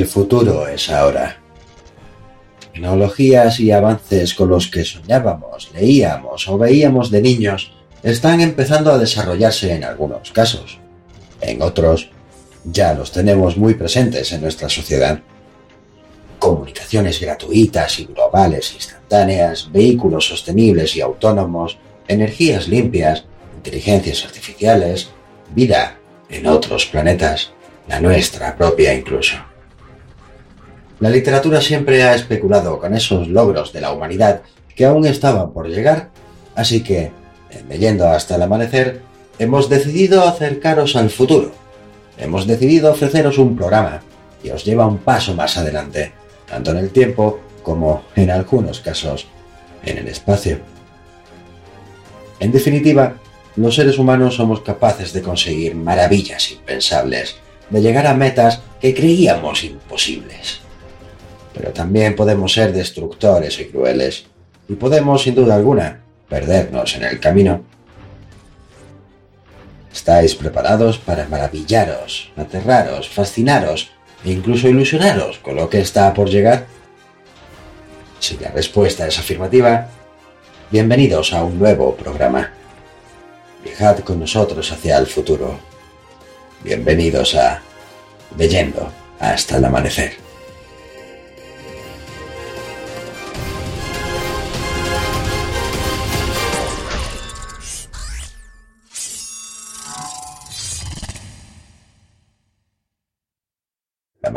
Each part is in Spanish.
El futuro es ahora. Tecnologías y avances con los que soñábamos, leíamos o veíamos de niños están empezando a desarrollarse en algunos casos. En otros, ya los tenemos muy presentes en nuestra sociedad. Comunicaciones gratuitas y globales instantáneas, vehículos sostenibles y autónomos, energías limpias, inteligencias artificiales, vida en otros planetas, la nuestra propia incluso. La literatura siempre ha especulado con esos logros de la humanidad que aún estaban por llegar, así que, en Leyendo hasta el amanecer, hemos decidido acercaros al futuro. Hemos decidido ofreceros un programa que os lleva un paso más adelante, tanto en el tiempo como, en algunos casos, en el espacio. En definitiva, los seres humanos somos capaces de conseguir maravillas impensables, de llegar a metas que creíamos imposibles. Pero también podemos ser destructores y crueles, y podemos, sin duda alguna, perdernos en el camino. ¿Estáis preparados para maravillaros, aterraros, fascinaros e incluso ilusionaros con lo que está por llegar? Si la respuesta es afirmativa, bienvenidos a un nuevo programa. Viajad con nosotros hacia el futuro. Bienvenidos a Leyendo hasta el amanecer.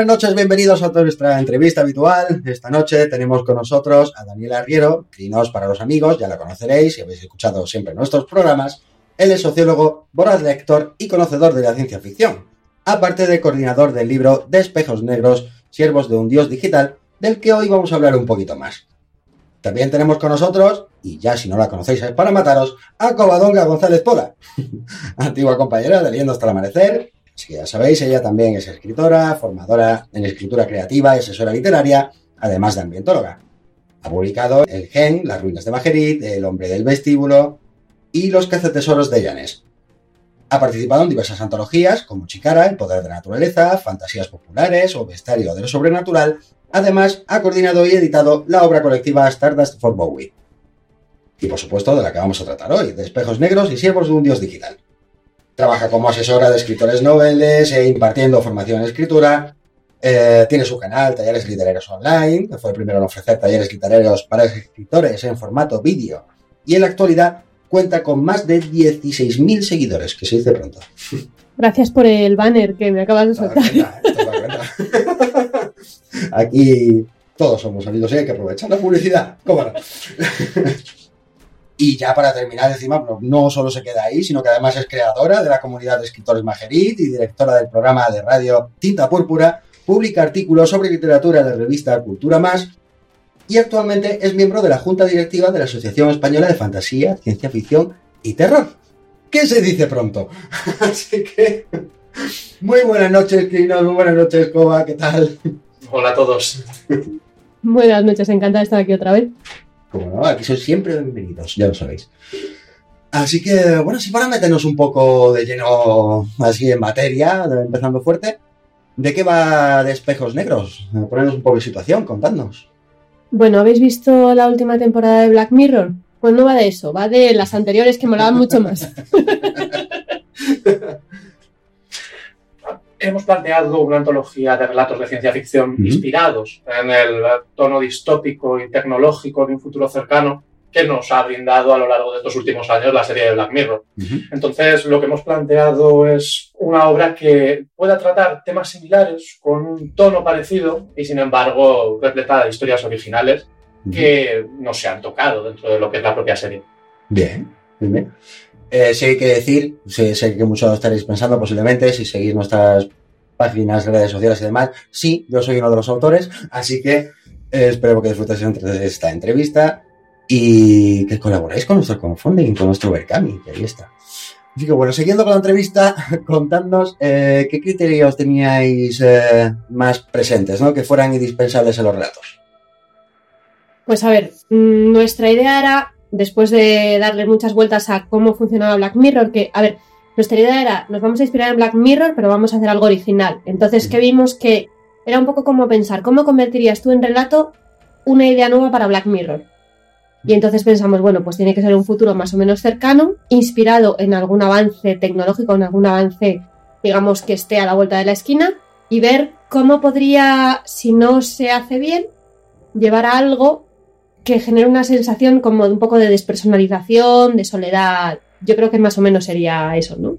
Buenas noches, bienvenidos a nuestra entrevista habitual. Esta noche tenemos con nosotros a Daniela Arriero, Crinos para los amigos, ya la conoceréis si habéis escuchado siempre nuestros programas. Él es sociólogo, voraz lector y conocedor de la ciencia ficción, aparte de coordinador del libro De espejos negros, siervos de un dios digital, del que hoy vamos a hablar un poquito más. También tenemos con nosotros, y ya si no la conocéis es para mataros, a Covadonga González Pola, antigua compañera de Leyendo hasta el amanecer, Que ya sabéis, ella también es escritora, formadora en escritura creativa y asesora literaria, además de ambientóloga. Ha publicado El Gen, Las ruinas de Majerit, El hombre del vestíbulo y Los cazatesoros de Llanes. Ha participado en diversas antologías como Chicara, El poder de la naturaleza, Fantasías populares o Bestiario de lo sobrenatural. Además, ha coordinado y editado la obra colectiva Stardust for Bowie. Y por supuesto, de la que vamos a tratar hoy, de espejos negros y siervos de un dios digital. Trabaja como asesora de escritores noveles e impartiendo formación en escritura. Eh, tiene su canal, Talleres Literarios Online, que fue el primero en ofrecer talleres literarios para escritores en formato vídeo. Y en la actualidad cuenta con más de 16.000 seguidores, que se dice pronto. Gracias por el banner que me acabas de soltar. Aquí todos somos amigos y hay que aprovechar la publicidad. ¿Cómo no? Y ya para terminar, encima, no solo se queda ahí, sino que además es creadora de la comunidad de escritores Majerit y directora del programa de radio Tinta Púrpura, publica artículos sobre literatura en la revista Cultura Más y actualmente es miembro de la Junta Directiva de la Asociación Española de Fantasía, Ciencia Ficción y Terror. ¿Qué se dice pronto? Así que... Muy buenas noches, Crino, muy buenas noches, Coba, ¿qué tal? Hola a todos. Buenas noches, encantada de estar aquí otra vez. Como no, aquí sois siempre bienvenidos, ya lo sabéis. Así que, bueno, si para meternos un poco de lleno así en materia, empezando fuerte, ¿de qué va de espejos negros? Ponernos un poco de situación, contadnos. Bueno, ¿habéis visto la última temporada de Black Mirror? Pues no va de eso, va de las anteriores que molaban mucho más. Hemos planteado una antología de relatos de ciencia ficción inspirados en el tono distópico y tecnológico de un futuro cercano que nos ha brindado a lo largo de estos últimos años la serie de Black Mirror. Entonces, lo que hemos planteado es una obra que pueda tratar temas similares con un tono parecido y, sin embargo, repletada de historias originales que no se han tocado dentro de lo que es la propia serie. Bien, bien. Eh, sí hay que decir, sé, que muchos estaréis pensando posiblemente, si seguís nuestras páginas, redes sociales y demás, sí, yo soy uno de los autores, así que eh, espero que disfrutéis entre esta entrevista y que colaboréis con nuestro crowdfunding, con nuestro Berkami, que ahí está. Así bueno, siguiendo con la entrevista, contadnos eh, qué criterios teníais eh, más presentes, ¿no? Que fueran indispensables en los relatos. Pues a ver, mm, nuestra idea era, después de darle muchas vueltas a cómo funcionaba Black Mirror, que, a ver, nuestra idea era, nos vamos a inspirar en Black Mirror, pero vamos a hacer algo original. Entonces, ¿qué vimos? Que era un poco como pensar, ¿cómo convertirías tú en relato una idea nueva para Black Mirror? Y entonces pensamos, bueno, pues tiene que ser un futuro más o menos cercano, inspirado en algún avance tecnológico, en algún avance, digamos, que esté a la vuelta de la esquina, y ver cómo podría, si no se hace bien, llevar a algo que genere una sensación como de un poco de despersonalización, de soledad. Yo creo que más o menos sería eso, ¿no?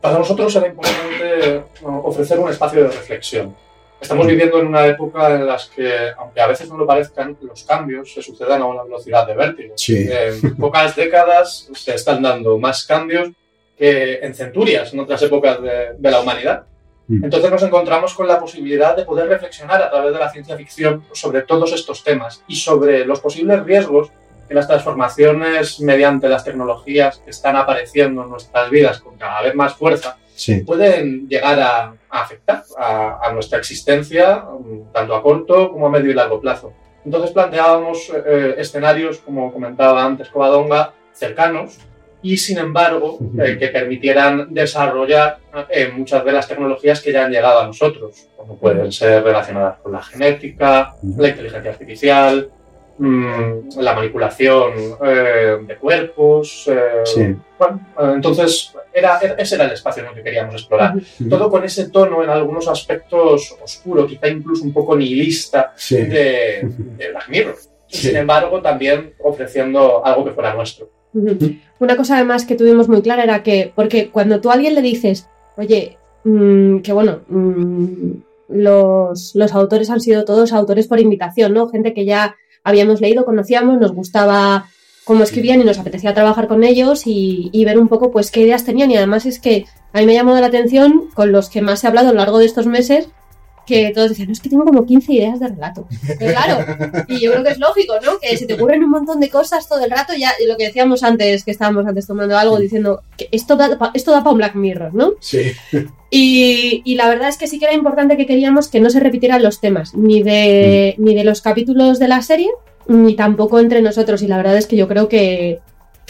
Para nosotros era importante ofrecer un espacio de reflexión. Estamos viviendo en una época en la que, aunque a veces no lo parezcan, los cambios se suceden a una velocidad de vértigo. Sí. En pocas décadas se están dando más cambios que en centurias en otras épocas de, de la humanidad. Entonces nos encontramos con la posibilidad de poder reflexionar a través de la ciencia ficción sobre todos estos temas y sobre los posibles riesgos que las transformaciones mediante las tecnologías que están apareciendo en nuestras vidas con cada vez más fuerza Sí. pueden llegar a, a afectar a, a nuestra existencia, mm, tanto a corto como a medio y largo plazo. Entonces planteábamos eh, escenarios, como comentaba antes Covadonga, cercanos y sin embargo eh, que permitieran desarrollar eh, muchas de las tecnologías que ya han llegado a nosotros, como pueden ser relacionadas con la genética, la inteligencia artificial, mm, la manipulación eh, de cuerpos. Sí. bueno, entonces, era, era- ese era el espacio en el que queríamos explorar. Todo con ese tono en algunos aspectos oscuro, quizá incluso un poco nihilista Sí. de, de Black Mirror. Sin embargo, también ofreciendo algo que fuera nuestro. Una cosa además que tuvimos muy clara era que, porque cuando tú a alguien le dices, oye, mm, que bueno, mm, los, los autores han sido todos autores por invitación, ¿no? Gente que ya habíamos leído, conocíamos, nos gustaba cómo escribían y nos apetecía trabajar con ellos y, y ver un poco pues qué ideas tenían. Y además es que a mí me llamó la atención con los que más he hablado a lo largo de estos meses que todos decían, no, es que tengo como 15 ideas de relato. Pero claro, y yo creo que es lógico, ¿no? Que se te ocurren un montón de cosas todo el rato, ya lo que decíamos antes, que estábamos antes tomando algo, diciendo que esto da, esto da para un Black Mirror, ¿no? Sí. Y, y la verdad es que sí que era importante que queríamos que no se repitieran los temas, ni de, ni de los capítulos de la serie, ni tampoco entre nosotros. Y la verdad es que yo creo que,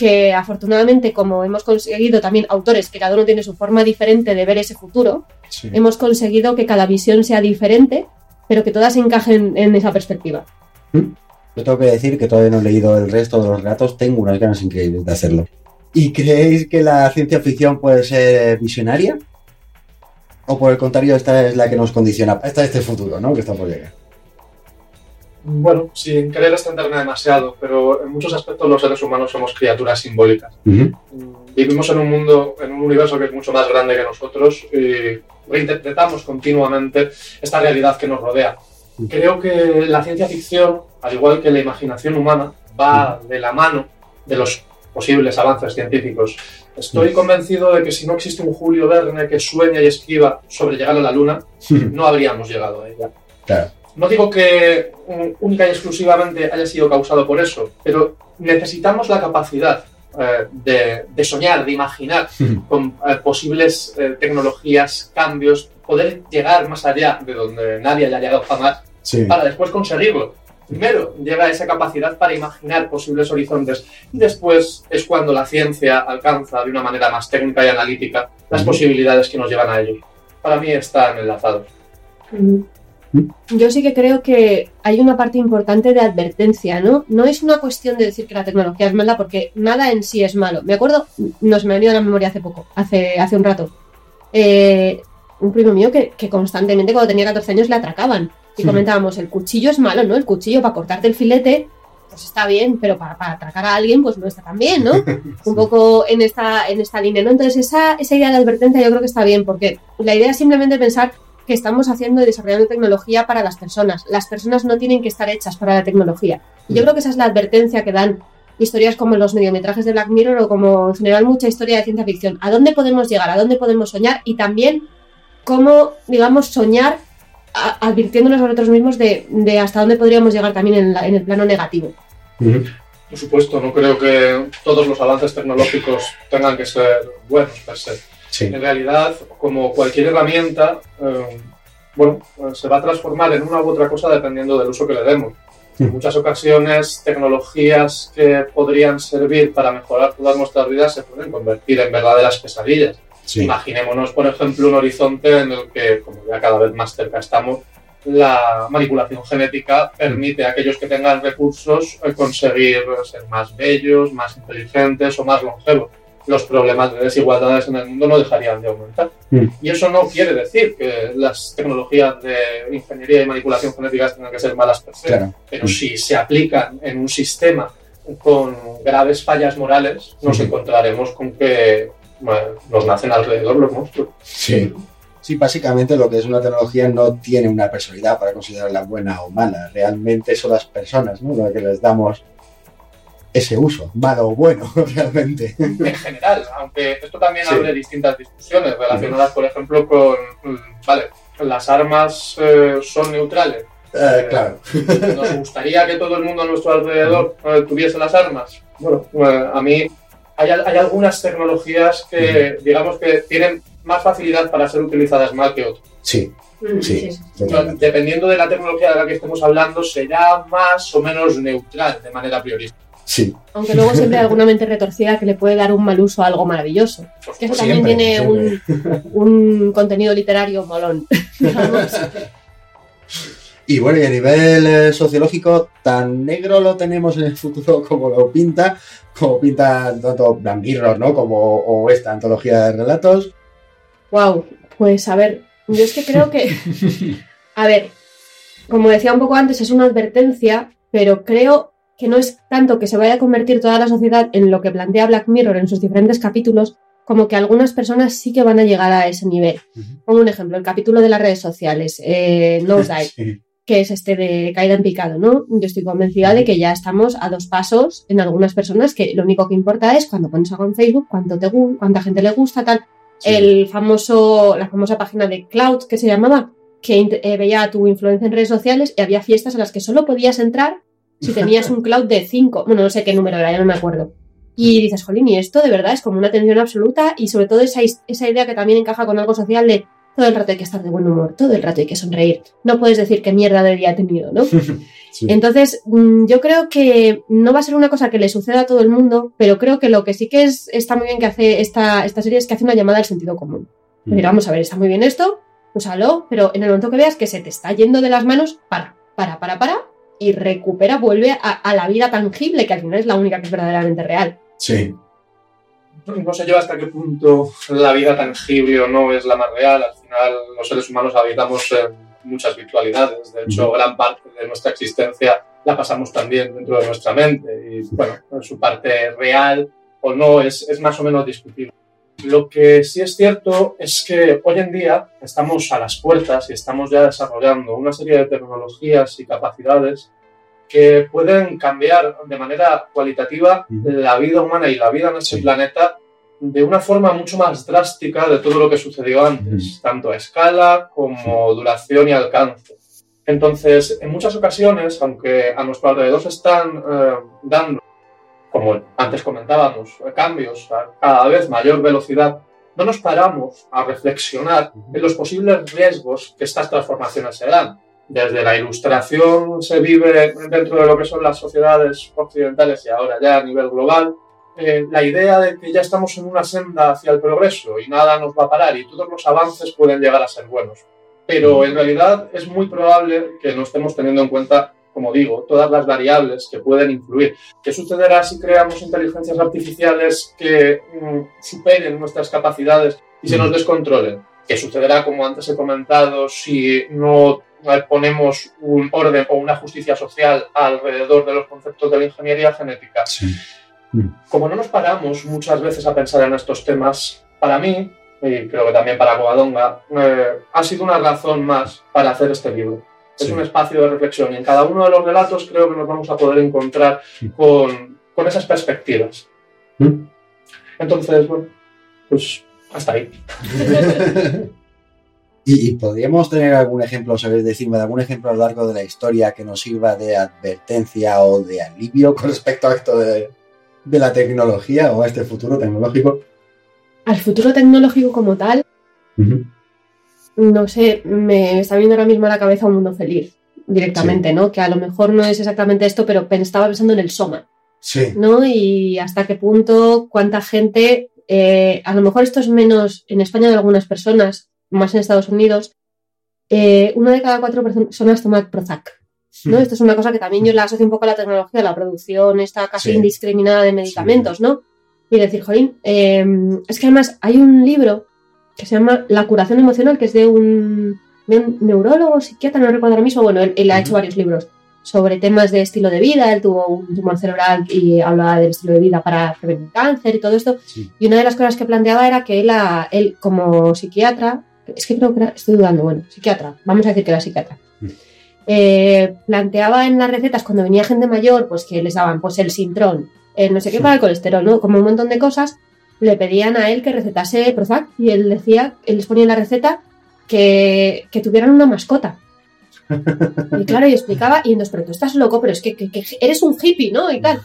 que afortunadamente, como hemos conseguido también autores que cada uno tiene su forma diferente de ver ese futuro, Sí. hemos conseguido que cada visión sea diferente, pero que todas encajen en esa perspectiva. Yo tengo que decir que todavía no he leído el resto de los relatos, tengo unas ganas increíbles de hacerlo. ¿Y creéis que la ciencia ficción puede ser visionaria? ¿O por el contrario, esta es la que nos condiciona? Esta es este futuro, ¿no? Que está por llegar. Bueno, sin querer extenderme demasiado, pero en muchos aspectos los seres humanos somos criaturas simbólicas. Mm, Vivimos en un mundo, en un universo que es mucho más grande que nosotros y reinterpretamos continuamente esta realidad que nos rodea. Creo que la ciencia ficción, al igual que la imaginación humana, va de la mano de los posibles avances científicos. Estoy convencido de que si no existe un Julio Verne que sueña y escriba sobre llegar a la Luna, no habríamos llegado a ella. Claro. No digo que mm, única y exclusivamente haya sido causado por eso, pero necesitamos la capacidad eh, de, de soñar, de imaginar con eh, posibles eh, tecnologías, cambios, poder llegar más allá de donde nadie haya llegado jamás Sí. para después conseguirlo. Primero llega esa capacidad para imaginar posibles horizontes y después es cuando la ciencia alcanza de una manera más técnica y analítica las Ujú. posibilidades que nos llevan a ello. Para mí están enlazados. Mm. Yo sí que creo que hay una parte importante de advertencia, ¿no? No es una cuestión de decir que la tecnología es mala, porque nada en sí es malo. Me acuerdo, nos me ha venido a la memoria hace poco, hace, hace un rato. Eh, un primo mío que, que constantemente cuando tenía 14 años le atracaban. Y comentábamos, el cuchillo es malo, ¿no? El cuchillo para cortarte el filete, pues está bien, pero para, para atracar a alguien, pues no está tan bien, ¿no? un poco en esta, en esta línea, ¿no? Entonces, esa, esa idea de advertencia yo creo que está bien, porque la idea es simplemente pensar que estamos haciendo y desarrollando tecnología para las personas. Las personas no tienen que estar hechas para la tecnología. Y yo creo que esa es la advertencia que dan historias como los mediometrajes de Black Mirror o como en general mucha historia de ciencia ficción. ¿A dónde podemos llegar? ¿A dónde podemos soñar? Y también cómo, digamos, soñar a- advirtiéndonos a nosotros mismos de, de hasta dónde podríamos llegar también en, la- en el plano negativo. Por supuesto, no creo que todos los avances tecnológicos tengan que ser buenos per se. Sí. En realidad, como cualquier herramienta, eh, bueno, pues se va a transformar en una u otra cosa dependiendo del uso que le demos. En muchas ocasiones, tecnologías que podrían servir para mejorar todas nuestras vidas se pueden convertir en verdaderas pesadillas. Sí. Imaginémonos, por ejemplo, un horizonte en el que, como ya cada vez más cerca estamos, la manipulación genética permite a aquellos que tengan recursos eh, conseguir ser más bellos, más inteligentes o más longevos. Los problemas de desigualdades en el mundo no dejarían de aumentar. Mm. Y eso no quiere decir que las tecnologías de ingeniería y manipulación genética tengan que ser malas per se, Claro. pero si se aplican en un sistema con graves fallas morales, nos Ujú. encontraremos con que bueno, nos nacen alrededor los monstruos. Sí. Sí, básicamente lo que es una tecnología no tiene una personalidad para considerarla buena o mala. Realmente son las personas, ¿no? Las que les damos ese uso, malo o bueno, realmente. en general, aunque esto también Sí. abre distintas discusiones relacionadas, por ejemplo, con, mm, vale, las armas eh, son neutrales. Eh, claro. Nos gustaría que todo el mundo a nuestro alrededor eh, tuviese las armas. Bueno, eh, a mí hay, al- hay algunas tecnologías que, digamos que tienen más facilidad para ser utilizadas mal que otras. Sí, sí. Totalmente. Dependiendo de la tecnología de la que estemos hablando, será más o menos neutral de manera priorista. Sí. Aunque luego siempre hay alguna mente retorcida que le puede dar un mal uso a algo maravilloso. Que eso también tiene un, un contenido literario molón. Y bueno, y a nivel eh, sociológico, tan negro lo tenemos en el futuro como lo pinta, como pinta tanto Black Mirror, ¿no? Como o esta antología de relatos. wow, pues a ver, yo es que creo que, a ver, como decía un poco antes, es una advertencia, pero creo que no es tanto que se vaya a convertir toda la sociedad en lo que plantea Black Mirror en sus diferentes capítulos, como que algunas personas sí que van a llegar a ese nivel. Pongo un ejemplo, el capítulo de las redes sociales, eh, Nosedive. Sí. que es este de caída en picado, ¿no? Yo estoy convencida de que ya estamos a dos pasos en algunas personas que lo único que importa es cuando pones algo en Facebook, cuánto te, cuánta gente le gusta, tal. Sí. El famoso, la famosa página de Cloud que se llamaba, que eh, veía tu influencia en redes sociales y había fiestas a las que solo podías entrar si tenías un cloud de 5, bueno, no sé qué número era, ya no me acuerdo. Y dices, jolín, y esto de verdad es como una atención absoluta y sobre todo esa, esa idea que también encaja con algo social de todo el rato hay que estar de buen humor, todo el rato hay que sonreír. No puedes decir qué mierda de día he tenido, ¿no? Sí. Entonces, mm, yo creo que no va a ser una cosa que le suceda a todo el mundo, pero creo que lo que sí que es, está muy bien que hace esta, esta serie es que hace una llamada al sentido común. Decir, vamos a ver, está muy bien esto, úsalo, pero en el momento que veas que se te está yendo de las manos, para, para, para, para, y recupera, vuelve a, a la vida tangible, que al final es la única que es verdaderamente real. Sí. No sé yo hasta qué punto la vida tangible o no es la más real. Al final, los seres humanos habitamos en muchas virtualidades. De hecho, gran parte de nuestra existencia la pasamos también dentro de nuestra mente. Y bueno, su parte real o no es, es más o menos discutible. Lo que sí es cierto es que hoy en día estamos a las puertas y estamos ya desarrollando una serie de tecnologías y capacidades que pueden cambiar de manera cualitativa la vida humana y la vida en este planeta de una forma mucho más drástica de todo lo que sucedió antes, tanto a escala como duración y alcance. Entonces, en muchas ocasiones, aunque a nuestro alrededor se están eh, dando, como antes comentábamos, cambios a cada vez mayor velocidad, no nos paramos a reflexionar en los posibles riesgos que estas transformaciones se dan. Desde la ilustración se vive dentro de lo que son las sociedades occidentales y ahora ya a nivel global, eh, la idea de que ya estamos en una senda hacia el progreso y nada nos va a parar y todos los avances pueden llegar a ser buenos. Pero en realidad es muy probable que no estemos teniendo en cuenta, como digo, todas las variables que pueden influir. ¿Qué sucederá si creamos inteligencias artificiales que mm, superen nuestras capacidades y se nos descontrolen? ¿Qué sucederá, como antes he comentado, si no ponemos un orden o una justicia social alrededor de los conceptos de la ingeniería genética? Como no nos paramos muchas veces a pensar en estos temas, para mí, y creo que también para Covadonga, eh, ha sido una razón más para hacer este libro. Es un espacio de reflexión y en cada uno de los relatos creo que nos vamos a poder encontrar con, con esas perspectivas. ¿Mm? Entonces, bueno, pues hasta ahí. ¿Y, podríamos tener algún ejemplo, sabes decirme, de algún ejemplo a lo largo de la historia que nos sirva de advertencia o de alivio con respecto a esto de, de la tecnología o a este futuro tecnológico? Al futuro tecnológico como tal, no sé, me está viendo ahora mismo a la cabeza un mundo feliz directamente, ¿no? Que a lo mejor no es exactamente esto, pero estaba pensando en el Soma. Sí. ¿No? Y hasta qué punto, cuánta gente, eh, a lo mejor esto es menos en España de algunas personas, más en Estados Unidos, eh, una de cada cuatro personas toma Prozac. ¿no? Esto es una cosa que también yo la asocio un poco a la tecnología, la producción está casi indiscriminada de medicamentos, ¿no? Y decir, jolín, em, es que además hay un libro que se llama La curación emocional, que es de un, neurólogo, psiquiatra, no recuerdo ahora mismo, bueno, él, ha hecho varios libros sobre temas de estilo de vida, él tuvo un tumor cerebral y hablaba del estilo de vida para prevenir cáncer y todo esto, y una de las cosas que planteaba era que él, él como psiquiatra, es que creo que era, estoy dudando, bueno, psiquiatra, vamos a decir que era psiquiatra, mm. Eh, planteaba en las recetas cuando venía gente mayor, pues que les daban pues el sintrón, el no sé qué para el colesterol, ¿no? Como un montón de cosas, le pedían a él que recetase Prozac y él decía, él les ponía en la receta que, tuvieran una mascota. Y claro, y explicaba, y entonces, pero tú estás loco, pero es que, eres un hippie, ¿no? Y tal.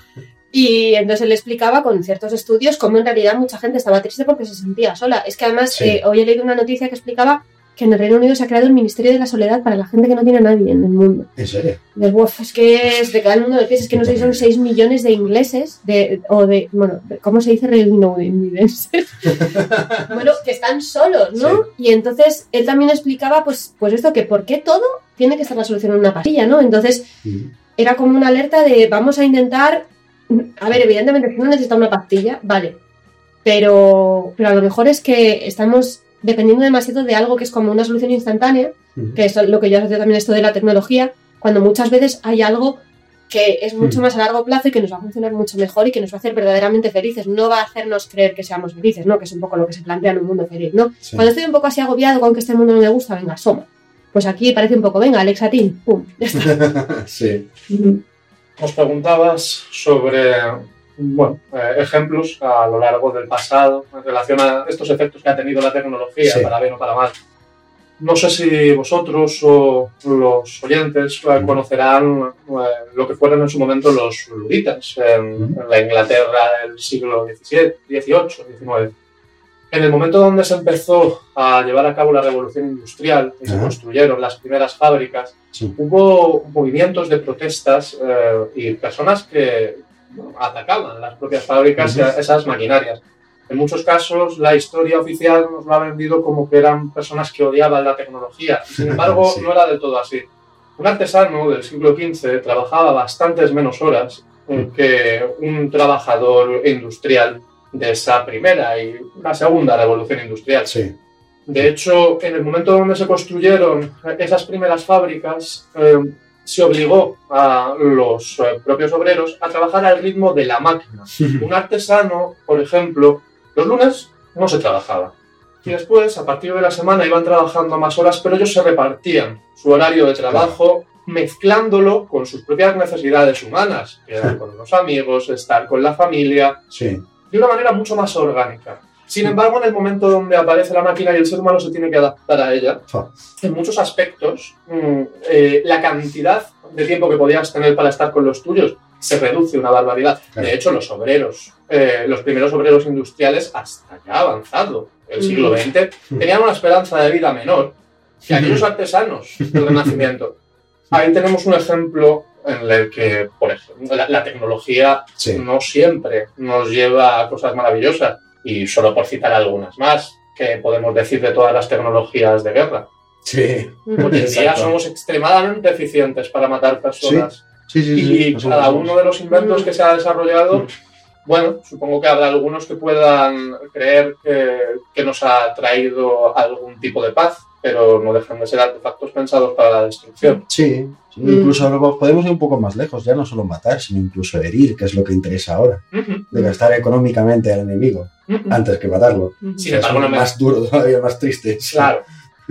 Y entonces él explicaba con ciertos estudios cómo en realidad mucha gente estaba triste porque se sentía sola. Es que además, eh, hoy he leído una noticia que explicaba que en el Reino Unido se ha creado el Ministerio de la Soledad para la gente que no tiene a nadie en el mundo. ¿En serio? es que es de cada mundo del es que no sé si son 6 millones de ingleses, de, o de, bueno, ¿cómo se dice reinounidenses? bueno, que están solos, ¿no? Y entonces él también explicaba, pues, pues esto, que por qué todo tiene que estar la solución en una pastilla, ¿no? Entonces era como una alerta de vamos a intentar, a ver, evidentemente si uno necesita una pastilla, vale, pero, pero a lo mejor es que estamos dependiendo demasiado de algo que es como una solución instantánea, que es lo que yo asocio también esto de la tecnología, cuando muchas veces hay algo que es mucho más a largo plazo y que nos va a funcionar mucho mejor y que nos va a hacer verdaderamente felices. No va a hacernos creer que seamos felices, ¿no? Que es un poco lo que se plantea en un mundo feliz, ¿no? Cuando estoy un poco así agobiado con que este mundo no me gusta, venga, soma. Pues aquí parece un poco, venga, Alexa Team, pum, ya está. sí. Os preguntabas sobre bueno, eh, ejemplos a lo largo del pasado en relación a estos efectos que ha tenido la tecnología, para bien o para mal. No sé si vosotros o los oyentes eh, conocerán eh, lo que fueron en su momento los luditas en, la Inglaterra del siglo XVII, XVIII, XIX. En el momento donde se empezó a llevar a cabo la revolución industrial y se construyeron las primeras fábricas, hubo movimientos de protestas y personas que, atacaban las propias fábricas y esas maquinarias. En muchos casos, la historia oficial nos lo ha vendido como que eran personas que odiaban la tecnología. Sin embargo, no era del todo así. Un artesano del siglo XV trabajaba bastantes menos horas que un trabajador industrial de esa primera y la segunda revolución industrial. Sí. De hecho, en el momento donde se construyeron esas primeras fábricas, eh, se obligó a los eh, propios obreros a trabajar al ritmo de la máquina. Un artesano, por ejemplo, los lunes no se trabajaba. Y después, a partir de la semana, iban trabajando más horas, pero ellos se repartían su horario de trabajo mezclándolo con sus propias necesidades humanas, quedar con los amigos, estar con la familia, Sí. de una manera mucho más orgánica. Sin embargo, en el momento donde aparece la máquina y el ser humano se tiene que adaptar a ella, en muchos aspectos, mm, eh, la cantidad de tiempo que podías tener para estar con los tuyos se reduce una barbaridad. Claro. De hecho, los obreros, eh, los primeros obreros industriales, hasta ya avanzado el siglo Mm. XX, tenían una esperanza de vida menor que aquellos artesanos del Renacimiento. Ahí tenemos un ejemplo en el que, por ejemplo, la, la tecnología Sí. no siempre nos lleva a cosas maravillosas. Y solo por citar algunas más, que podemos decir de todas las tecnologías de guerra. Sí. Hoy en día somos extremadamente eficientes para matar personas. Sí, sí, sí. Y cada uno de los inventos que se ha desarrollado, Mm. bueno, supongo que habrá algunos que puedan creer que, que nos ha traído algún tipo de paz, pero no dejan de ser artefactos pensados para la destrucción. Sí, sí, Mm. incluso podemos ir un poco más lejos, ya no solo matar, sino incluso herir, que es lo que interesa ahora. Ujú, De gastar económicamente al enemigo antes que matarlo. Sin Es me, más duro todavía, más triste. Claro.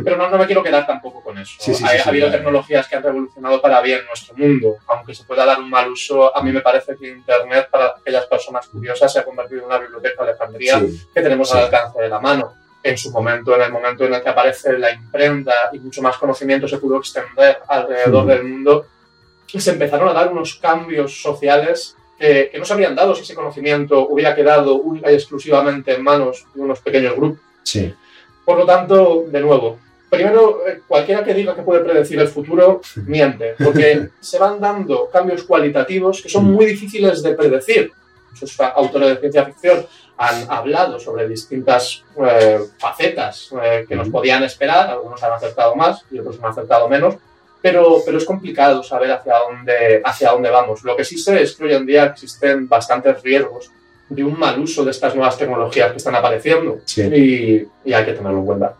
Pero no, no me quiero quedar tampoco con eso. Sí, sí, Ha, sí, ha sí, habido claro. tecnologías que han revolucionado para bien nuestro mundo. Aunque se pueda dar un mal uso, a mí me parece que Internet, para aquellas personas curiosas, se ha convertido en una biblioteca de Alejandría Sí, que tenemos Sí. al alcance de la mano. En su momento, en el momento en el que aparece la imprenta y mucho más conocimiento se pudo extender alrededor Mm. del mundo, se empezaron a dar unos cambios sociales que, que no se habrían dado si ese conocimiento hubiera quedado única y exclusivamente en manos de unos pequeños grupos. sí. Por lo tanto, de nuevo, primero, eh, cualquiera que diga que puede predecir el futuro, miente, porque se van dando cambios cualitativos que son muy difíciles de predecir. Fa- autores de ciencia ficción han hablado sobre distintas eh, facetas eh, que nos podían esperar, algunos han acertado más y otros han acertado menos, pero, pero es complicado saber hacia dónde, hacia dónde vamos. Lo que sí sé es que hoy en día existen bastantes riesgos de un mal uso de estas nuevas tecnologías que están apareciendo sí. y, y hay que tenerlo en cuenta.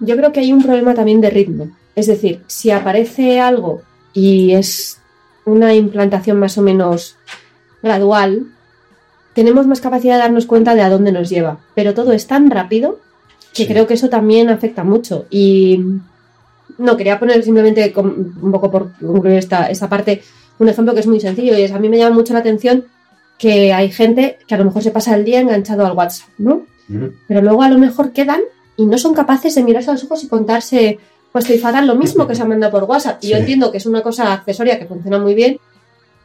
Yo creo que hay un problema también de ritmo. Es decir, si aparece algo y es una implantación más o menos gradual, tenemos más capacidad de darnos cuenta de a dónde nos lleva. Pero todo es tan rápido que Sí. creo que eso también afecta mucho. Y no, quería poner simplemente un poco por concluir esta, esta parte un ejemplo que es muy sencillo y es a mí me llama mucho la atención que hay gente que a lo mejor se pasa el día enganchado al WhatsApp, ¿no? Pero luego a lo mejor quedan y no son capaces de mirarse a los ojos y contarse, pues te lo mismo que se ha mandado por WhatsApp. Y yo entiendo que es una cosa accesoria que funciona muy bien,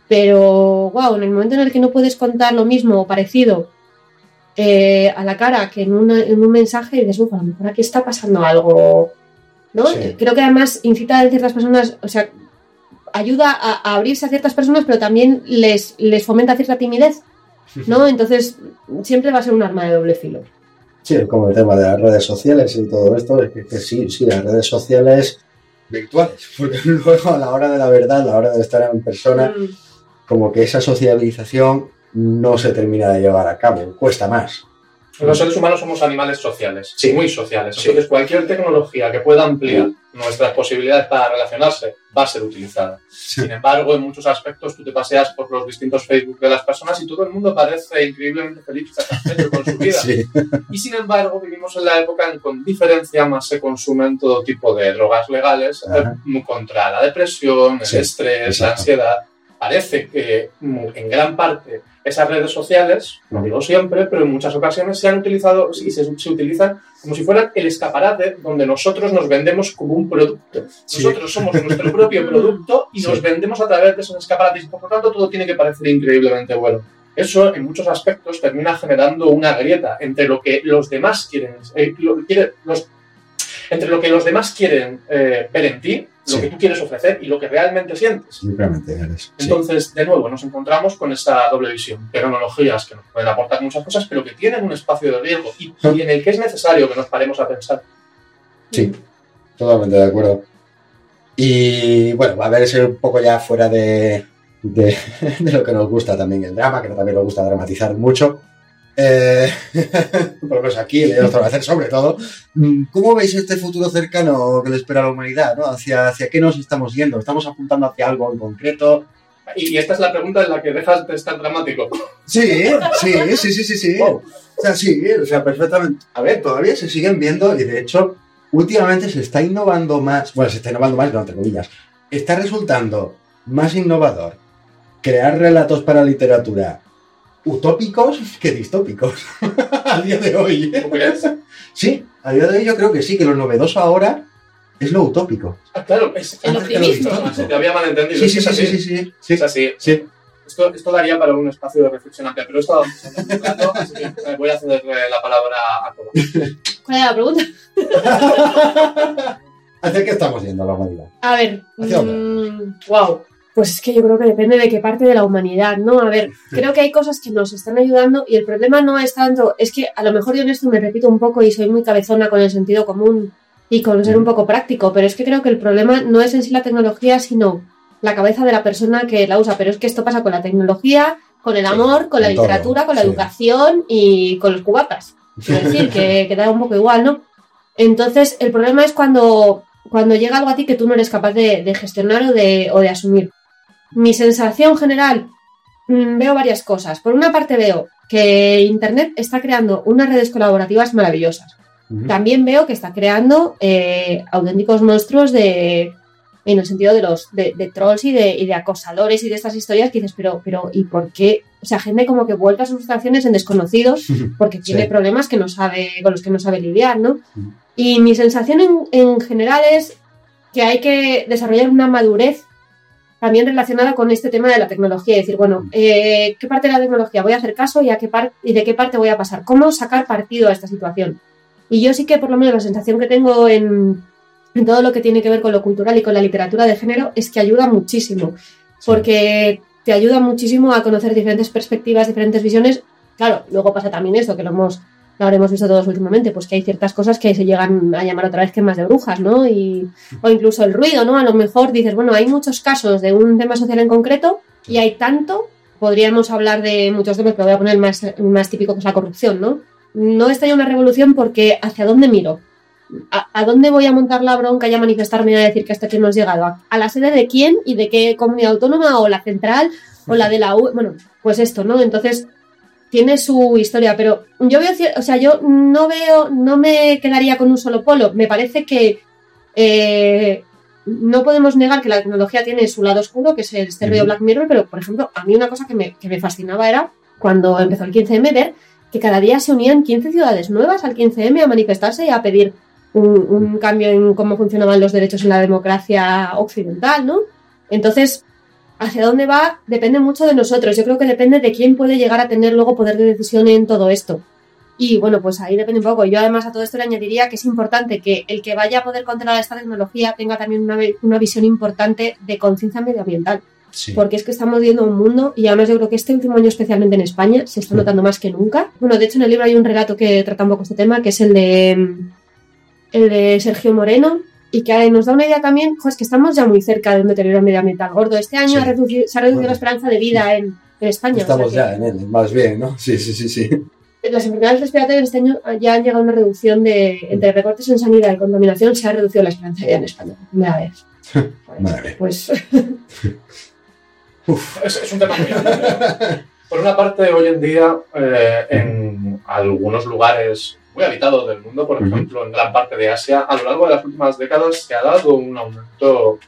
pero wow, en el momento en el que no puedes contar lo mismo o parecido eh, a la cara que en, una- en un mensaje, dices, "Uf, a lo mejor aquí está pasando algo. ¿no? Sí. Creo que además incita a ciertas personas, o sea, ayuda a, a abrirse a ciertas personas, pero también les, les fomenta cierta timidez, ¿no? Entonces, siempre va a ser un arma de doble filo. Sí, es como el tema de las redes sociales y todo esto, es que, que sí, sí, las redes sociales virtuales, porque luego a la hora de la verdad, a la hora de estar en persona, Mm. Como que esa sociabilización no se termina de llevar a cabo, cuesta más. Los seres humanos somos animales sociales, Sí. muy sociales. Sí. Entonces, cualquier tecnología que pueda ampliar nuestras posibilidades para relacionarse va a ser utilizada. Sin embargo, en muchos aspectos tú te paseas por los distintos Facebook de las personas y todo el mundo parece increíblemente feliz y satisfecho con su vida. Sí, Y sin embargo, vivimos en la época en que con diferencia más se consumen todo tipo de drogas legales eh, Ajá. contra la depresión, el Sí, estrés, la exacto. ansiedad. Parece que mm, en gran parte esas redes sociales, no digo siempre, pero en muchas ocasiones se han utilizado y se, se utilizan como si fueran el escaparate donde nosotros nos vendemos como un producto. Sí. Nosotros somos nuestro propio producto y nos vendemos a través de esos escaparates por lo tanto todo tiene que parecer increíblemente bueno. Eso en muchos aspectos termina generando una grieta entre lo que los demás quieren, eh, lo- quiere- los- entre lo que los demás quieren eh, ver en ti, lo Sí. que tú quieres ofrecer y lo que realmente sientes. simplemente eres. Sí. Entonces, de nuevo, nos encontramos con esa doble visión. Tecnologías que nos pueden aportar muchas cosas, pero que tienen un espacio de riesgo y, y en el que es necesario que nos paremos a pensar. Sí, totalmente de acuerdo. Y bueno, va a verse un poco ya fuera de, de, de lo que nos gusta también el drama, que también nos gusta dramatizar mucho. Eh, por lo menos aquí, le otro hacer sobre todo. Mm, ¿Cómo veis este futuro cercano que le espera a la humanidad? ¿no? ¿Hacia, ¿Hacia qué nos estamos yendo? ¿Estamos apuntando hacia algo en concreto? Y, y esta es la pregunta en la que dejas de estar dramático. Sí, sí, sí, sí, sí, sí. O sea, sí, o sea, perfectamente. A ver, todavía se siguen viendo y de hecho, últimamente se está innovando más, bueno, se está innovando más, no, entre comillas, está resultando más innovador crear relatos para literatura utópicos que distópicos a día de hoy. ¿Tú crees? Sí, a día de hoy yo creo que sí, que lo novedoso ahora es lo utópico. Ah, claro, es, El Antes que lo optimismo. se te había malentendido. Sí, es sí, sí, es sí, así. sí, sí, sí. Es así. Sí. Esto, esto daría para un espacio de reflexión amplia, pero rato, así que eh, voy a cederle la palabra a Coba. ¿Cuál era la pregunta? ¿Hacia qué estamos yendo la humanidad? A ver. ¿Hacia wow. Pues es que yo creo que depende de qué parte de la humanidad, ¿no? A ver, creo que hay cosas que nos están ayudando y el problema no es tanto, es que a lo mejor yo en esto me repito un poco y soy muy cabezona con el sentido común y con ser un poco práctico, pero es que creo que el problema no es en sí la tecnología, sino la cabeza de la persona que la usa. Pero es que esto pasa con la tecnología, con el amor, con la todo, literatura, con la sí. educación y con los cubatas. Quiero decir, que, que da un poco igual, ¿no? Entonces, el problema es cuando, cuando llega algo a ti que tú no eres capaz de, de gestionar o de, o de asumir. Mi sensación general, mm, veo varias cosas. Por una parte veo que Internet está creando unas redes colaborativas maravillosas. También veo que está creando eh, auténticos monstruos de en el sentido de los de, de trolls y de, y de acosadores y de estas historias que dices, pero, pero, ¿y por qué? O sea, gente como que vuelca sus frustraciones en desconocidos porque tiene Sí. problemas que no sabe, con los que no sabe lidiar, ¿no? Y mi sensación en, en general es que hay que desarrollar una madurez también relacionada con este tema de la tecnología. y decir, bueno, eh, ¿qué parte de la tecnología voy a hacer caso y, a qué par- y de qué parte voy a pasar? ¿Cómo sacar partido a esta situación? Y yo sí que, por lo menos, la sensación que tengo en, en todo lo que tiene que ver con lo cultural y con la literatura de género es que ayuda muchísimo. Porque te ayuda muchísimo a conocer diferentes perspectivas, diferentes visiones. Claro, luego pasa también esto, que lo hemos lo habremos visto todos últimamente, pues que hay ciertas cosas que se llegan a llamar otra vez que más de brujas, ¿no? Y, o incluso el ruido, ¿no? A lo mejor dices, bueno, hay muchos casos de un tema social en concreto y hay tanto, podríamos hablar de muchos temas, pero voy a poner el más, más típico que es la corrupción, ¿no? No está ya una revolución porque ¿hacia dónde miro? ¿A, a dónde voy a montar la bronca y a manifestarme a decir que hasta aquí hemos llegado? ¿A, a la sede de quién y de qué comunidad autónoma o la central o la de la U? Bueno, pues esto, ¿no? Entonces, tiene su historia, pero yo veo, o sea, yo no veo, no me quedaría con un solo polo. Me parece que eh, no podemos negar que la tecnología tiene su lado oscuro, que es el este. Black Mirror, pero por ejemplo, a mí una cosa que me, que me fascinaba era cuando empezó el 15M ver que cada día se unían 15 ciudades nuevas al 15M a manifestarse y a pedir un, un cambio en cómo funcionaban los derechos en la democracia occidental, ¿no? Entonces, hacia dónde va depende mucho de nosotros. Yo creo que depende de quién puede llegar a tener luego poder de decisión en todo esto. Y bueno, pues ahí depende un poco. Yo además a todo esto le añadiría que es importante que el que vaya a poder controlar esta tecnología tenga también una, una visión importante de conciencia medioambiental. Sí. Porque es que estamos viendo un mundo, y además yo creo que este último año especialmente en España se está Sí. notando más que nunca. Bueno, de hecho en el libro hay un relato que trata un poco este tema, que es el de, mm, el de Sergio Moreno, y que nos da una idea también, jo, es que estamos ya muy cerca de un deterioro medioambiental gordo. Este año Sí. ha reducido- se ha reducido Bueno. la esperanza de vida en, en España. o sea Estamos que- ya en él, más bien, ¿no? Sí, sí, sí, sí. las enfermedades respiratorias este año ya han llegado a una reducción de entre recortes en sanidad y contaminación se ha reducido la esperanza de vida en España primera vez. Madre mía. Pues Uf. Es, es un tema muy. Por una parte, hoy en día, eh, en algunos lugares muy habitados del mundo, por ejemplo, en gran parte de Asia, a lo largo de las últimas décadas se ha dado un aumento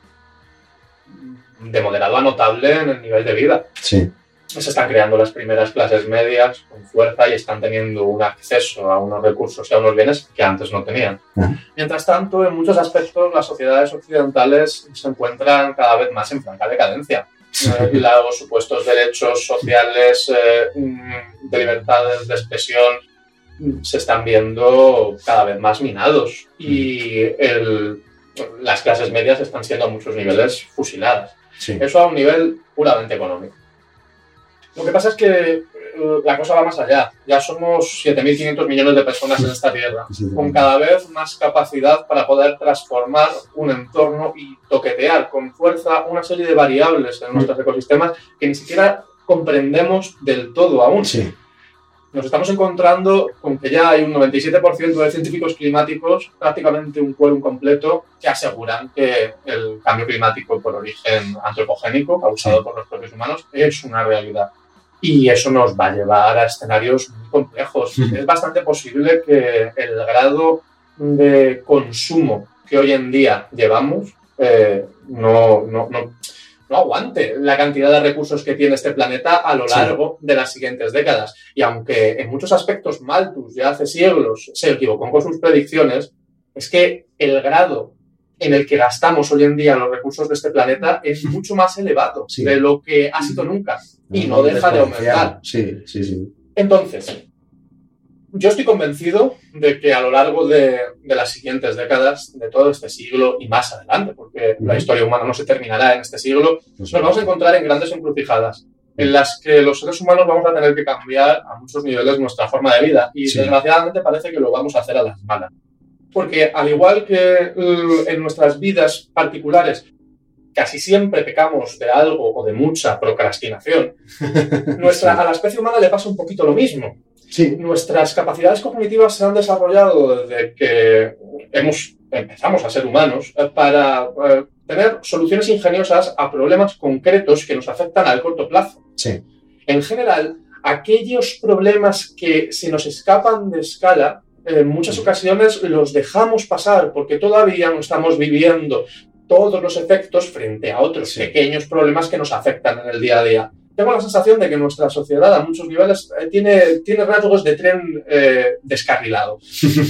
de moderado a notable en el nivel de vida. Sí. Se están creando las primeras clases medias con fuerza y están teniendo un acceso a unos recursos y a unos bienes que antes no tenían. Ajá. Mientras tanto, en muchos aspectos, las sociedades occidentales se encuentran cada vez más en franca decadencia. Eh, los supuestos derechos sociales eh, mm, de libertades de expresión se están viendo cada vez más minados y el- las clases medias están siendo a muchos niveles fusiladas. Sí. Eso a un nivel puramente económico. Lo que pasa es que eh, la cosa va más allá. Ya somos 7.500 millones de personas en esta tierra, con cada vez más capacidad para poder transformar un entorno y toquetear con fuerza una serie de variables en nuestros ecosistemas que ni siquiera comprendemos del todo aún. Sí. Nos estamos encontrando con que ya hay un 97% de científicos climáticos, prácticamente un quórum completo, que aseguran que el cambio climático por origen antropogénico, causado Sí. por los propios humanos, es una realidad. Y eso nos va a llevar a escenarios muy complejos. Es bastante posible que el grado de consumo que hoy en día llevamos eh, no, no, no, no aguante la cantidad de recursos que tiene este planeta a lo largo de las siguientes décadas. Y aunque en muchos aspectos Malthus ya hace siglos se equivocó con sus predicciones, es que el grado en el que gastamos hoy en día los recursos de este planeta es mucho más elevado Sí. de lo que ha sido nunca y no deja de aumentar. Sí, sí, sí. Entonces, yo estoy convencido de que a lo largo de, de las siguientes décadas, de todo este siglo y más adelante, porque la historia humana no se terminará en este siglo, Pues nos vamos a encontrar en grandes encrucijadas en las que los seres humanos vamos a tener que cambiar a muchos niveles nuestra forma de vida y Sí. desgraciadamente parece que lo vamos a hacer a las malas. Porque al igual que eh, en nuestras vidas particulares casi siempre pecamos de algo o de mucha procrastinación, nuestra, Sí. a la especie humana le pasa un poquito lo mismo. Sí, Nuestras capacidades cognitivas se han desarrollado desde que hemos, empezamos a ser humanos eh, para eh, tener soluciones ingeniosas a problemas concretos que nos afectan al corto plazo. sí. En general, aquellos problemas que se nos escapan de escala, en muchas ocasiones los dejamos pasar porque todavía no estamos viviendo todos los efectos frente a otros Sí. pequeños problemas que nos afectan en el día a día. Tengo la sensación de que nuestra sociedad a muchos niveles eh, tiene, tiene rasgos de tren eh, descarrilado,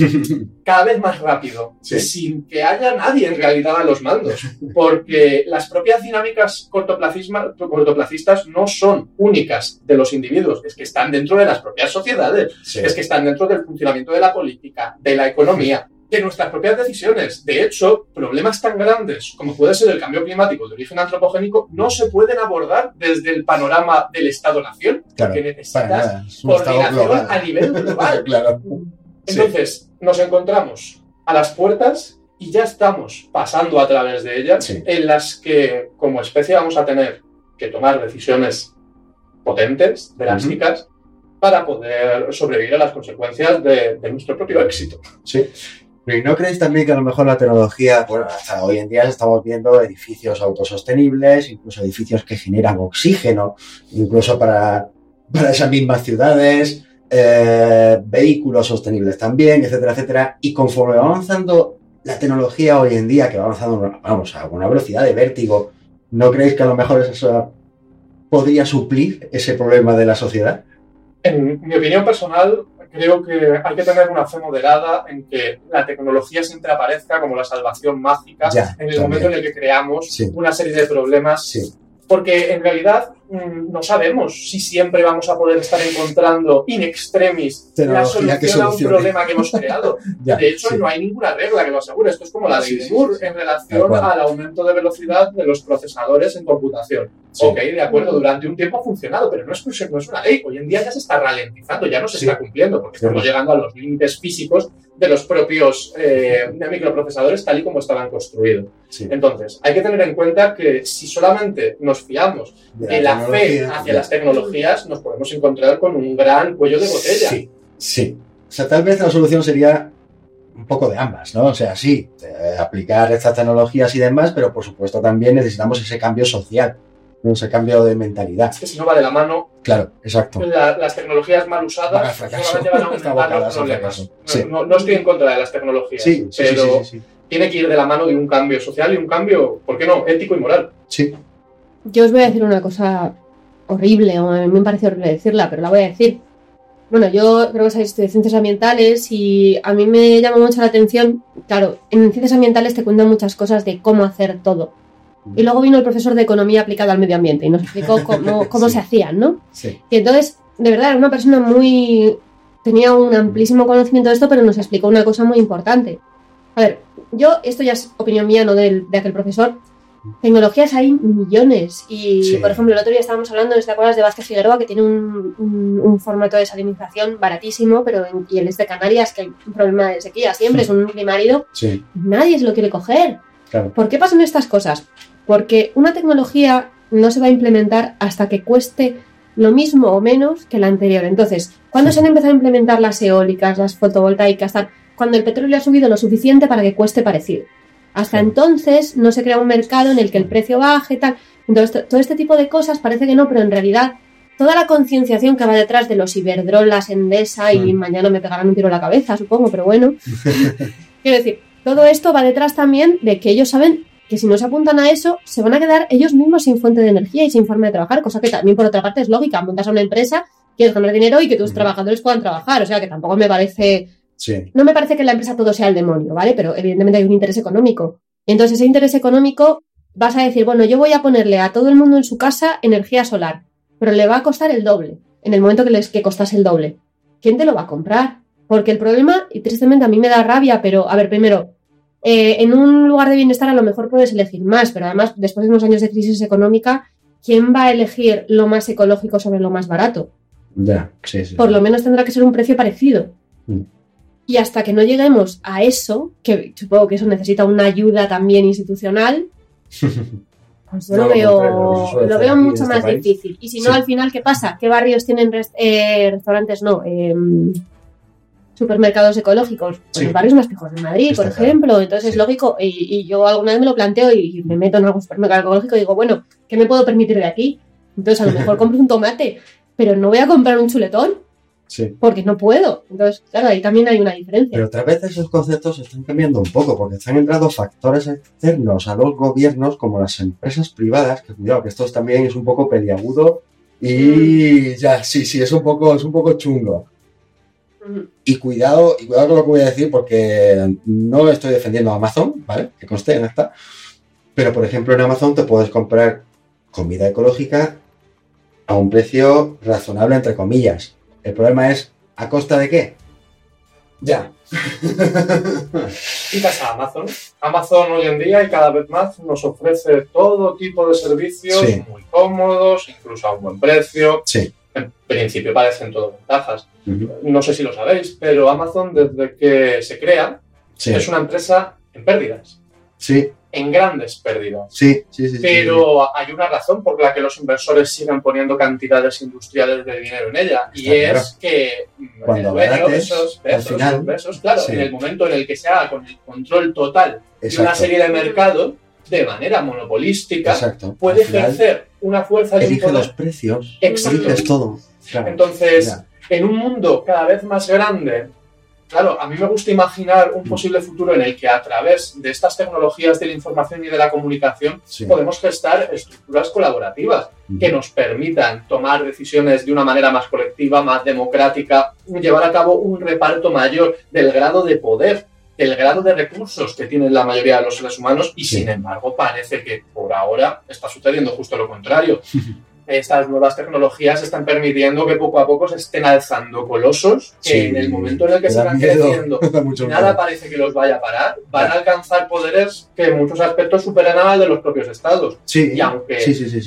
cada vez más rápido, Sí. sin que haya nadie en realidad a los mandos, porque las propias dinámicas cortoplacistas no son únicas de los individuos, es que están dentro de las propias sociedades, Sí. es que están dentro del funcionamiento de la política, de la economía, de nuestras propias decisiones. De hecho, problemas tan grandes como puede ser el cambio climático de origen antropogénico no se pueden abordar desde el panorama del Estado-nación, Claro, porque necesitas coordinación a nivel global. claro. Sí. Entonces, nos encontramos a las puertas y ya estamos pasando a través de ellas, Sí. en las que como especie vamos a tener que tomar decisiones potentes, drásticas, para poder sobrevivir a las consecuencias de, de nuestro propio éxito. Sí. Pero ¿y no creéis también que a lo mejor la tecnología, bueno, hasta hoy en día estamos viendo edificios autosostenibles, incluso edificios que generan oxígeno, incluso para, para esas mismas ciudades, eh, vehículos sostenibles también, etcétera, etcétera. Y conforme va avanzando la tecnología hoy en día, que va avanzando, vamos, a una velocidad de vértigo, ¿no creéis que a lo mejor eso podría suplir ese problema de la sociedad? En mi opinión personal, creo que hay que tener una fe moderada en que la tecnología siempre aparezca como la salvación mágica Ya, en el también. momento en el que creamos Sí. una serie de problemas Sí. Porque en realidad mm, no sabemos si siempre vamos a poder estar encontrando in extremis la solución a un problema que hemos creado. Ya, De hecho, sí. no hay ninguna regla que lo asegure. Esto es como la ley de Moore en relación al aumento de velocidad de los procesadores en computación. Sí. Ok, de acuerdo, durante un tiempo ha funcionado, pero no es, no es una ley. Hoy en día ya se está ralentizando, ya no se Sí. está cumpliendo, porque estamos llegando a los límites físicos de los propios eh, microprocesadores tal y como estaban construidos. Sí. Entonces, hay que tener en cuenta que si solamente nos fiamos De de la fe hacia las tecnologías, nos podemos encontrar con un gran cuello de botella. Sí, sí. O sea, tal vez la solución sería un poco de ambas, ¿no? O sea, sí, eh, aplicar estas tecnologías y demás, pero por supuesto también necesitamos ese cambio social, ¿no? ese cambio de mentalidad. Es que si no va de la mano, Claro, exacto. la- las tecnologías mal usadas fracaso. solamente van a aumentar los problemas. fracaso. No, Sí. no- no estoy en contra de las tecnologías, Sí, sí, sí, pero sí, sí, sí. tiene que ir de la mano de un cambio social y un cambio, ¿por qué no?, ético y moral. Sí, Yo os voy a decir una cosa horrible, o a mí me parece horrible decirla, pero la voy a decir. Bueno, yo creo que sabéis de ciencias ambientales y a mí me llama mucho la atención, claro, en ciencias ambientales te cuentan muchas cosas de cómo hacer todo. Y luego vino el profesor de economía aplicada al medio ambiente y nos explicó cómo, cómo Sí. se hacían, ¿no? sí. Y entonces, de verdad, era una persona muy... tenía un amplísimo conocimiento de esto, pero nos explicó una cosa muy importante. A ver, yo, esto ya es opinión mía, no del, de aquel profesor. Tecnologías hay millones. Y, Sí. por ejemplo, el otro día estábamos hablando, ¿no te acuerdas de Vázquez Figueroa, que tiene un, un- un formato de salinización baratísimo, pero en, y él es de Canarias, que hay un problema de sequía siempre, es un clima árido, Sí, nadie se lo quiere coger. claro. ¿Por qué pasan estas cosas? Porque una tecnología no se va a implementar hasta que cueste lo mismo o menos que la anterior. Entonces, ¿cuándo se han empezado a implementar las eólicas, las fotovoltaicas, tal? Cuando el petróleo ha subido lo suficiente para que cueste parecido. Hasta entonces no se crea un mercado en el que el precio baje, tal. Entonces, to- todo este tipo de cosas parece que no, pero en realidad toda la concienciación que va detrás de los Iberdrolas, Endesa y mañana me pegarán un tiro en la cabeza, supongo, pero bueno. Quiero decir, todo esto va detrás también de que ellos saben que si no se apuntan a eso, se van a quedar ellos mismos sin fuente de energía y sin forma de trabajar, cosa que también por otra parte es lógica. Montas a una empresa, quieres ganar dinero y que tus trabajadores puedan trabajar. O sea que tampoco me parece Sí. no me parece que en la empresa todo sea el demonio, ¿vale? Pero evidentemente hay un interés económico. Entonces, ese interés económico vas a decir, bueno, yo voy a ponerle a todo el mundo en su casa energía solar, pero le va a costar el doble, en el momento que les que costase el doble. ¿Quién te lo va a comprar? Porque el problema, y tristemente a mí me da rabia, pero a ver, primero, eh, en un lugar de bienestar a lo mejor puedes elegir más, pero además, después de unos años de crisis económica, ¿quién va a elegir lo más ecológico sobre lo más barato? Ya, sí, sí. por lo menos tendrá que ser un precio parecido. Mm. Y hasta que no lleguemos a eso, que supongo que eso necesita una ayuda también institucional, pues yo No lo veo, lo veo mucho este más país. difícil. Y si no, Sí. al final, ¿qué pasa? ¿Qué barrios tienen eh, restaurantes? No, em, supermercados ecológicos. Pues Sí. los barrios más pijos de Madrid, Está por claro. ejemplo. Entonces es lógico. Y, y yo alguna vez me lo planteo y me meto en algún supermercado ecológico y digo, bueno, ¿qué me puedo permitir de aquí? Entonces a lo mejor compro un tomate, pero no voy a comprar un chuletón Sí. porque no puedo. Entonces, claro, ahí también hay una diferencia. Pero otra vez esos conceptos están cambiando un poco, porque están entrando factores externos a los gobiernos, como las empresas privadas, que cuidado, que esto también es un poco peliagudo y ya, sí, sí, es un poco, es un poco chungo. Y cuidado, y cuidado con lo que voy a decir, porque no estoy defendiendo a Amazon, ¿vale? Que conste en esta. Pero, por ejemplo, en Amazon te puedes comprar comida ecológica a un precio razonable, entre comillas. El problema es, ¿a costa de qué? Ya. Quitas a Amazon. Amazon hoy en día y cada vez más nos ofrece todo tipo de servicios Sí. muy cómodos, incluso a un buen precio. Sí. En principio parecen todo ventajas. No sé si lo sabéis, pero Amazon desde que se crea Sí. es una empresa en pérdidas, Sí, en grandes pérdidas. sí, sí, sí, sí. Pero hay una razón por la que los inversores siguen poniendo cantidades industriales de dinero en ella. Y es que mm, Cuando abarates, esos Bezos, final, Bezos, claro, en el momento en el que se haga con el control total de una Exacto, serie de mercado, de manera monopolística, exacto. puede ejercer una fuerza un poder. los precios, eliges todo. Claro. Entonces, Ya. en un mundo cada vez más grande, claro, a mí me gusta imaginar un posible futuro en el que a través de estas tecnologías de la información y de la comunicación Sí. podemos gestar estructuras colaborativas que nos permitan tomar decisiones de una manera más colectiva, más democrática, llevar a cabo un reparto mayor del grado de poder, del grado de recursos que tienen la mayoría de los seres humanos y Sí. sin embargo parece que por ahora está sucediendo justo lo contrario. Estas nuevas tecnologías están permitiendo que poco a poco se estén alzando colosos que Sí. en el momento en el que se van creciendo nada parece que los vaya a parar, van a alcanzar poderes que en muchos aspectos superan al de los propios estados. Sí, Y aunque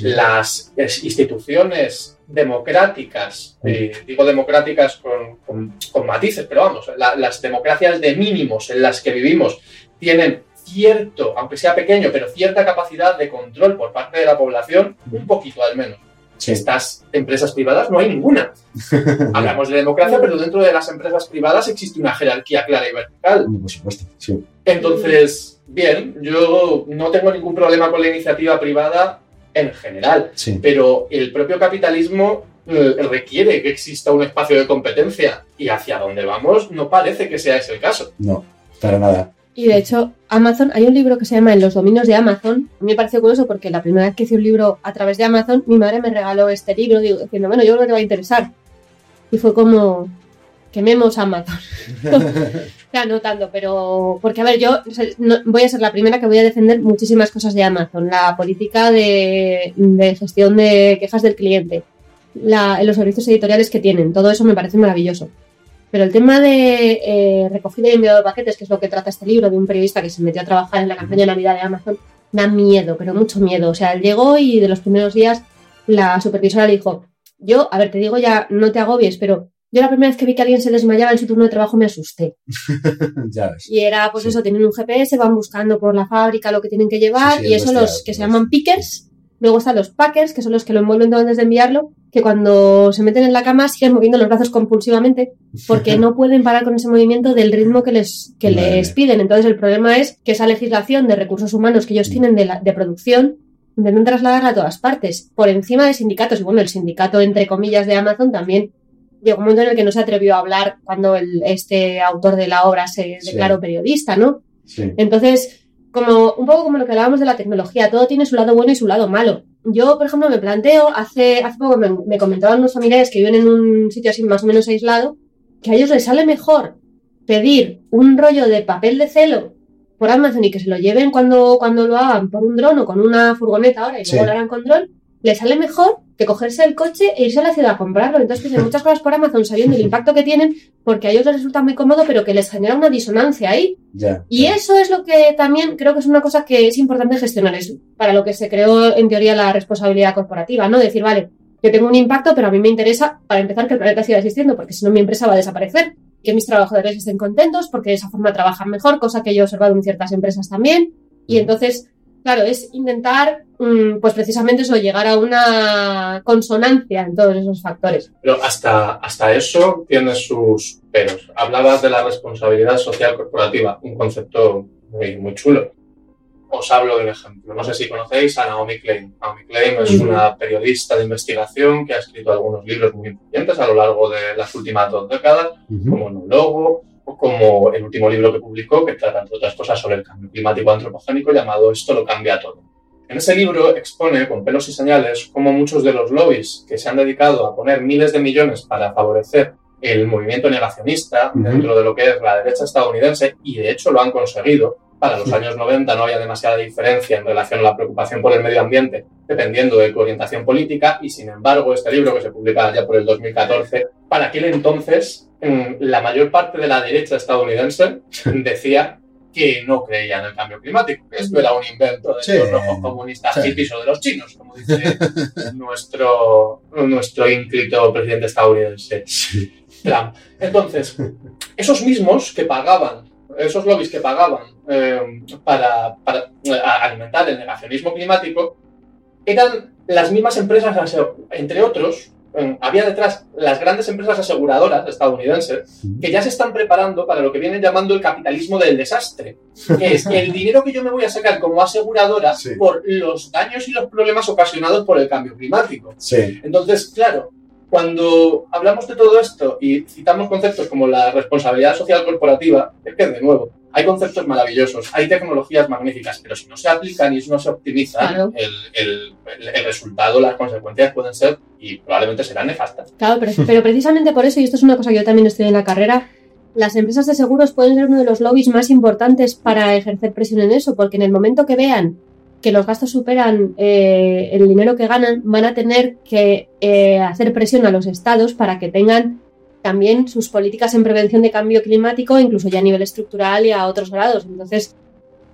las es- instituciones democráticas, eh, digo democráticas con, con- con matices, pero vamos, la- las democracias de mínimos en las que vivimos tienen cierto, aunque sea pequeño, pero cierta capacidad de control por parte de la población, un poquito al menos. Sí. Estas empresas privadas no hay ninguna. Hablamos de democracia, pero dentro de las empresas privadas existe una jerarquía clara y vertical. Por supuesto, sí. Entonces, bien, yo no tengo ningún problema con la iniciativa privada en general, Sí. pero el propio capitalismo eh, requiere que exista un espacio de competencia y hacia donde vamos no parece que sea ese el caso. No, para nada. Y de hecho, Amazon, hay un libro que se llama En los dominios de Amazon. A mí me pareció curioso porque la primera vez que hice un libro a través de Amazon, mi madre me regaló este libro diciendo, bueno, yo creo que te va a interesar. Y fue como, quememos Amazon. ya, no tanto, pero. Porque, a ver, yo o sea, voy a ser la primera que voy a defender muchísimas cosas de Amazon. La política de, gestión de quejas del cliente, los servicios editoriales que tienen, todo eso me parece maravilloso. Pero el tema de eh, recogida y enviado de paquetes, que es lo que trata este libro de un periodista que se metió a trabajar en la campaña de Navidad de Amazon, da miedo, pero mucho miedo. O sea, él llegó y de los primeros días la supervisora le dijo, yo, a ver, te digo ya, no te agobies, pero yo la primera vez que vi que alguien se desmayaba en su turno de trabajo me asusté. ya ves. Y era, pues Sí. eso, tienen un GPS, van buscando por la fábrica lo que tienen que llevar, Sí, sí, y es eso los que se llaman pickers, luego están los packers, que son los que lo envuelven todo antes de enviarlo, que cuando se meten en la cama siguen moviendo los brazos compulsivamente, porque no pueden parar con ese movimiento del ritmo que les, que Madre les piden. Entonces el problema es que esa legislación de recursos humanos que ellos Mm. tienen de, la- de producción, intentan trasladarla a todas partes, por encima de sindicatos, y bueno, el sindicato, entre comillas, de Amazon también llegó un momento en el que no se atrevió a hablar cuando el, este autor de la obra se Sí. declaró periodista, ¿no? Sí. Entonces, como un poco como lo que hablábamos de la tecnología, todo tiene su lado bueno y su lado malo. Yo, por ejemplo, me planteo, hace, hace poco me, me comentaban unos familiares que viven en un sitio así más o menos aislado, que a ellos les sale mejor pedir un rollo de papel de celo por Amazon y que se lo lleven cuando, cuando lo hagan por un dron o con una furgoneta ahora y Sí. luego lo harán con dron, les sale mejor que cogerse el coche e irse a la ciudad a comprarlo. Entonces piden muchas cosas por Amazon sabiendo el impacto que tienen porque a ellos les resulta muy cómodo pero que les genera una disonancia ahí. Ya. Y eso es lo que también creo que es una cosa que es importante gestionar, es para lo que se creó en teoría la responsabilidad corporativa, ¿no? Decir, vale, yo tengo un impacto, pero a mí me interesa, para empezar, que el planeta siga existiendo, porque si no mi empresa va a desaparecer, que mis trabajadores estén contentos, porque de esa forma trabajan mejor, cosa que yo he observado en ciertas empresas también. Y entonces, claro, es intentar, mm, pues precisamente eso, llegar a una consonancia en todos esos factores. Pero hasta, hasta eso tiene sus peros. Hablabas de la responsabilidad social corporativa, un concepto muy, muy chulo. Os hablo de un ejemplo. No sé si conocéis a Naomi Klein. Naomi Klein es Ujú. una periodista de investigación que ha escrito algunos libros muy influyentes a lo largo de las últimas dos décadas, Ujú. como Nologo o como el último libro que publicó, que trata, entre otras cosas, sobre el cambio climático antropogénico llamado Esto lo cambia todo. En ese libro expone con pelos y señales cómo muchos de los lobbies que se han dedicado a poner miles de millones para favorecer el movimiento negacionista dentro de lo que es la derecha estadounidense, y de hecho lo han conseguido, para los años 90 no había demasiada diferencia en relación a la preocupación por el medio ambiente, dependiendo de tu orientación política, y sin embargo este libro que se publica ya por el 2014, para aquel entonces la mayor parte de la derecha estadounidense decía que no creía en el cambio climático, que esto era un invento de Sí. los rojos comunistas Sí. hippies o de los chinos, como dice nuestro, nuestro ínclito presidente estadounidense. Trump. Entonces, esos mismos que pagaban, esos lobbies que pagaban eh, para, para, eh, alimentar el negacionismo climático, eran las mismas empresas, entre otros, había detrás las grandes empresas aseguradoras estadounidenses que ya se están preparando para lo que vienen llamando el capitalismo del desastre, que es el dinero que yo me voy a sacar como aseguradora Sí. por los daños y los problemas ocasionados por el cambio climático. Sí. Entonces, claro, cuando hablamos de todo esto y citamos conceptos como la responsabilidad social corporativa, es que de nuevo, hay conceptos maravillosos, hay tecnologías magníficas, pero si no se aplican y no se optimizan, Claro. el, el- el- el resultado, las consecuencias pueden ser y probablemente serán nefastas. Claro, pero, pero precisamente por eso, y esto es una cosa que yo también estoy en la carrera, las empresas de seguros pueden ser uno de los lobbies más importantes para ejercer presión en eso, porque en el momento que vean que los gastos superan eh, el dinero que ganan, van a tener que eh, hacer presión a los estados para que tengan también sus políticas en prevención de cambio climático, incluso ya a nivel estructural y a otros grados. Entonces,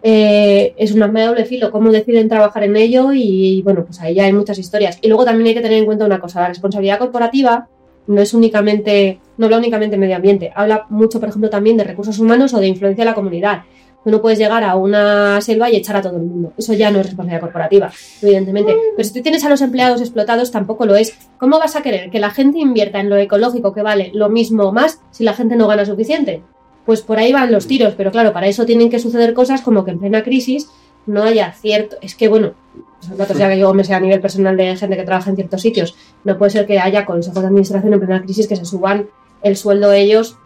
eh, es un arma doble filo cómo deciden trabajar en ello y, bueno, pues ahí ya hay muchas historias. Y luego también hay que tener en cuenta una cosa, la responsabilidad corporativa no es únicamente, no habla únicamente medio ambiente, habla mucho, por ejemplo, también de recursos humanos o de influencia de la comunidad. Tú no puedes llegar a una selva y echar a todo el mundo. Eso ya no es responsabilidad corporativa, evidentemente. Pero si tú tienes a los empleados explotados, tampoco lo es. ¿Cómo vas a querer que la gente invierta en lo ecológico que vale lo mismo o más si la gente no gana suficiente? Pues por ahí van los tiros, pero claro, para eso tienen que suceder cosas como que en plena crisis no haya cierto. Es que, bueno, son datos ya que yo me sé a nivel personal de gente que trabaja en ciertos sitios. No puede ser que haya consejos de administración en plena crisis que se suban el sueldo ellos,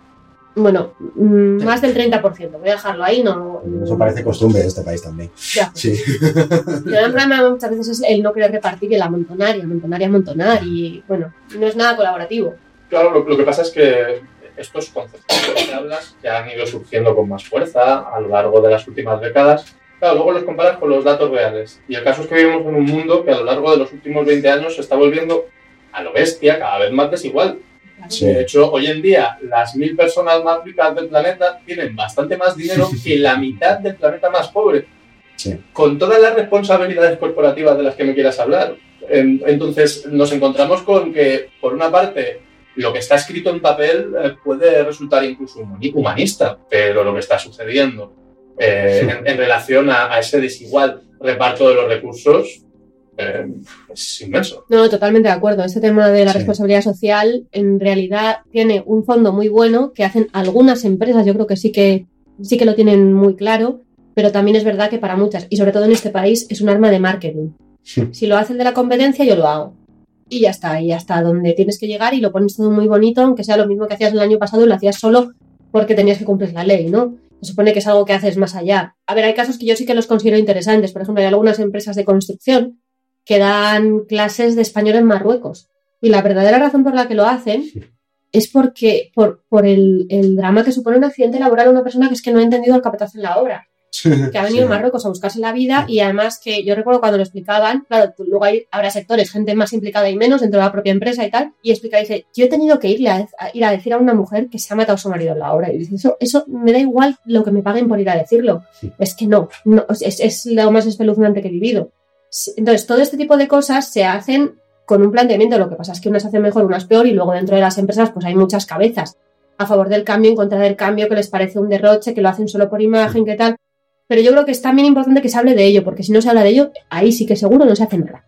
bueno, mm, más del 30%. Voy a dejarlo ahí, no. Eso parece costumbre de este país también. Ya. Sí. El gran problema muchas veces es el no querer repartir y el amontonar y amontonar y amontonar. Y bueno, no es nada colaborativo. Claro, lo, lo que pasa es que estos conceptos que hablas que han ido surgiendo con más fuerza a lo largo de las últimas décadas, claro, luego los comparas con los datos reales. Y el caso es que vivimos en un mundo que a lo largo de los últimos 20 años se está volviendo a lo bestia, cada vez más desigual. Sí. De hecho, hoy en día, las mil personas más ricas del planeta tienen bastante más dinero que la mitad del planeta más pobre. Sí. Con todas las responsabilidades corporativas de las que me quieras hablar. En- Entonces, nos encontramos con que, por una parte, lo que está escrito en papel eh, puede resultar incluso humani- humanista, pero lo que está sucediendo eh, en, en relación a, a ese desigual reparto de los recursos eh, es inmenso. No, totalmente de acuerdo. Este tema de la Sí. responsabilidad social en realidad tiene un fondo muy bueno que hacen algunas empresas. Yo creo que sí que sí que lo tienen muy claro, pero también es verdad que para muchas y sobre todo en este país es un arma de marketing. Sí. Si lo hace el de la competencia, yo lo hago. Y ya está, y hasta donde tienes que llegar y lo pones todo muy bonito, aunque sea lo mismo que hacías el año pasado y lo hacías solo porque tenías que cumplir la ley, ¿no? Se supone que es algo que haces más allá. A ver, hay casos que yo sí que los considero interesantes. Por ejemplo, hay algunas empresas de construcción que dan clases de español en Marruecos. Y la verdadera razón por la que lo hacen es porque por, por el, el drama que supone un accidente laboral a una persona que es que no ha entendido el capataz en la obra que ha venido a Marruecos a buscarse la vida y además que yo recuerdo cuando lo explicaban, claro, luego hay, habrá sectores, gente más implicada y menos dentro de la propia empresa y tal, y explica, dice, yo he tenido que irle a, ir a decir a una mujer que se ha matado a su marido en la obra. Y dice, eso, eso me da igual lo que me paguen por ir a decirlo. Es que no, no es, es lo más espeluznante que he vivido. Entonces, todo este tipo de cosas se hacen con un planteamiento, lo que pasa es que unas hacen mejor, unas peor, y luego dentro de las empresas pues hay muchas cabezas a favor del cambio, en contra del cambio, que les parece un derroche, que lo hacen solo por imagen, que tal. Pero yo creo que es también importante que se hable de ello, porque si no se habla de ello, ahí sí que seguro no se hace nada.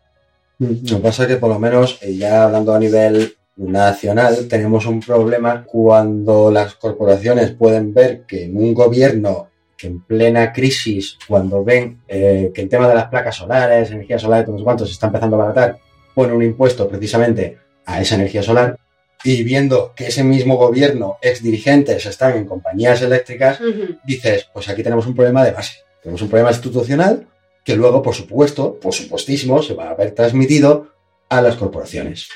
Mm, lo que pasa es que por lo menos, eh, ya hablando a nivel nacional, tenemos un problema cuando las corporaciones pueden ver que en un gobierno que en plena crisis, cuando ven eh, que el tema de las placas solares, energía solar y todos cuantos se está empezando a baratar, pone un impuesto precisamente a esa energía solar, y viendo que ese mismo gobierno, ex dirigentes, están en compañías eléctricas, dices, pues aquí tenemos un problema de base. Tenemos un problema institucional que luego, por supuesto, por supuestísimo, se va a haber transmitido a las corporaciones.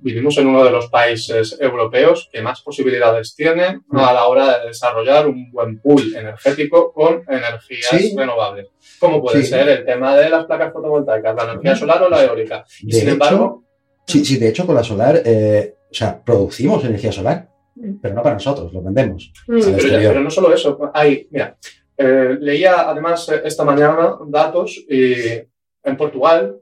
Vivimos en uno de los países europeos que más posibilidades tienen a la hora de desarrollar un buen pool energético con energías renovables. Como puede ser el tema de las placas fotovoltaicas, la energía solar o la eólica. Y sin embargo. Sí, sí, de hecho, con la solar eh, o sea, producimos energía solar, mm. pero no para nosotros, lo vendemos. Mm. Pero, no solo eso, hay, mira, eh, leía además eh, esta mañana datos y en Portugal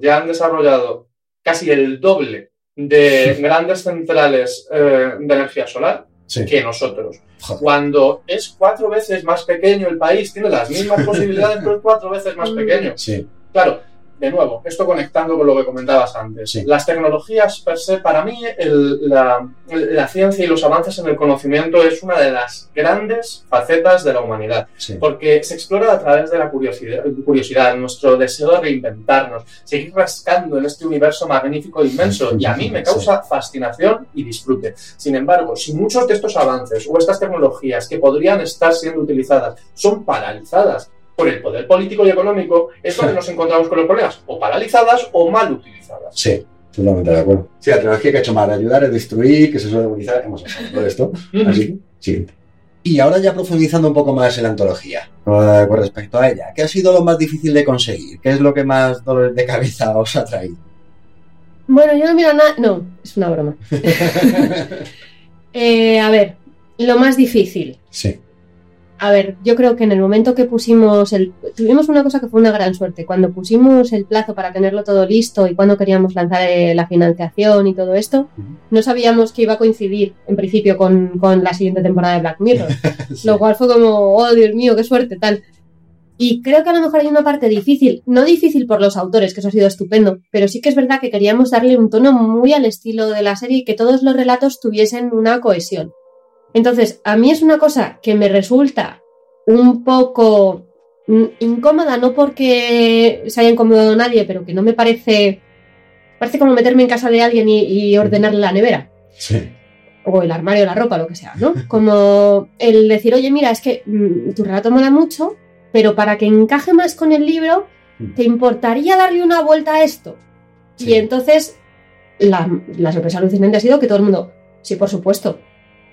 ya han desarrollado casi el doble de grandes centrales eh, de energía solar que nosotros. Cuando es cuatro veces más pequeño el país, tiene las mismas posibilidades, pero es cuatro veces más mm. pequeño. Sí. Claro, de nuevo, esto conectando con lo que comentabas antes. Las tecnologías per se, para mí, la, ciencia y los avances en el conocimiento es una de las grandes facetas de la humanidad, porque se explora a través de la curiosidad, curiosidad, nuestro deseo de reinventarnos, seguir rascando en este universo magnífico e inmenso, y a mí me causa fascinación y disfrute. Sin embargo, si muchos de estos avances o estas tecnologías que podrían estar siendo utilizadas son paralizadas por el poder político y económico, es donde nos encontramos con los problemas, o paralizadas o mal utilizadas. Sí, totalmente de acuerdo. Sí, la tecnología que ha hecho mal ayudar, es destruir, que se suele demonizar, hemos hablado todo esto. Así siguiente. Y ahora ya profundizando un poco más en la antología, con respecto a ella, ¿qué ha sido lo más difícil de conseguir? ¿Qué es lo que más dolor de cabeza os ha traído? Bueno, yo no miro nada. No, es una broma. Eh, a ver, lo más difícil. Sí a ver, yo creo que en el momento que pusimos el... Tuvimos una cosa que fue una gran suerte. Cuando pusimos el plazo para tenerlo todo listo y cuando queríamos lanzar eh, la financiación y todo esto, no sabíamos que iba a coincidir en principio con, la siguiente temporada de Black Mirror. Lo cual fue como, oh Dios mío, qué suerte, tal. Y creo que a lo mejor hay una parte difícil, no difícil por los autores, que eso ha sido estupendo, pero sí que es verdad que queríamos darle un tono muy al estilo de la serie y que todos los relatos tuviesen una cohesión. Entonces, a mí es una cosa que me resulta un poco incómoda, no porque se haya incomodado nadie, pero que no me parece. Parece como meterme en casa de alguien y, ordenarle la nevera. Sí. O el armario, la ropa, lo que sea, ¿no? Como el decir, oye, mira, es que mm, tu relato mola mucho, pero para que encaje más con el libro, mm. ¿te importaría darle una vuelta a esto? Y entonces, la, la sorpresa alucinante ha sido que todo el mundo, sí, por supuesto,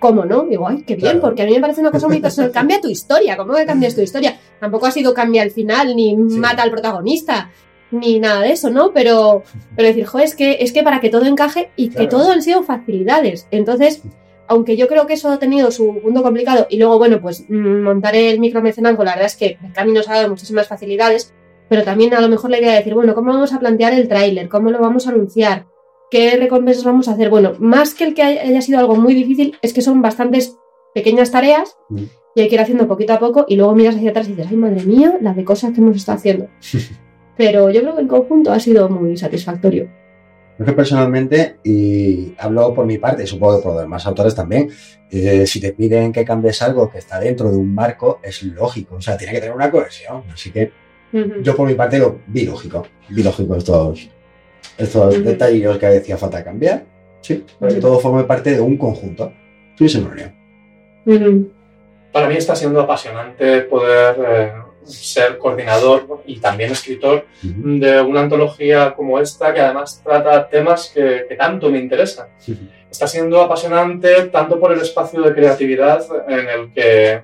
¿Cómo no? Digo, ay, qué bien, porque a mí me parece una cosa muy personal. Cambia tu historia, ¿cómo que cambias tu historia? Tampoco ha sido cambia el final, ni mata al protagonista, ni nada de eso, ¿no? Pero, pero decir, joder, es que, es que para que todo encaje y que todo han sido facilidades. Entonces, aunque yo creo que eso ha tenido su punto complicado, y luego, bueno, pues mm, montar el micromecenazgo, la verdad es que el camino nos ha dado muchísimas facilidades, pero también a lo mejor la idea de decir, bueno, ¿cómo vamos a plantear el tráiler? ¿Cómo lo vamos a anunciar? ¿Qué recompensas vamos a hacer? Bueno, más que el que haya sido algo muy difícil, es que son bastantes pequeñas tareas mm. y hay que ir haciendo poquito a poco y luego miras hacia atrás y dices, ay madre mía, la de cosas que hemos estado haciendo. Pero yo creo que el conjunto ha sido muy satisfactorio. Yo que personalmente, y hablo por mi parte, y supongo que por los demás autores también, eh, si te piden que cambies algo que está dentro de un marco, es lógico, o sea, tiene que tener una cohesión. Así que yo por mi parte lo vi lógico, vi lógico estos, estos detalles que decía falta cambiar, sí, para que todo forme parte de un conjunto. Sí, se me Para mí está siendo apasionante poder eh, ser coordinador y también escritor de una antología como esta que además trata temas que, que tanto me interesan. Está siendo apasionante tanto por el espacio de creatividad en el que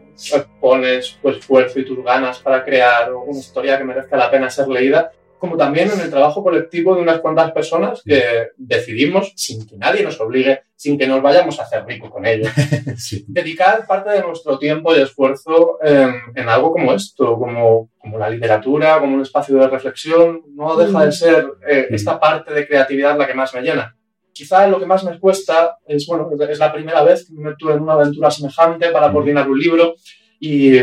pones tu esfuerzo y tus ganas para crear una historia que merezca la pena ser leída, como también en el trabajo colectivo de unas cuantas personas que decidimos, sin que nadie nos obligue, sin que nos vayamos a hacer ricos con ello, Sí. dedicar parte de nuestro tiempo y esfuerzo en, en algo como esto, como, como la literatura, como un espacio de reflexión, no deja de ser eh, Mm. esta parte de creatividad la que más me llena. Quizá lo que más me cuesta es, bueno, es la primera vez que me meto en una aventura semejante para Mm. coordinar un libro y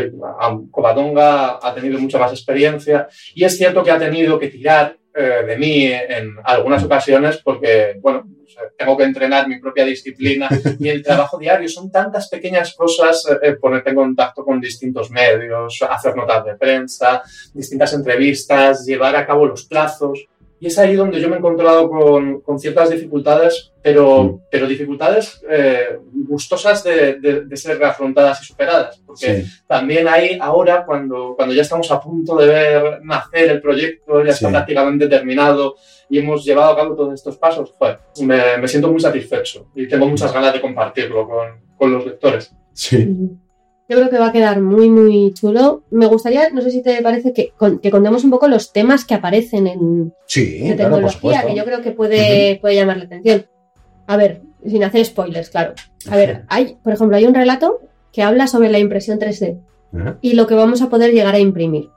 Covadonga ha tenido mucha más experiencia y es cierto que ha tenido que tirar eh, de mí en algunas ocasiones porque, bueno, tengo que entrenar mi propia disciplina y el trabajo diario son tantas pequeñas cosas, eh, ponerte en contacto con distintos medios, hacer notas de prensa, distintas entrevistas, llevar a cabo los plazos. Y es ahí donde yo me he encontrado con, con ciertas dificultades, pero, Mm. pero dificultades eh, gustosas de, de- de ser afrontadas y superadas. Porque Sí. también hay ahora, cuando, cuando ya estamos a punto de ver nacer el proyecto, ya está Sí. prácticamente terminado y hemos llevado a cabo todos estos pasos, joder, me, me siento muy satisfecho y tengo muchas ganas de compartirlo con, con los lectores. Sí. Yo creo que va a quedar muy, muy chulo. Me gustaría, no sé si te parece, que, con- que contemos un poco los temas que aparecen en Sí, de claro, por tecnología, que yo creo que puede, puede llamar la atención. A ver, sin hacer spoilers, claro. A ver, hay, por ejemplo, hay un relato que habla sobre la impresión 3D Ajá. y lo que vamos a poder llegar a imprimir.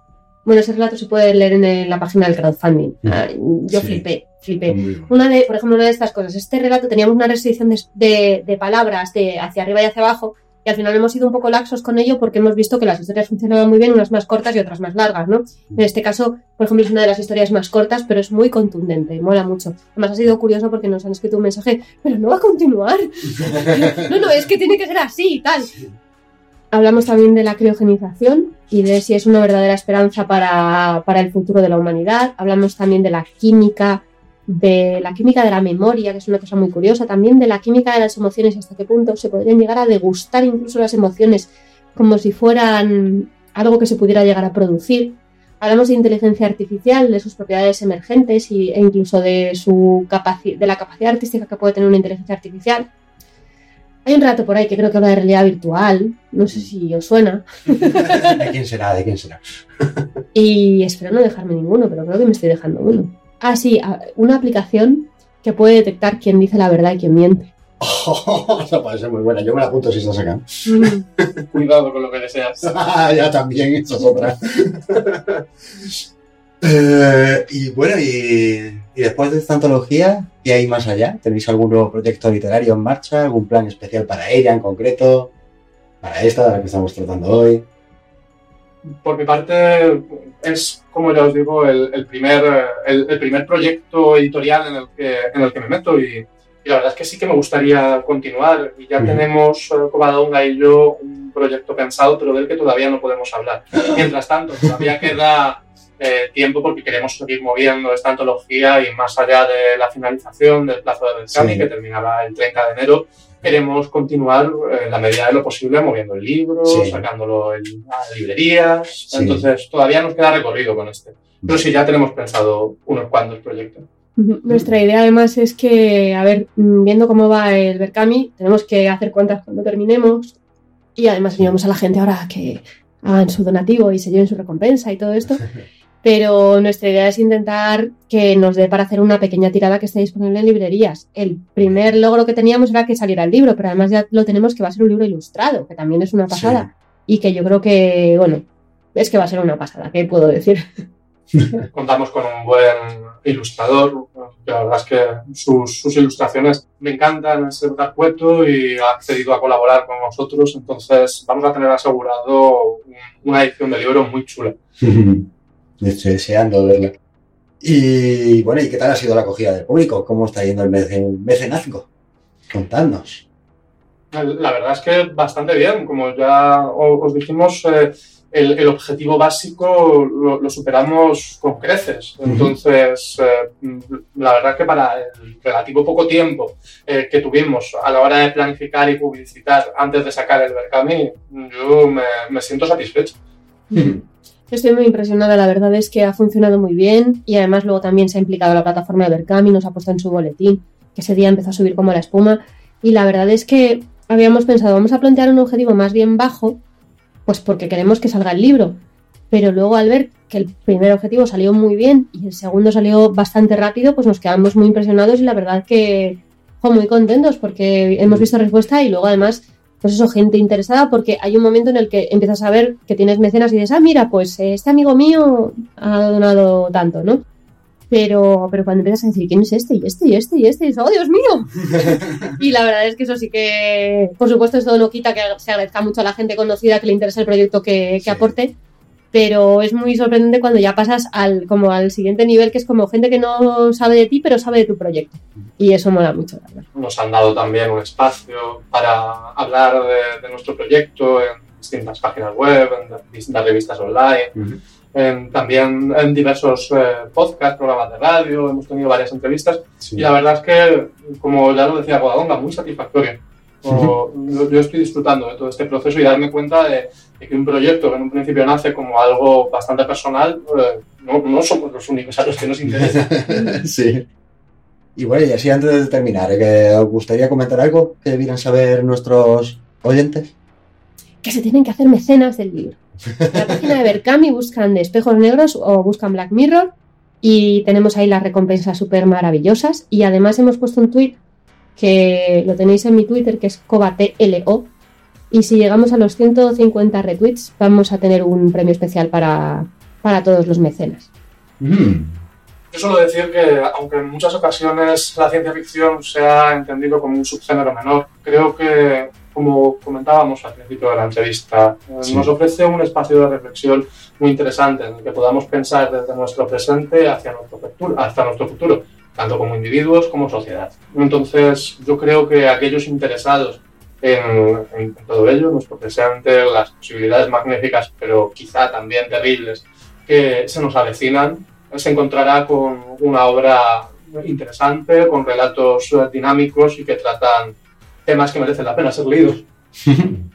Bueno, ese relato se puede leer en la página del crowdfunding. Ah, yo Sí. flipé, flipé. Una de, por ejemplo, una de estas cosas, este relato teníamos una restricción de, de- de palabras de hacia arriba y hacia abajo, y al final hemos sido un poco laxos con ello porque hemos visto que las historias funcionaban muy bien, unas más cortas y otras más largas, ¿no? En este caso, por ejemplo, es una de las historias más cortas, pero es muy contundente, mola mucho. Además ha sido curioso porque nos han escrito un mensaje, pero no va a continuar. no, no, es que tiene que ser así y tal. Hablamos también de la criogenización y de si es una verdadera esperanza para, para el futuro de la humanidad. Hablamos también de la química, de la química de la memoria, que es una cosa muy curiosa, también de la química de las emociones y hasta qué punto se podrían llegar a degustar incluso las emociones como si fueran algo que se pudiera llegar a producir. Hablamos de inteligencia artificial, de sus propiedades emergentes y, e incluso de, su de la capacidad artística que puede tener una inteligencia artificial. Hay un relato por ahí que creo que habla de realidad virtual, no sé si os suena, ¿De quién será? ¿De quién será? y espero no dejarme ninguno, pero creo que me estoy dejando uno. Ah, sí, una aplicación que puede detectar quién dice la verdad y quién miente. Esa puede ser muy buena. Yo me la apunto si está sacando. Cuidado con lo que deseas. ya también, eso es otra. Eh, y bueno, y, y después de esta antología, ¿qué hay más allá? ¿Tenéis algún nuevo proyecto literario en marcha? ¿Algún plan especial para ella en concreto? ¿Para esta, de la que estamos tratando hoy? Por mi parte, es, como ya os digo, el, el primer, el, el primer proyecto editorial en el que, en el que me meto y, y la verdad es que sí que me gustaría continuar. Y ya Ujú. tenemos, eh, Covadonga y yo, un proyecto pensado, pero del que todavía no podemos hablar. Mientras tanto, todavía queda eh, tiempo porque queremos seguir moviendo esta antología y más allá de la finalización del plazo de Beltrami, Sí. que terminará el 30 de enero, queremos continuar eh, en la medida de lo posible moviendo el libro, Sí. sacándolo en a librerías. Sí. Entonces, todavía nos queda recorrido con este. Pero sí, ya tenemos pensado unos cuantos proyectos. Nuestra idea además es que, a ver, mm, viendo cómo va el Berkami, tenemos que hacer cuentas cuando terminemos y además animamos a la gente ahora a que hagan su donativo y se lleven su recompensa y todo esto. Pero nuestra idea es intentar que nos dé para hacer una pequeña tirada que esté disponible en librerías. El primer logro que teníamos era que saliera el libro, pero además ya lo tenemos que va a ser un libro ilustrado, que también es una pasada. Y que yo creo que, bueno, es que va a ser una pasada, ¿qué puedo decir? Contamos con un buen ilustrador. La verdad es que sus, sus ilustraciones me encantan, es Edgar Cueto y ha accedido a colaborar con nosotros. Entonces, vamos a tener asegurado un- una edición de libro muy chula. Estoy deseando verla. Y bueno, ¿y qué tal ha sido la acogida del público? ¿Cómo está yendo el mece- mecenazgo? Contadnos. La verdad es que bastante bien. Como ya os dijimos, eh, el, el objetivo básico lo, lo superamos con creces. Entonces, eh, la verdad que para el relativo poco tiempo eh, que tuvimos a la hora de planificar y publicitar antes de sacar el Berkami, yo me, me siento satisfecho. Estoy muy impresionada, la verdad es que ha funcionado muy bien y además luego también se ha implicado la plataforma de Berkami, nos ha puesto en su boletín, que ese día empezó a subir como la espuma. Y la verdad es que habíamos pensado, vamos a plantear un objetivo más bien bajo, pues porque queremos que salga el libro, pero luego al ver que el primer objetivo salió muy bien y el segundo salió bastante rápido, pues nos quedamos muy impresionados y la verdad que jo, muy contentos porque hemos visto respuesta y luego además pues eso, gente interesada, porque hay un momento en el que empiezas a ver que tienes mecenas y dices, ah, mira, pues eh, este amigo mío ha donado tanto, ¿no? Pero, pero cuando empiezas a decir, ¿quién es este? Y este, y este, y este, y dices, ¡oh, Dios mío! y la verdad es que eso sí que, por supuesto, esto no quita que se agradezca mucho a la gente conocida que le interesa el proyecto que, que Sí. aporte, pero es muy sorprendente cuando ya pasas al, como al siguiente nivel, que es como gente que no sabe de ti, pero sabe de tu proyecto. Y eso mola mucho, la verdad. Nos han dado también un espacio para hablar de, de nuestro proyecto en distintas páginas web, en distintas revistas online, en- también en diversos eh, podcasts, programas de radio, hemos tenido varias entrevistas Sí. y la verdad es que, como ya lo decía Guadonga, muy satisfactorio. O- yo, yo estoy disfrutando de todo este proceso y darme cuenta de, de que un proyecto que en un principio nace como algo bastante personal, eh, no, no somos los únicos a los que nos interesa. sí. Y bueno, y así antes de terminar, ¿eh? ¿que ¿os gustaría comentar algo que debieran saber nuestros oyentes? que se tienen que hacer mecenas del libro. En la página de Berkami buscan de espejos negros o buscan Black Mirror y tenemos ahí las recompensas súper maravillosas y además hemos puesto un tweet que lo tenéis en mi Twitter que es cobatlo y si llegamos a los 150 retweets vamos a tener un premio especial para, para todos los mecenas. Mm. Yo suelo decir que, aunque en muchas ocasiones la ciencia ficción se ha entendido como un subgénero menor, creo que, como comentábamos al principio de la entrevista, eh, Sí. nos ofrece un espacio de reflexión muy interesante en el que podamos pensar desde nuestro presente hacia nuestro futuro, hasta nuestro futuro tanto como individuos como sociedad. Entonces, yo creo que aquellos interesados en, en todo ello, nuestro presente, las posibilidades magníficas, pero quizá también terribles, que se nos avecinan, se encontrará con una obra interesante, con relatos eh, dinámicos y que tratan temas que merecen la pena ser leídos.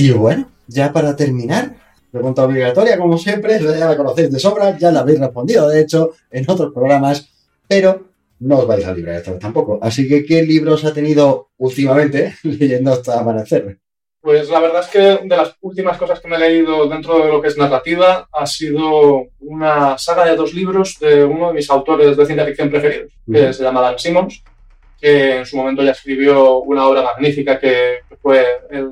Y bueno, ya para terminar, pregunta obligatoria, como siempre, ya la conocéis de sobra, ya la habéis respondido, de hecho, en otros programas, pero no os vais a librar esta vez tampoco. Así que, ¿qué libros ha tenido últimamente leyendo hasta amanecer? Pues la verdad es que de las últimas cosas que me he leído dentro de lo que es narrativa ha sido una saga de dos libros de uno de mis autores de ciencia ficción preferidos, que se llama Dan Simmons, que en su momento ya escribió una obra magnífica que fue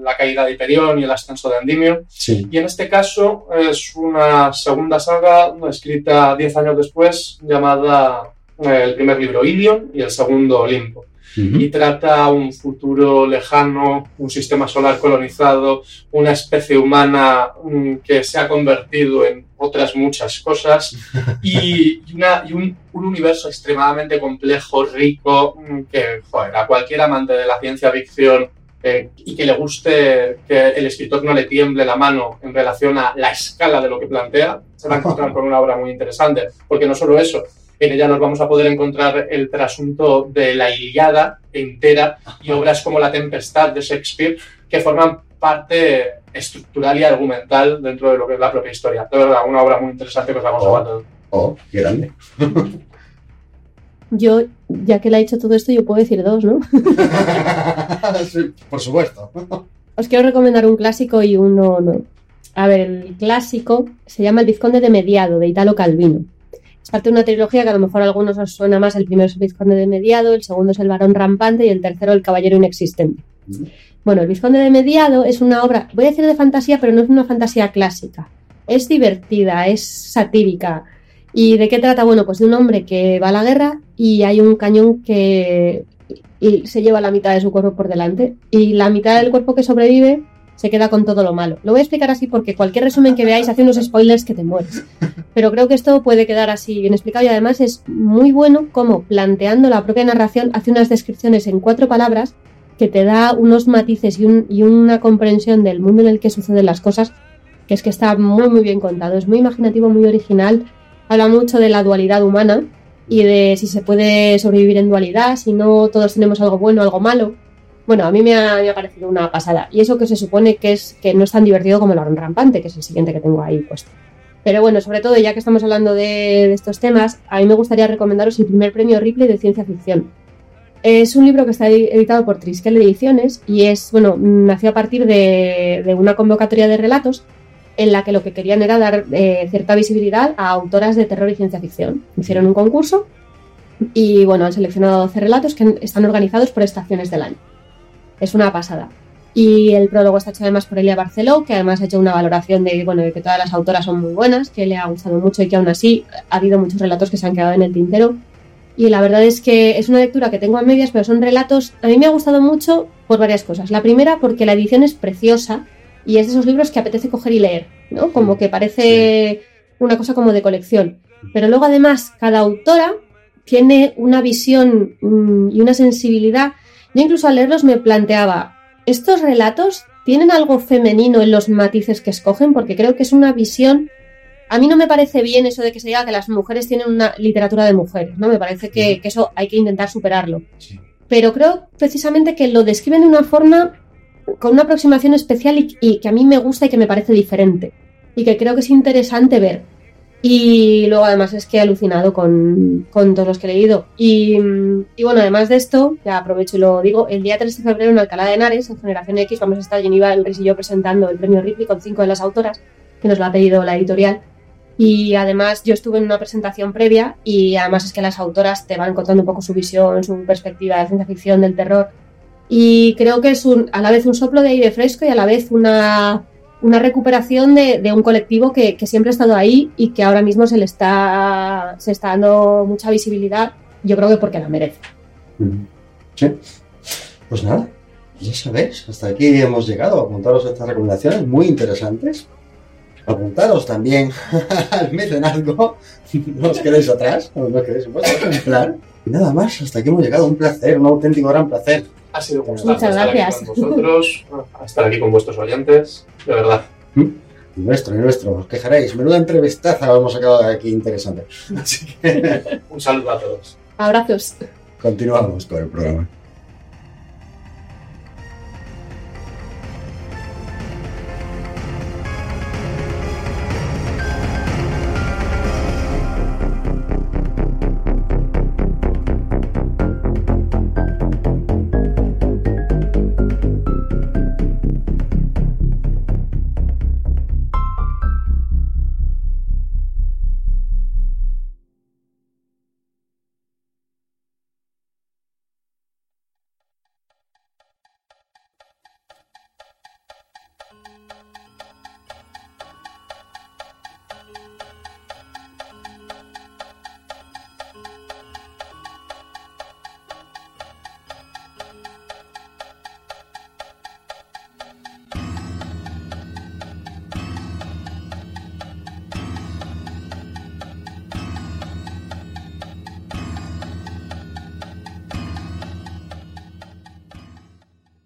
La caída de Hyperion y el ascenso de Endymion. Sí. Y en este caso es una segunda saga escrita diez años después llamada el primer libro Ilion y el segundo Olimpo. Y trata un futuro lejano, un sistema solar colonizado, una especie humana mm, que se ha convertido en otras muchas cosas y, y una- y un, un universo extremadamente complejo, rico, mm, que joder, a cualquier amante de la ciencia ficción eh, y que le guste que el escritor no le tiemble la mano en relación a la escala de lo que plantea, se va a encontrar con una obra muy interesante, porque no solo eso, en ella nos vamos a poder encontrar el trasunto de la Iliada entera y obras como La Tempestad de Shakespeare que forman parte estructural y argumental dentro de lo que es la propia historia. De verdad, una obra muy interesante que os aconsejo a todos. Oh, qué grande. Yo, ya que le ha dicho todo esto, yo puedo decir dos, ¿no? Sí, por supuesto. Os quiero recomendar un clásico y uno no. A ver, el clásico se llama El Vizconde de Mediado, de Italo Calvino. Es parte de una trilogía que a lo mejor a algunos os suena más. El primero es El Vizconde de Mediado, el segundo es El Varón Rampante y el tercero El Caballero Inexistente. Bueno, El Vizconde de Mediado es una obra, voy a decir de fantasía, pero no es una fantasía clásica. Es divertida, es satírica. ¿Y de qué trata? Bueno, pues de un hombre que va a la guerra y hay un cañón que y se lleva la mitad de su cuerpo por delante y la mitad del cuerpo que sobrevive se queda con todo lo malo. Lo voy a explicar así porque cualquier resumen que veáis hace unos spoilers que te mueres. Pero creo que esto puede quedar así bien explicado y además es muy bueno como planteando la propia narración hace unas descripciones en cuatro palabras que te da unos matices y, y una comprensión del mundo en el que suceden las cosas que es que está muy muy bien contado, es muy imaginativo, muy original, habla mucho de la dualidad humana y de si se puede sobrevivir en dualidad, si no todos tenemos algo bueno, algo malo. Bueno, a mí me ha, parecido una pasada. Y eso que se supone que es que no es tan divertido como el ron rampante, que es el siguiente que tengo ahí puesto. Pero bueno, sobre todo, ya que estamos hablando de, estos temas, a mí me gustaría recomendaros el primer premio Ripley de ciencia ficción. Es un libro que está editado por Triskel Ediciones y es, bueno, nació a partir de, una convocatoria de relatos en la que lo que querían era dar eh, cierta visibilidad a autoras de terror y ciencia ficción. Hicieron un concurso y, bueno, han seleccionado 12 relatos que están organizados por estaciones del año. Es una pasada. Y el prólogo está hecho además por Elia Barceló, que además ha hecho una valoración de, bueno, de que todas las autoras son muy buenas, que le ha gustado mucho y que aún así ha habido muchos relatos que se han quedado en el tintero. Y la verdad es que es una lectura que tengo a medias, pero son relatos. A mí me ha gustado mucho por varias cosas. La primera, porque la edición es preciosa y es de esos libros que apetece coger y leer, ¿no? Como que parece una cosa como de colección. Pero luego, además, cada autora tiene una visión mm, y una sensibilidad. Yo incluso al leerlos me planteaba, estos relatos tienen algo femenino en los matices que escogen, porque creo que es una visión. A mí no me parece bien eso de que se diga que las mujeres tienen una literatura de mujeres, ¿no? Me parece que, eso hay que intentar superarlo. Pero creo precisamente que lo describen de una forma con una aproximación especial y, que a mí me gusta y que me parece diferente. Y que creo que es interesante ver. Y luego además es que he alucinado con, todos los que he leído. Y, bueno, además de esto, ya aprovecho y lo digo, el día 3 de febrero en Alcalá de Henares, en Generación X, vamos a estar Geneva, el y yo presentando el premio Ripley con cinco de las autoras, que nos lo ha pedido la editorial. Y además yo estuve en una presentación previa y además es que las autoras te van contando un poco su visión, su perspectiva de ciencia ficción, del terror. Y creo que es un, a la vez un soplo de aire fresco y a la vez una una recuperación de, un colectivo que, siempre ha estado ahí y que ahora mismo se le está, se está dando mucha visibilidad, yo creo que porque la merece. Sí. Pues nada, ya sabéis, hasta aquí hemos llegado. Apuntaros estas recomendaciones muy interesantes. Apuntaros también al mecenazgo. No os quedéis atrás, no os quedéis en plan. Nada más, hasta aquí hemos llegado. Un placer, un auténtico gran placer. Ha sido un gusto estar aquí con vosotros, estar aquí con vuestros oyentes, de verdad. ¿Mm? Nuestro, nuestro, os quejaréis. Menuda entrevistaza hemos sacado aquí interesante. Así que... un saludo a todos. Abrazos. Continuamos con el programa.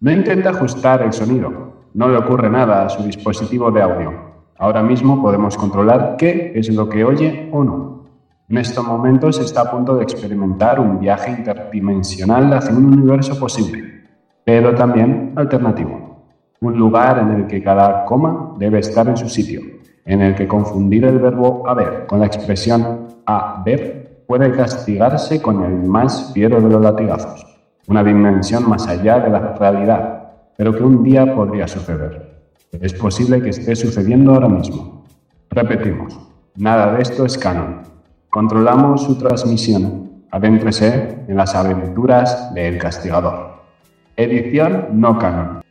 No intenta ajustar el sonido, no le ocurre nada a su dispositivo de audio. Ahora mismo podemos controlar qué es lo que oye o no. En estos momentos está a punto de experimentar un viaje interdimensional hacia un universo posible, pero también alternativo. Un lugar en el que cada coma debe estar en su sitio, en el que confundir el verbo haber con la expresión haber puede castigarse con el más fiero de los latigazos una dimensión más allá de la realidad, pero que un día podría suceder. Es posible que esté sucediendo ahora mismo. Repetimos, nada de esto es canon. Controlamos su transmisión. Adéntrese en las aventuras del castigador. Edición no canon.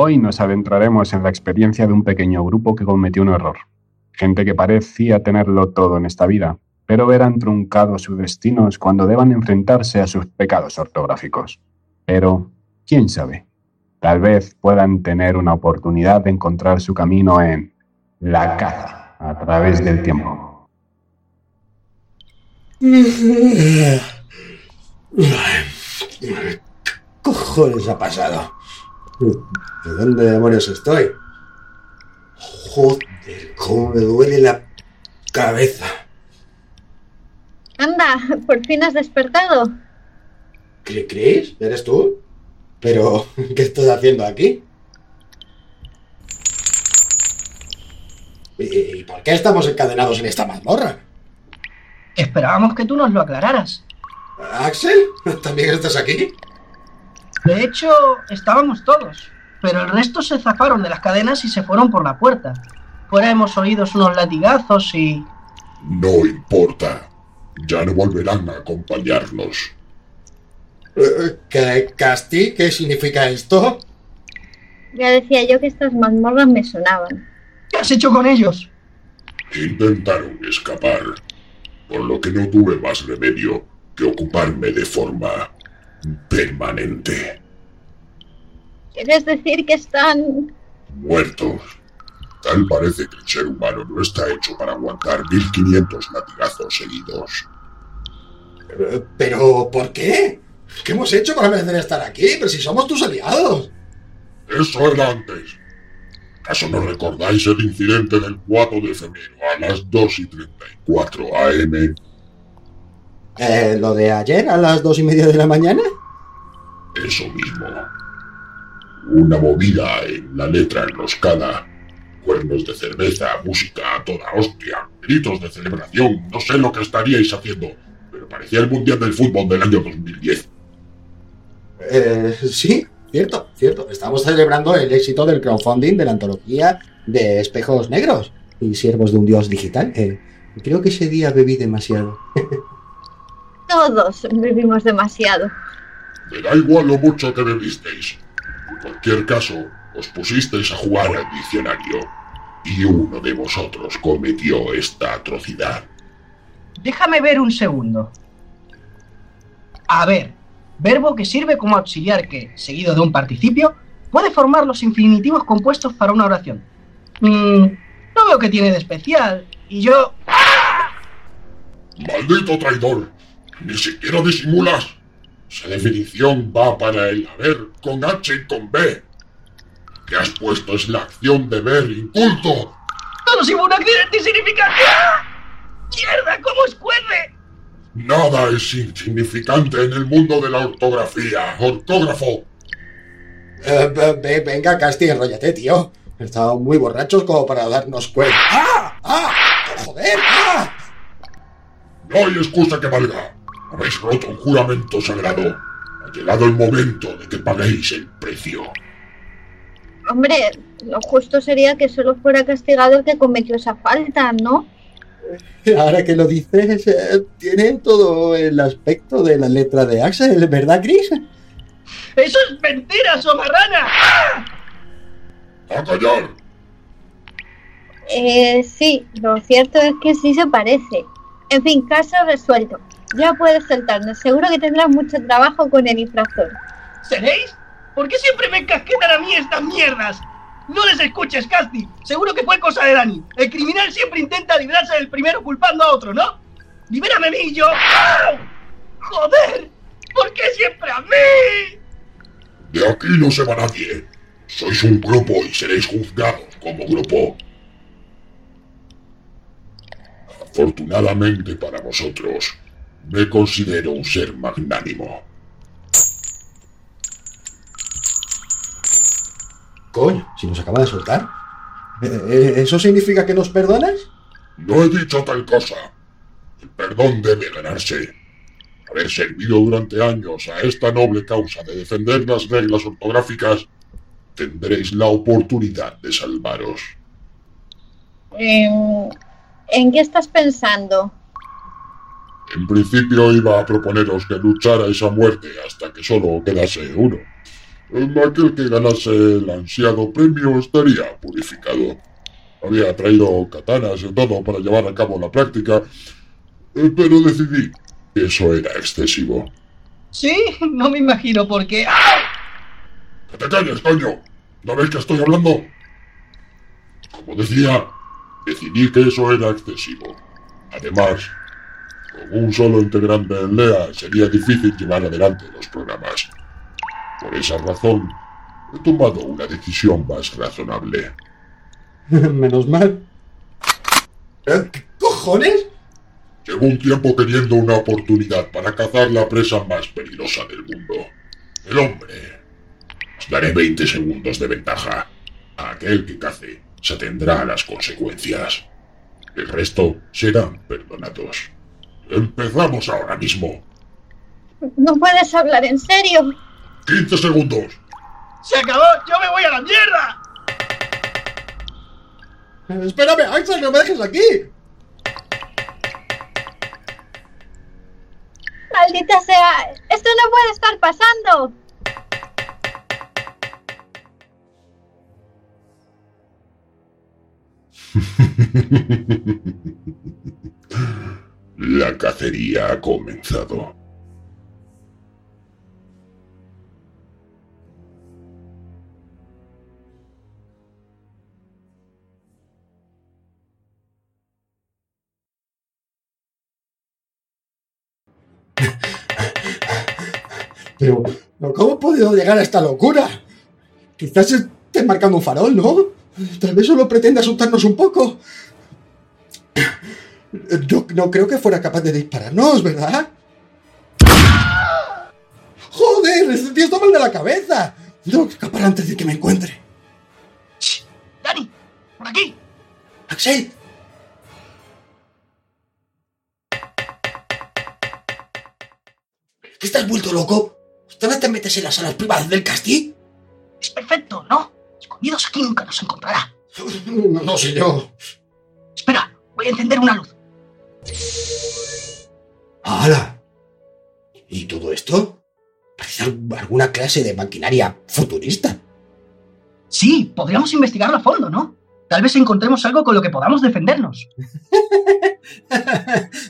Hoy nos adentraremos en la experiencia de un pequeño grupo que cometió un error. Gente que parecía tenerlo todo en esta vida, pero verán truncados sus destinos cuando deban enfrentarse a sus pecados ortográficos. Pero, quién sabe, tal vez puedan tener una oportunidad de encontrar su camino en la caza a través del tiempo. ¿Qué cojones ha pasado? ¿De dónde demonios estoy? Joder, cómo me duele la cabeza. Anda, por fin has despertado. ¿Cre- ¿Chris? ¿Eres tú? Pero, ¿qué estás haciendo aquí? ¿Y y por qué estamos encadenados en esta mazmorra? Esperábamos que tú nos lo aclararas. ¿Axel? ¿También estás aquí? De hecho, estábamos todos, pero el resto se zafaron de las cadenas y se fueron por la puerta. Fuera hemos oído unos latigazos y... No importa. Ya no volverán a acompañarnos. Eh, ¿Qué, Casti? ¿Qué significa esto? Ya decía yo que estas mazmorras me sonaban. ¿Qué has hecho con ellos? Intentaron escapar, por lo que no tuve más remedio que ocuparme de forma permanente. ¿Quieres decir que están... Muertos. Tal parece que el ser humano no está hecho para aguantar 1500 latigazos seguidos. Eh, ¿Pero por qué? ¿Qué hemos hecho para merecer estar aquí? Pero si somos tus aliados. Eso era antes. ¿Acaso no recordáis el incidente del 4 de febrero a las 2 y 34 am? Eh, ¿Lo de ayer a las dos y media de la mañana? Eso mismo. Una movida en la letra enroscada. Cuernos de cerveza, música a toda hostia, gritos de celebración. No sé lo que estaríais haciendo, pero parecía el Mundial del Fútbol del año 2010. Eh, sí, cierto, cierto. Estamos celebrando el éxito del crowdfunding de la antología de espejos negros y siervos de un dios digital. Eh, creo que ese día bebí demasiado. Todos bebimos demasiado. Me da igual lo mucho que bebisteis. En cualquier caso, os pusisteis a jugar al diccionario. Y uno de vosotros cometió esta atrocidad. Déjame ver un segundo. A ver, verbo que sirve como auxiliar que, seguido de un participio, puede formar los infinitivos compuestos para una oración. Mm, no veo que tiene de especial. Y yo... ¡Maldito traidor! ¡Ni siquiera disimulas! Esa definición va para el haber con H y con B. Lo que has puesto es la acción de ver inculto. Todo sin un accidente insignificante. ¡Ah! ¡Mierda! ¿Cómo escuece? Nada es insignificante en el mundo de la ortografía. Ortógrafo. Eh, ve- ve- venga, Casti, enróllate, tío. Estamos muy borrachos como para darnos cuenta. ¡Ah! ¡Ah! ¡Joder! ¡Ah! No hay excusa que valga. Habéis roto un juramento sagrado. Ha llegado el momento de que paguéis el precio. Hombre, lo justo sería que solo fuera castigado el que cometió esa falta, ¿no? Ahora que lo dices, eh, tiene todo el aspecto de la letra de Axel, ¿verdad, Chris? ¡Eso es mentira, somarrana! ¡Ah! ¡A callar! Eh, sí, lo cierto es que sí se parece. En fin, caso resuelto. Ya puedes soltarnos. Seguro que tendrás mucho trabajo con el infractor. ¿Seréis? ¿Por qué siempre me encasquetan a mí estas mierdas? No les escuches, Casti. Seguro que fue cosa de Dani. El criminal siempre intenta librarse del primero culpando a otro, ¿no? ¡Libérame a mí y yo! ¡Au! ¡Joder! ¿Por qué siempre a mí? De aquí no se va nadie. Sois un grupo y seréis juzgados como grupo. Afortunadamente para vosotros, me considero un ser magnánimo. Coño, si nos acaba de soltar. Eh, eh, ¿Eso significa que nos perdonas? No he dicho tal cosa. El perdón debe ganarse. Haber servido durante años a esta noble causa de defender las reglas ortográficas, tendréis la oportunidad de salvaros. Em, ¿En qué estás pensando? En principio iba a proponeros que lucharais a muerte hasta que solo quedase uno. Aquel que ganase el ansiado premio estaría purificado. Había traído katanas y todo para llevar a cabo la práctica, Eh, Pero decidí que eso era excesivo. Sí, no me imagino por qué. ¡Ah! ¡Que te calles, coño! ¿No ves que estoy hablando? Como decía, decidí que eso era excesivo. Además, con un solo integrante en LEA sería difícil llevar adelante los programas. Por esa razón, he tomado una decisión más razonable. Menos mal. ¿Eh? ¿Qué cojones? Llevo un tiempo queriendo una oportunidad para cazar la presa más peligrosa del mundo. El hombre. Os daré 20 segundos de ventaja. A aquel que cace se tendrá las consecuencias. El resto serán perdonados. Empezamos ahora mismo. No puedes hablar en serio. 15 segundos. ¡Se acabó! ¡Yo me voy a la mierda! Eh, Espérame, Axel, no me dejes aquí. Maldita sea, esto no puede estar pasando. La cacería ha comenzado. Pero, ¿pero ¿cómo he podido llegar a esta locura? Quizás esté marcando un farol, ¿no? Tal vez solo pretende asustarnos un poco. Yo no creo que fuera capaz de dispararnos, ¿verdad? ¡Joder! ¡Este tío está mal de la cabeza! Tengo que escapar antes de que me encuentre. ¡Dani! ¡Por aquí! ¡Axel! ¿Qué estás vuelto loco? ¿Dónde te metes en las salas privadas del castillo? Es perfecto, ¿no? Escondidos aquí nunca nos encontrará. No, no yo. Espera, voy a encender una luz. ¡Hala! ¿Y todo esto? Parece al- alguna clase de maquinaria futurista. Sí, podríamos investigarlo a fondo, ¿no? Tal vez encontremos algo con lo que podamos defendernos.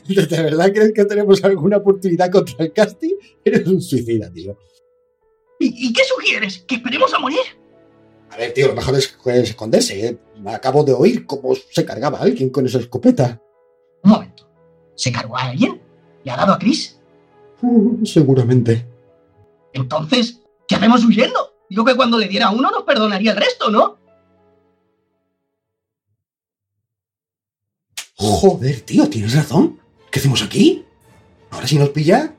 ¿De verdad crees que tenemos alguna oportunidad contra el casting? Eres un suicida, tío. ¿Y, y qué sugieres? ¿Que esperemos a morir? A ver, tío, lo mejor es es esconderse. ¿eh? Acabo de oír cómo se cargaba alguien con esa escopeta. Un momento. ¿Se cargó a alguien? ¿Le ha dado a Chris? Uh, seguramente. Entonces, ¿qué hacemos huyendo? Digo que cuando le diera a uno nos perdonaría el resto, ¿no? Joder, tío, tienes razón. ¿Qué hacemos aquí? Ahora si nos pilla,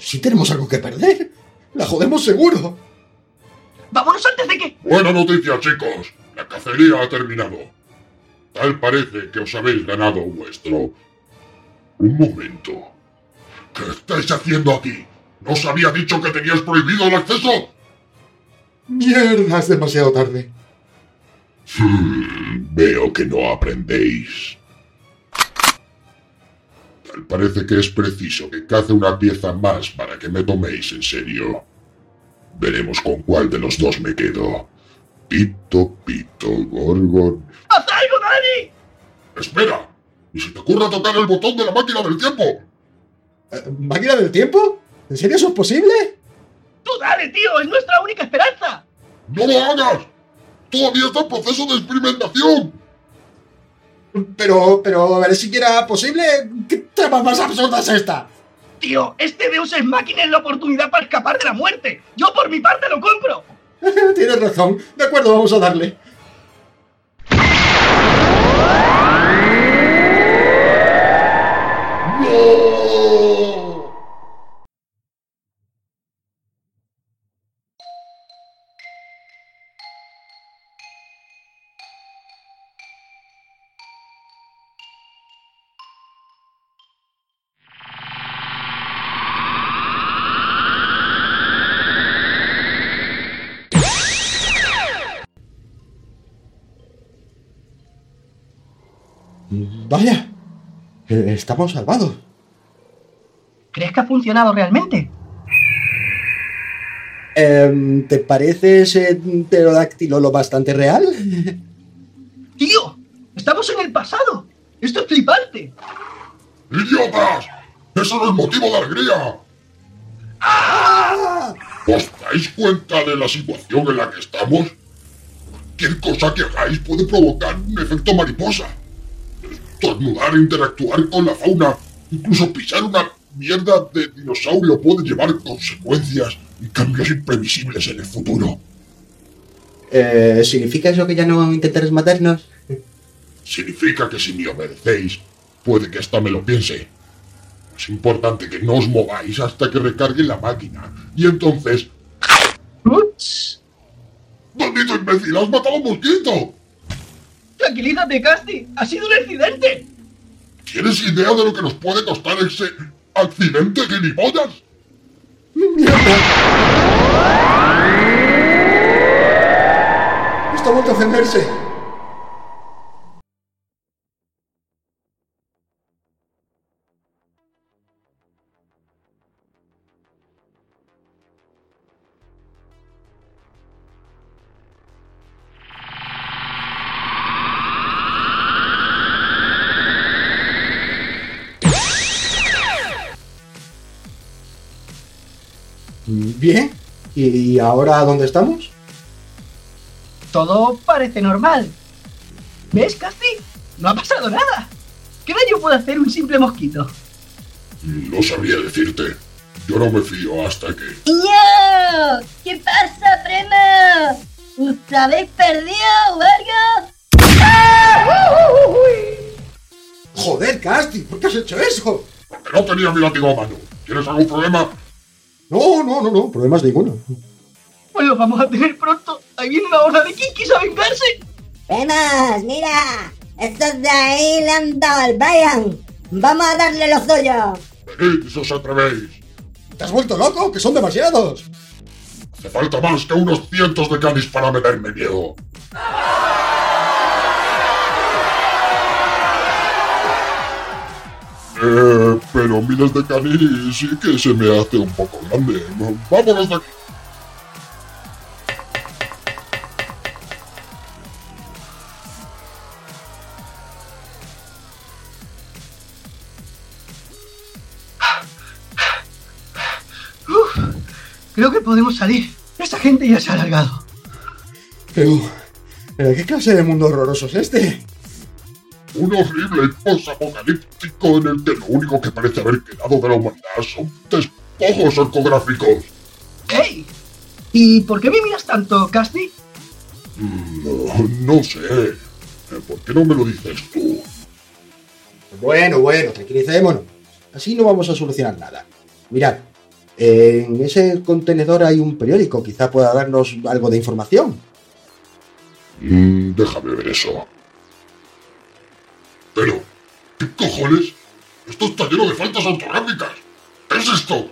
sí tenemos algo que perder. La jodemos seguro. ¡Vámonos antes de que... Buena noticia, chicos. La cacería ha terminado. Tal parece que os habéis ganado vuestro... Un momento. ¿Qué estáis haciendo aquí? ¿No os había dicho que teníais prohibido el acceso? Mierda, es demasiado tarde. Hmm, veo que no aprendéis. Tal parece que es preciso que cace una pieza más para que me toméis en serio. Veremos con cuál de los dos me quedo. Pito, pito, gorgon. ¡Haz algo, Dani! ¡Espera! ¡Ni se te ocurra tocar el botón de la máquina del tiempo! Eh, ¿Máquina del tiempo? ¿En serio eso es posible? ¡Tú dale, tío! ¡Es nuestra única esperanza! ¡No lo hagas! ¡Todavía está en proceso de experimentación! Pero, pero, a ver si era posible. ¿Qué trama más absurda es esta? Tío, este Deus es máquina es la oportunidad para escapar de la muerte. Yo por mi parte lo compro. Tienes razón. De acuerdo, vamos a darle. Estamos salvados. ¿Crees que ha funcionado realmente? Em, ¿Te parece ese pterodáctilo lo bastante real? Tío, estamos en el pasado. Esto es flipante. ¡Idiotas! ¡Eso no es motivo de alegría! ¿Os dais cuenta de la situación en la que estamos? Cualquier cosa que hagáis puede provocar un efecto mariposa. Estornudar, interactuar con la fauna, incluso pisar una mierda de dinosaurio puede llevar consecuencias y cambios imprevisibles en el futuro. Eh, ¿Significa eso que ya no intentarás matarnos? Significa que si me obedecéis, puede que hasta me lo piense. Es importante que no os mováis hasta que recargue la máquina. Y entonces... Ups. ¡Maldito imbécil! ¡Has matado a un mosquito! Tranquilízate, Casti. Ha sido un accidente. ¿Tienes idea de lo que nos puede costar ese accidente, gilipollas? Está vuelto a encenderse. Bien. ¿Y ahora dónde estamos? Todo parece normal. ¿Ves, Casti? No ha pasado nada. ¿Qué daño puede hacer un simple mosquito? No sabría decirte. Yo no me fío hasta que... ¡Yo! ¿Qué pasa, prima? ¿Os habéis perdido o algo? Joder, Casti, ¿por qué has hecho eso? Porque no tenía mi látigo a mano. ¿Tienes algún problema? No, no, no, no, problemas ninguno. Pues lo vamos a tener pronto. Ahí viene una horda de kikis a vengarse. Primas, mira. Estos de ahí le han dado al Brian. Vamos a darle lo suyo. Venid, si os atrevéis. ¿Te has vuelto loco? ¡Que son demasiados! Hace falta más que unos cientos de canis para meterme miedo. Eh, pero miles de canis sí que se me hace un poco grande. Vámonos de aquí. Creo que podemos salir. Esta gente ya se ha alargado. Pero... ¿Pero qué clase de mundo horroroso es este? Un horrible post-apocalíptico en el que lo único que parece haber quedado de la humanidad son despojos ortográficos. ¡Ey! ¿Y por qué me miras tanto, Casti? No, no sé. Eh, ¿Por qué no me lo dices tú? Bueno, bueno, tranquilicémonos. Así no vamos a solucionar nada. Mirad, en ese contenedor hay un periódico, quizá pueda darnos algo de información. Mm, déjame ver eso. Pero, ¿qué cojones? Esto está lleno de faltas ortográficas. ¿Qué es esto?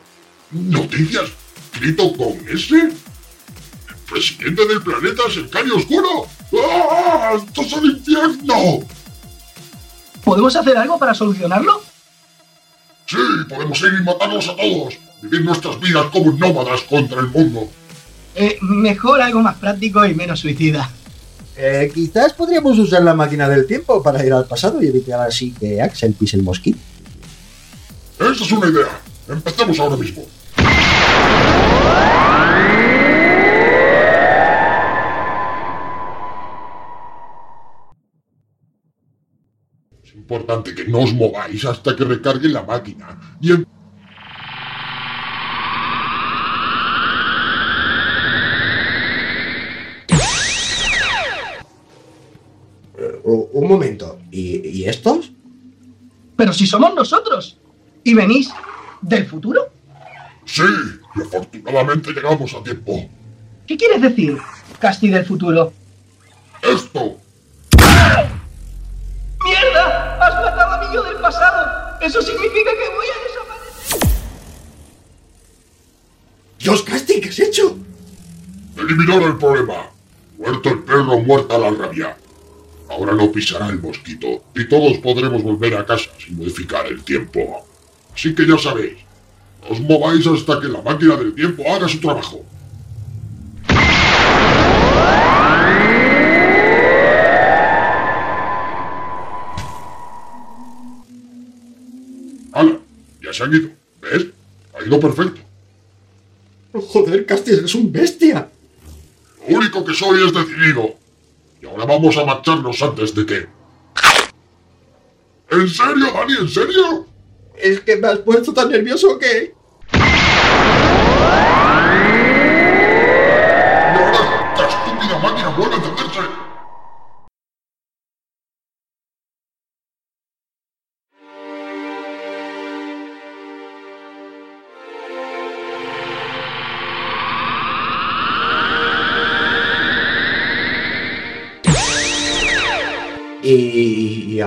¿Noticias escrito con S? ¿El presidente del planeta cercano oscuro? ¡Ah! ¡Esto es el infierno! ¿Podemos hacer algo para solucionarlo? Sí, podemos ir y matarlos a todos. Vivir nuestras vidas como nómadas contra el mundo. Eh, mejor algo más práctico y menos suicida. Eh, quizás podríamos usar la máquina del tiempo para ir al pasado y evitar así que Axel pise el mosquito. Esa es una idea. Empecemos ahora mismo. Es importante que no os mováis hasta que recargue la máquina. Y en- un momento, ¿Y, y estos? Pero si somos nosotros. ¿Y venís del futuro? Sí, y afortunadamente llegamos a tiempo. ¿Qué quieres decir, Casti del futuro? ¡Esto! ¡Mierda! ¡Has matado a mi yo del pasado! ¡Eso significa que voy a desaparecer! ¡Dios, Casti, qué has hecho! Eliminar el problema. Muerto el perro, muerta la rabia. Ahora no pisará el mosquito y todos podremos volver a casa sin modificar el tiempo. Así que ya sabéis, no os mováis hasta que la máquina del tiempo haga su trabajo. se han ido. ¿Ves? Ha ido perfecto. Joder, Casti, eres un bestia. Lo único que soy es decidido. Ahora vamos a marcharnos antes de que... ¿En serio, Dani? ¿En serio? Es que me has puesto tan nervioso que...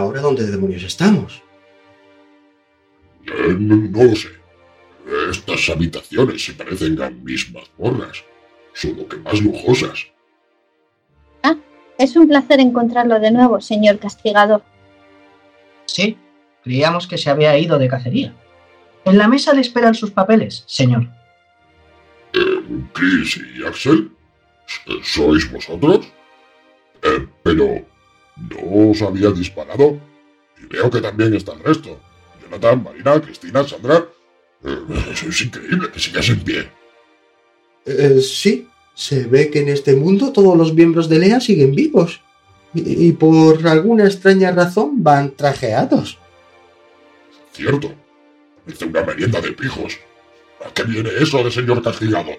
ahora dónde demonios estamos? Eh, no, no lo sé. Estas habitaciones se parecen a mis mazmorras, solo que más lujosas. Es un placer encontrarlo de nuevo, señor castigador. Sí, creíamos que se había ido de cacería. En la mesa le esperan sus papeles, señor. Eh, Chris y Axel, ¿sois vosotros? Eh, pero, ¿no os había disparado? Y veo que también está el resto. Jonathan, Marina, Cristina, Sandra. Eh, es increíble que sigas en pie. Eh, sí, se ve que en este mundo todos los miembros de Lea siguen vivos. Y, y por alguna extraña razón van trajeados. Cierto. Hice una merienda de pijos. ¿A qué viene eso de señor castigado?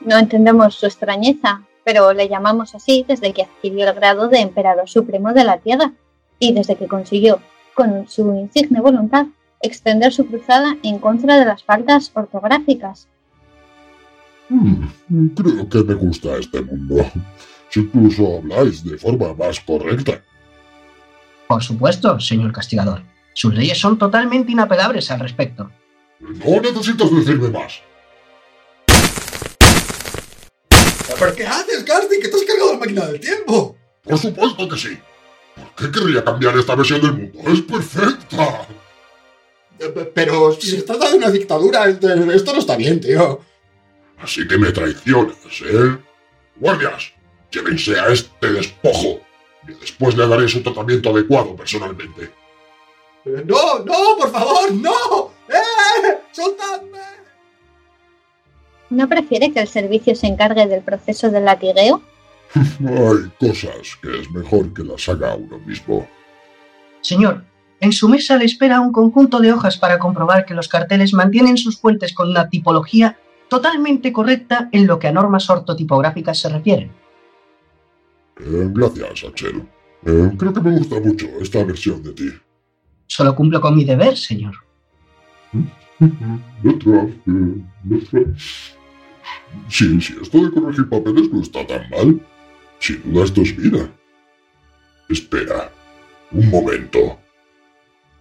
No entendemos su extrañeza, pero le llamamos así desde que adquirió el grado de Emperador Supremo de la Tierra y desde que consiguió, con su insigne voluntad, extender su cruzada en contra de las faltas ortográficas. Hmm, creo que me gusta este mundo. Si incluso habláis de forma más correcta. Por supuesto, señor castigador. Sus leyes son totalmente inapelables al respecto. No necesitas decirme más. ¿Pero qué haces, Casti? ¿Que te has cargado la máquina del tiempo? Por supuesto que sí. ¿Por qué querría cambiar esta versión del mundo? Es perfecta. Eh, pe- Pero si se trata de una dictadura, esto no está bien, tío. Así que me traicionas, ¿eh? Guardias, llévense a este despojo. Y después le daré su tratamiento adecuado personalmente. Eh, ¡No, no, por favor, no! ¡Eh! ¡Soltadme! ¿No prefiere que el servicio se encargue del proceso del latigueo? Hay cosas que es mejor que las haga uno mismo. Señor, en su mesa le espera un conjunto de hojas para comprobar que los carteles mantienen sus fuentes con una tipología totalmente correcta en lo que a normas ortotipográficas se refiere. Eh, gracias, Axel. Eh, creo que me gusta mucho esta versión de ti. Solo cumplo con mi deber, señor. Sí, sí, esto de corregir papeles no está tan mal. Sin duda esto es vida. Espera, un momento.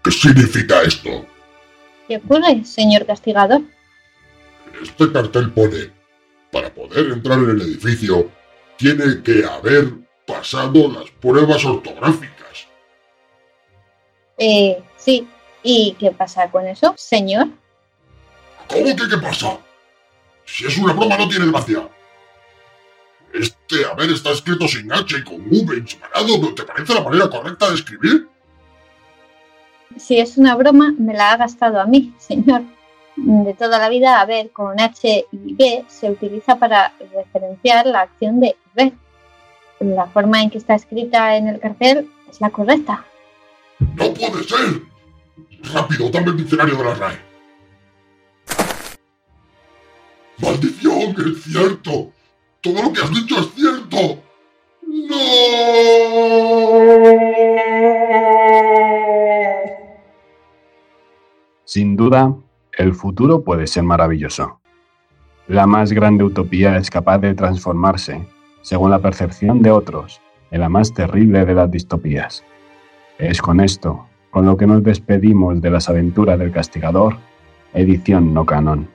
¿Qué significa esto? ¿Qué ocurre, señor castigador? Este cartel pone, para poder entrar en el edificio, tiene que haber pasado las pruebas ortográficas. Eh, sí. ¿Y qué pasa con eso, señor? ¿Cómo que qué pasa? Si es una broma no tiene gracia. Este haber está escrito sin H y con V separado, ¿no te parece la manera correcta de escribir? Si es una broma, me la ha gastado a mí, señor. De toda la vida, haber con H y B se utiliza para referenciar la acción de ver. La forma en que está escrita en el cartel es la correcta. ¡No puede ser! Rápido, dame el diccionario de la RAE. ¡Maldición! ¡Es cierto! ¡Todo lo que has dicho es cierto! ¡No! Sin duda, el futuro puede ser maravilloso. La más grande utopía es capaz de transformarse, según la percepción de otros, en la más terrible de las distopías. Es con esto, con lo que nos despedimos de las aventuras del castigador, edición no canon.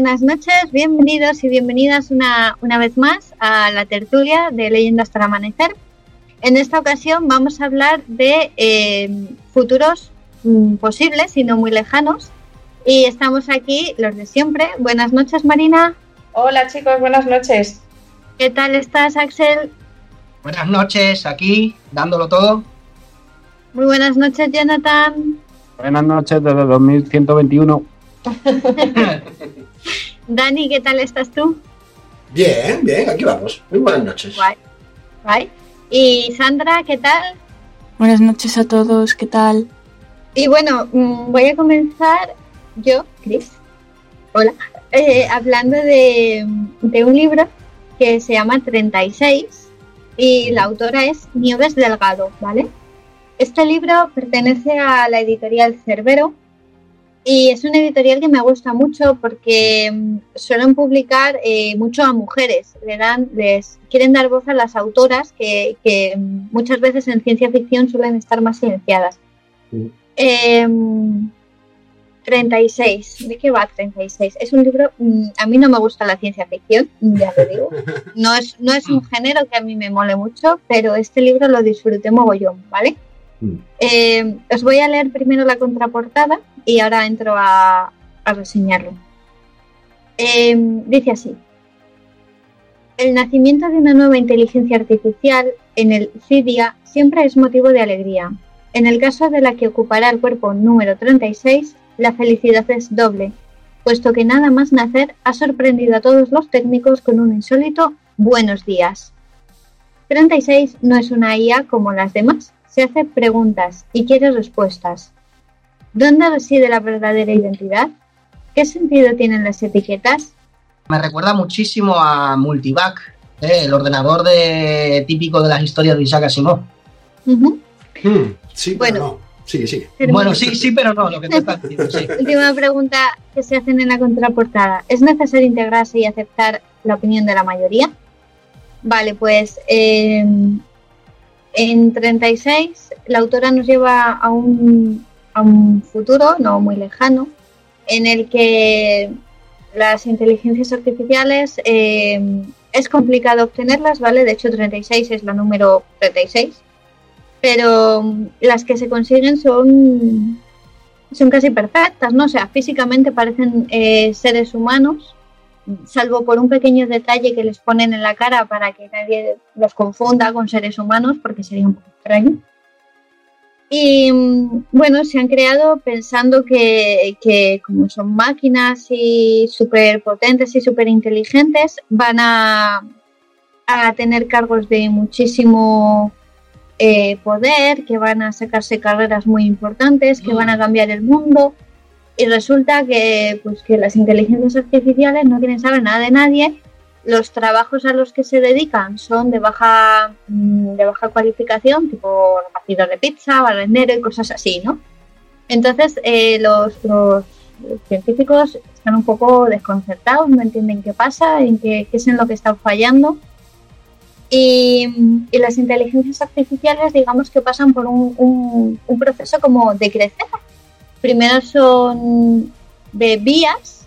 Buenas noches, bienvenidos y bienvenidas una, una vez más a la tertulia de Leyendas para Amanecer. En esta ocasión vamos a hablar de eh, futuros mm, posibles y no muy lejanos. Y estamos aquí los de siempre. Buenas noches, Marina. Hola chicos, buenas noches. ¿Qué tal estás, Axel? Buenas noches, aquí, dándolo todo. Muy buenas noches, Jonathan. Buenas noches desde 2121. Dani, ¿qué tal estás tú? Bien, bien, aquí vamos. Muy buenas noches. Guay. Guay. Y Sandra, ¿qué tal? Buenas noches a todos, ¿qué tal? Y bueno, mm, voy a comenzar yo, Chris. Hola. eh, hablando de, de un libro que se llama 36 y la autora es Nieves Delgado, ¿vale? Este libro pertenece a la editorial Cerbero y es una editorial que me gusta mucho porque mm, suelen publicar eh, mucho a mujeres, le dan, les quieren dar voz a las autoras que, que, mm, muchas veces en ciencia ficción suelen estar más silenciadas. Sí. Eh, 36, ¿de qué va 36? Es un libro, mm, a mí no me gusta la ciencia ficción, ya lo digo. No es, no es un género que a mí me mole mucho, pero este libro lo disfruté mogollón, ¿vale? Eh, os voy a leer primero la contraportada y ahora entro a, a reseñarlo. Eh, dice así. El nacimiento de una nueva inteligencia artificial en el CIDIA siempre es motivo de alegría. En el caso de la que ocupará el cuerpo número 36, la felicidad es doble, puesto que nada más nacer ha sorprendido a todos los técnicos con un insólito buenos días. 36 no es una IA como las demás, se hace preguntas y quiere respuestas. ¿Dónde reside la verdadera identidad? ¿Qué sentido tienen las etiquetas? Me recuerda muchísimo a Multivac, ¿eh? el ordenador de, típico de las historias de Isaac Asimov. Sí, Bueno. bueno. no. Sigue, sigue. Bueno, sí, sí, pero no, lo que tú estás diciendo, sí. Última pregunta que se hacen en la contraportada. ¿Es necesario integrarse y aceptar la opinión de la mayoría? Vale, pues eh, en 36 la autora nos lleva a un, a un futuro no muy lejano en el que las inteligencias artificiales eh, es complicado obtenerlas, ¿vale? De hecho 36 es la número 36 pero mm, las que se consiguen son son casi perfectas, ¿no? O sea, físicamente parecen eh, seres humanos, salvo por un pequeño detalle que les ponen en la cara para que nadie los confunda con seres humanos, porque sería un poco extraño. Y mm, bueno, se han creado pensando que, que como son máquinas y súper potentes y súper inteligentes, van a, a tener cargos de muchísimo eh, poder, que van a sacarse carreras muy importantes, que van a cambiar el mundo. Y resulta que, pues, que las inteligencias artificiales no quieren saber nada de nadie. Los trabajos a los que se dedican son de baja, mm, de baja cualificación, tipo repartidor de pizza, barrendero y cosas así, ¿no? Entonces, eh, los, científicos están un poco desconcertados, no entienden qué pasa, en qué, qué es en lo que están fallando. Y, y, las inteligencias artificiales, digamos que pasan por un, un, un, proceso como de crecer. Primero son bebías,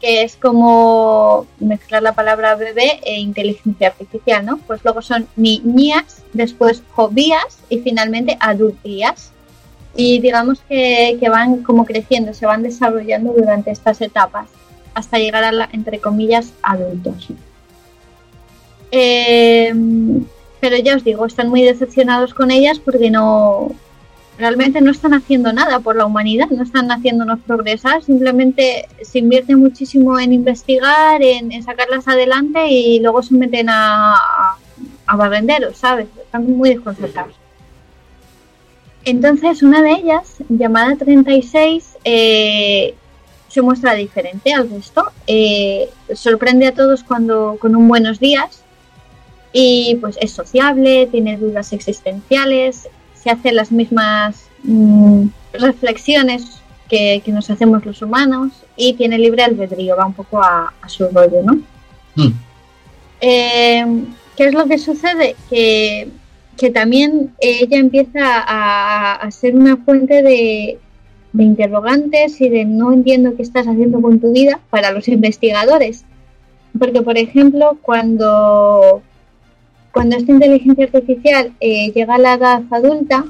que es como mezclar la palabra bebé e inteligencia artificial, ¿no? Pues luego son niñas, después jovías y finalmente adultías. Y digamos que, que van como creciendo, se van desarrollando durante estas etapas hasta llegar a, la, entre comillas, adultos. Eh, pero ya os digo, están muy decepcionados con ellas porque no realmente no están haciendo nada por la humanidad, no están haciéndonos progresar, simplemente se invierte muchísimo en investigar, en, sacarlas adelante y luego se meten a, a, a barrenderos, ¿sabes? Están muy desconcertados. Entonces, una de ellas, llamada 36, eh, se muestra diferente al resto. Eh, sorprende a todos cuando con un buenos días y pues es sociable, tiene dudas existenciales, se hace las mismas mmm, reflexiones que, que, nos hacemos los humanos y tiene libre albedrío, va un poco a, a su rollo, ¿no? Mm. Eh, ¿Qué es lo que sucede? Que, que también ella empieza a, a, ser una fuente de, de interrogantes y de no entiendo qué estás haciendo con tu vida para los investigadores. Porque, por ejemplo, cuando, cuando esta inteligencia artificial eh, llega a la edad adulta,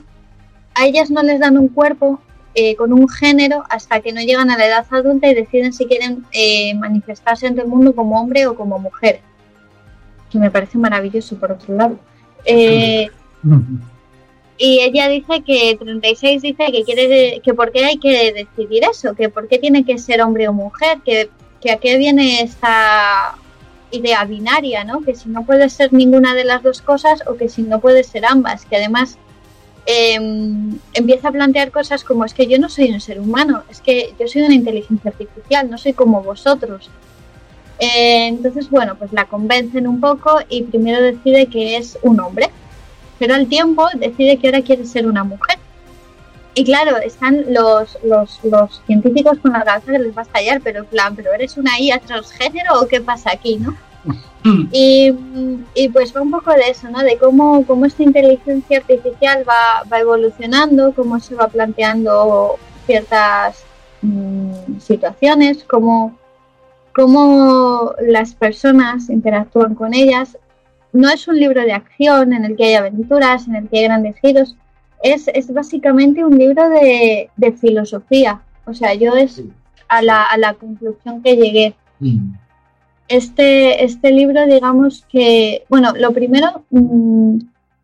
a ellas no les dan un cuerpo eh, con un género hasta que no llegan a la edad adulta y deciden si quieren eh, manifestarse ante el mundo como hombre o como mujer. Que me parece maravilloso, por otro lado. Eh, y ella dice que 36 dice que quiere que por qué hay que decidir eso, que por qué tiene que ser hombre o mujer, que, que a qué viene esta idea binaria, ¿no? Que si no puede ser ninguna de las dos cosas o que si no puede ser ambas, que además em, empieza a plantear cosas como es que yo no soy un ser humano, es que yo soy una inteligencia artificial, no soy como vosotros. Eh, entonces, bueno, pues la convencen un poco y primero decide que es un hombre, pero al tiempo decide que ahora quiere ser una mujer. Y claro, están los, los, los científicos con la cabeza que les va a estallar, pero en plan, ¿pero eres una IA transgénero o qué pasa aquí, no? Y, y pues va un poco de eso, ¿no? De cómo, cómo esta inteligencia artificial va, va evolucionando, cómo se va planteando ciertas mm, situaciones, cómo, cómo las personas interactúan con ellas. No es un libro de acción en el que hay aventuras, en el que hay grandes giros. Es, es básicamente un libro de, de filosofía. O sea, yo es a la, a la conclusión que llegué. Este, este libro, digamos que, bueno, lo primero, mm,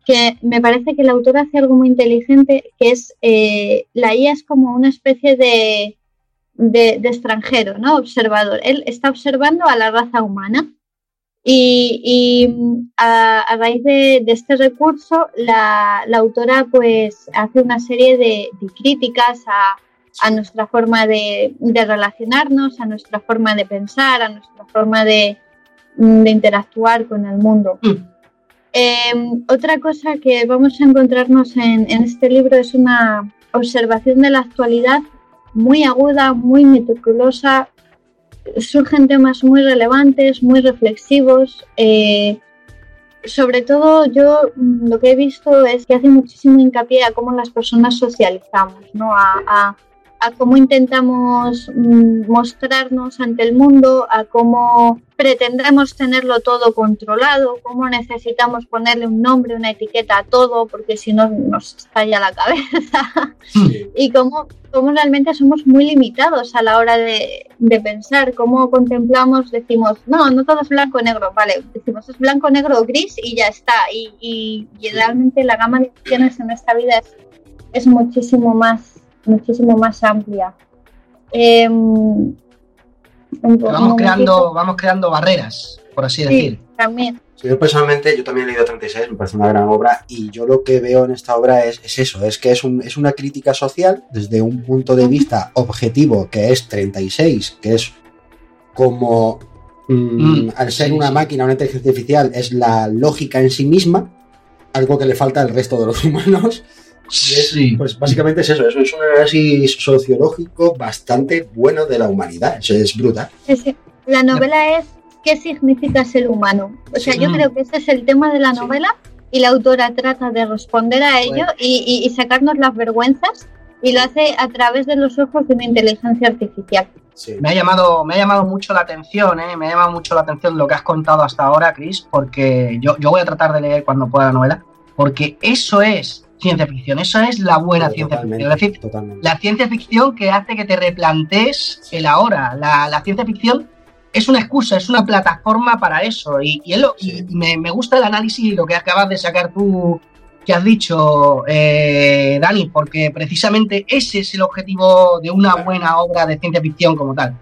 que me parece que el autor hace algo muy inteligente, que es, eh, la IA es como una especie de, de, de extranjero, ¿no? Observador. Él está observando a la raza humana y, y a, a, raíz de, de este recurso la, la, autora pues hace una serie de, de críticas a, a, nuestra forma de, de, relacionarnos, a nuestra forma de pensar, a nuestra forma de, de interactuar con el mundo. Mm. Eh, otra cosa que vamos a encontrarnos en, en este libro es una observación de la actualidad muy aguda, muy meticulosa. Surgen temas muy relevantes, muy reflexivos. Eh, sobre todo yo mm, lo que he visto es que hace muchísimo hincapié a cómo las personas socializamos, ¿no? A cómo intentamos mm, mostrarnos ante el mundo, a cómo pretendemos tenerlo todo controlado, cómo necesitamos ponerle un nombre, una etiqueta a todo, porque si no nos estalla la cabeza. Sí. y cómo, cómo, realmente somos muy limitados a la hora de, de, pensar, cómo contemplamos, decimos, no, no todo es blanco o negro, vale, decimos es blanco, negro o gris y ya está. Y, y, y realmente la gama de opciones en esta vida es, es muchísimo más muchísimo más amplia. Eh, vamos creando, vamos creando barreras, por así sí, decir. También. Sí, yo personalmente, yo también he leído 36, me parece una gran obra, y yo lo que veo en esta obra es, es eso, es que es, un, es una crítica social desde un punto de vista objetivo, que es 36, que es como, mmm, mm, al ser sí, una sí. máquina, una inteligencia artificial, es la lógica en sí misma, algo que le falta al resto de los humanos, y es, sí. Pues básicamente es eso, eso es un análisis sociológico bastante bueno de la humanidad, eso es brutal. Sí, la novela es ¿qué significa ser humano? O sea, yo creo que ese es el tema de la novela y la autora trata de responder a ello bueno. y, y, y, sacarnos las vergüenzas y lo hace a través de los ojos de una inteligencia artificial. Sí. Me, ha llamado, me ha llamado mucho la atención, ¿eh? me ha llamado mucho la atención lo que has contado hasta ahora, Chris, porque yo, yo voy a tratar de leer cuando pueda la novela, porque eso es ciencia ficción. Eso es la buena sí, ciencia ficción. La, la, ciencia ficción que hace que te replantes el ahora. La, la, ciencia ficción es una excusa, es una plataforma para eso. Y, y, lo, sí. y me, me, gusta el análisis y lo que acabas de sacar tú, que has dicho, eh, Dani, porque precisamente ese es el objetivo de una buena obra de ciencia ficción como tal.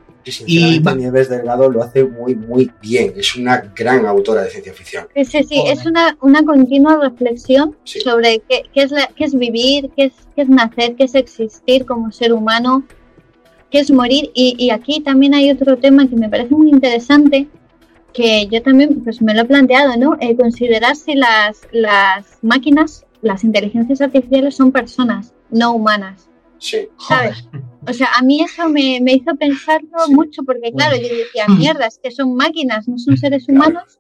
Y. Nieves Delgado lo hace muy, muy bien. Es una gran autora de ciencia ficción. Sí, sí, sí. es una, una continua reflexión sí. sobre qué, qué, es la, qué es vivir, qué es, qué es nacer, qué es existir como ser humano, qué es morir. Y, y aquí también hay otro tema que me parece muy interesante, que yo también pues, me lo he planteado, ¿no? Eh, considerar si las, las máquinas, las inteligencias artificiales son personas, no humanas. Sí. ¿Sabes? O sea, a mí eso me, me hizo pensarlo sí. mucho, porque claro, yo decía, mierda, es que son máquinas, no son seres humanos,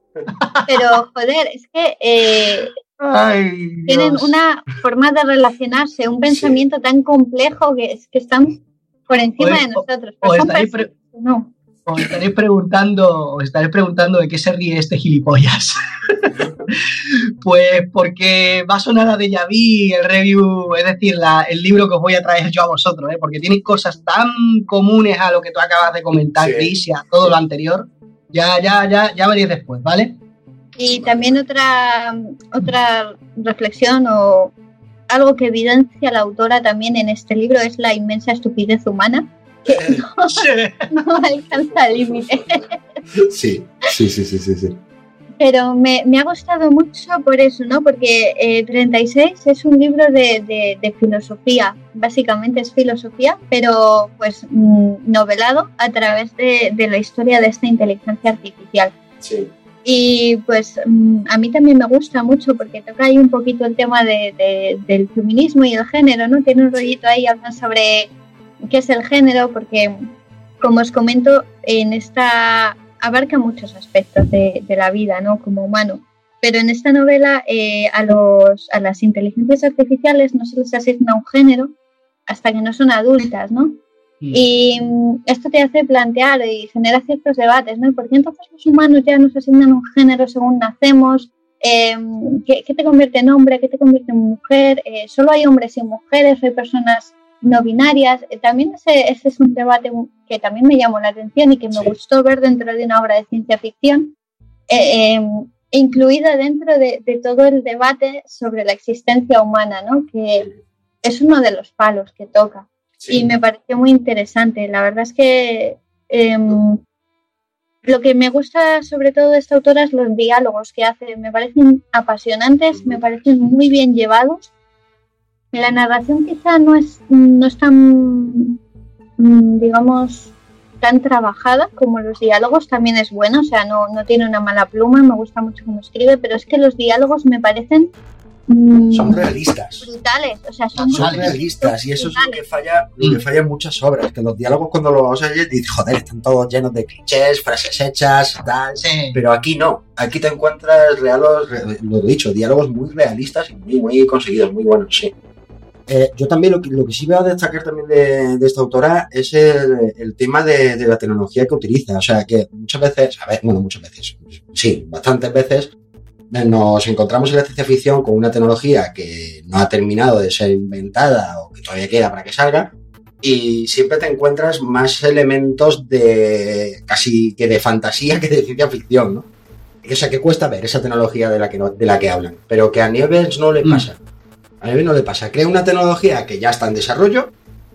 pero joder, es que eh, Ay, tienen una forma de relacionarse, un pensamiento sí. tan complejo que, es, que están por encima de nosotros. o personas, no. Os estaréis preguntando, os estaréis preguntando de qué se ríe este gilipollas. pues porque va a sonar a Deja Vu el review, es decir, la- el libro que os voy a traer yo a vosotros, ¿eh? porque tiene cosas tan comunes a lo que tú acabas de comentar, Sí. Chris, y a todo lo anterior. Ya, ya, ya, ya veréis después, ¿vale? Y también otra, otra reflexión o algo que evidencia la autora también en este libro es la inmensa estupidez humana, no, no alcanza límite. Sí, sí, sí, sí, sí. sí. Pero me, me ha gustado mucho por eso, ¿no? Porque eh, 36 es un libro de, de- de filosofía, básicamente es filosofía, pero pues mm, novelado a través de, de la historia de esta inteligencia artificial. Sí. Y pues mm, a mí también me gusta mucho porque toca ahí un poquito el tema de- de- del feminismo y el género, ¿no? Tiene un rollito ahí, hablan sobre qué es el género, porque como os comento, en esta abarca muchos aspectos de, de la vida, ¿no? Como humano. Pero en esta novela eh, a, los, a las inteligencias artificiales no se les asigna un género hasta que no son adultas, ¿no? Y mm, esto te hace plantear y genera ciertos debates, ¿no? ¿Y por qué entonces los humanos ya nos asignan un género según nacemos? Eh, ¿qué, qué te convierte en hombre? ¿Qué te convierte en mujer? Eh, ¿Solo hay hombres y mujeres? ¿O hay personas no binarias? Eh, también ese, ese es un debate que también me llamó la atención y que me Sí. gustó ver dentro de una obra de ciencia ficción, eh, eh, incluida dentro de, de todo el debate sobre la existencia humana, ¿no? Que es uno de los palos que toca y me pareció muy interesante. La verdad es que em, lo que me gusta sobre todo de esta autora es los diálogos que hace. Me parecen apasionantes, me parecen muy bien llevados. La narración quizá no es, no es tan, mm, digamos, tan trabajada como los diálogos. También es buena, o sea, no, no tiene una mala pluma, me gusta mucho cómo escribe, pero es que los diálogos me parecen mm, Son realistas. brutales. O sea, son, Son realistas y eso es lo que falla, lo que falla en muchas obras, que los diálogos cuando los oyes dices, joder, están todos llenos de clichés, frases hechas, tal. Sí. Pero aquí no, aquí te encuentras realos, re- lo he dicho, diálogos muy realistas y muy, muy conseguidos, muy buenos, sí. Eh, yo también lo que, lo que sí voy a destacar también de, de esta autora es el, el tema de, de la tecnología que utiliza. O sea, que muchas veces, a ver, bueno, muchas veces, sí, bastantes veces, eh, nos encontramos en la ciencia ficción con una tecnología que no ha terminado de ser inventada o que todavía queda para que salga. Y siempre te encuentras más elementos de casi que de fantasía que de ciencia ficción, ¿no? O sea, que cuesta ver esa tecnología de la que, no- de la que hablan. Pero que a Nieves no le Mm. A Nieves no le pasa. Crea una tecnología que ya está en desarrollo.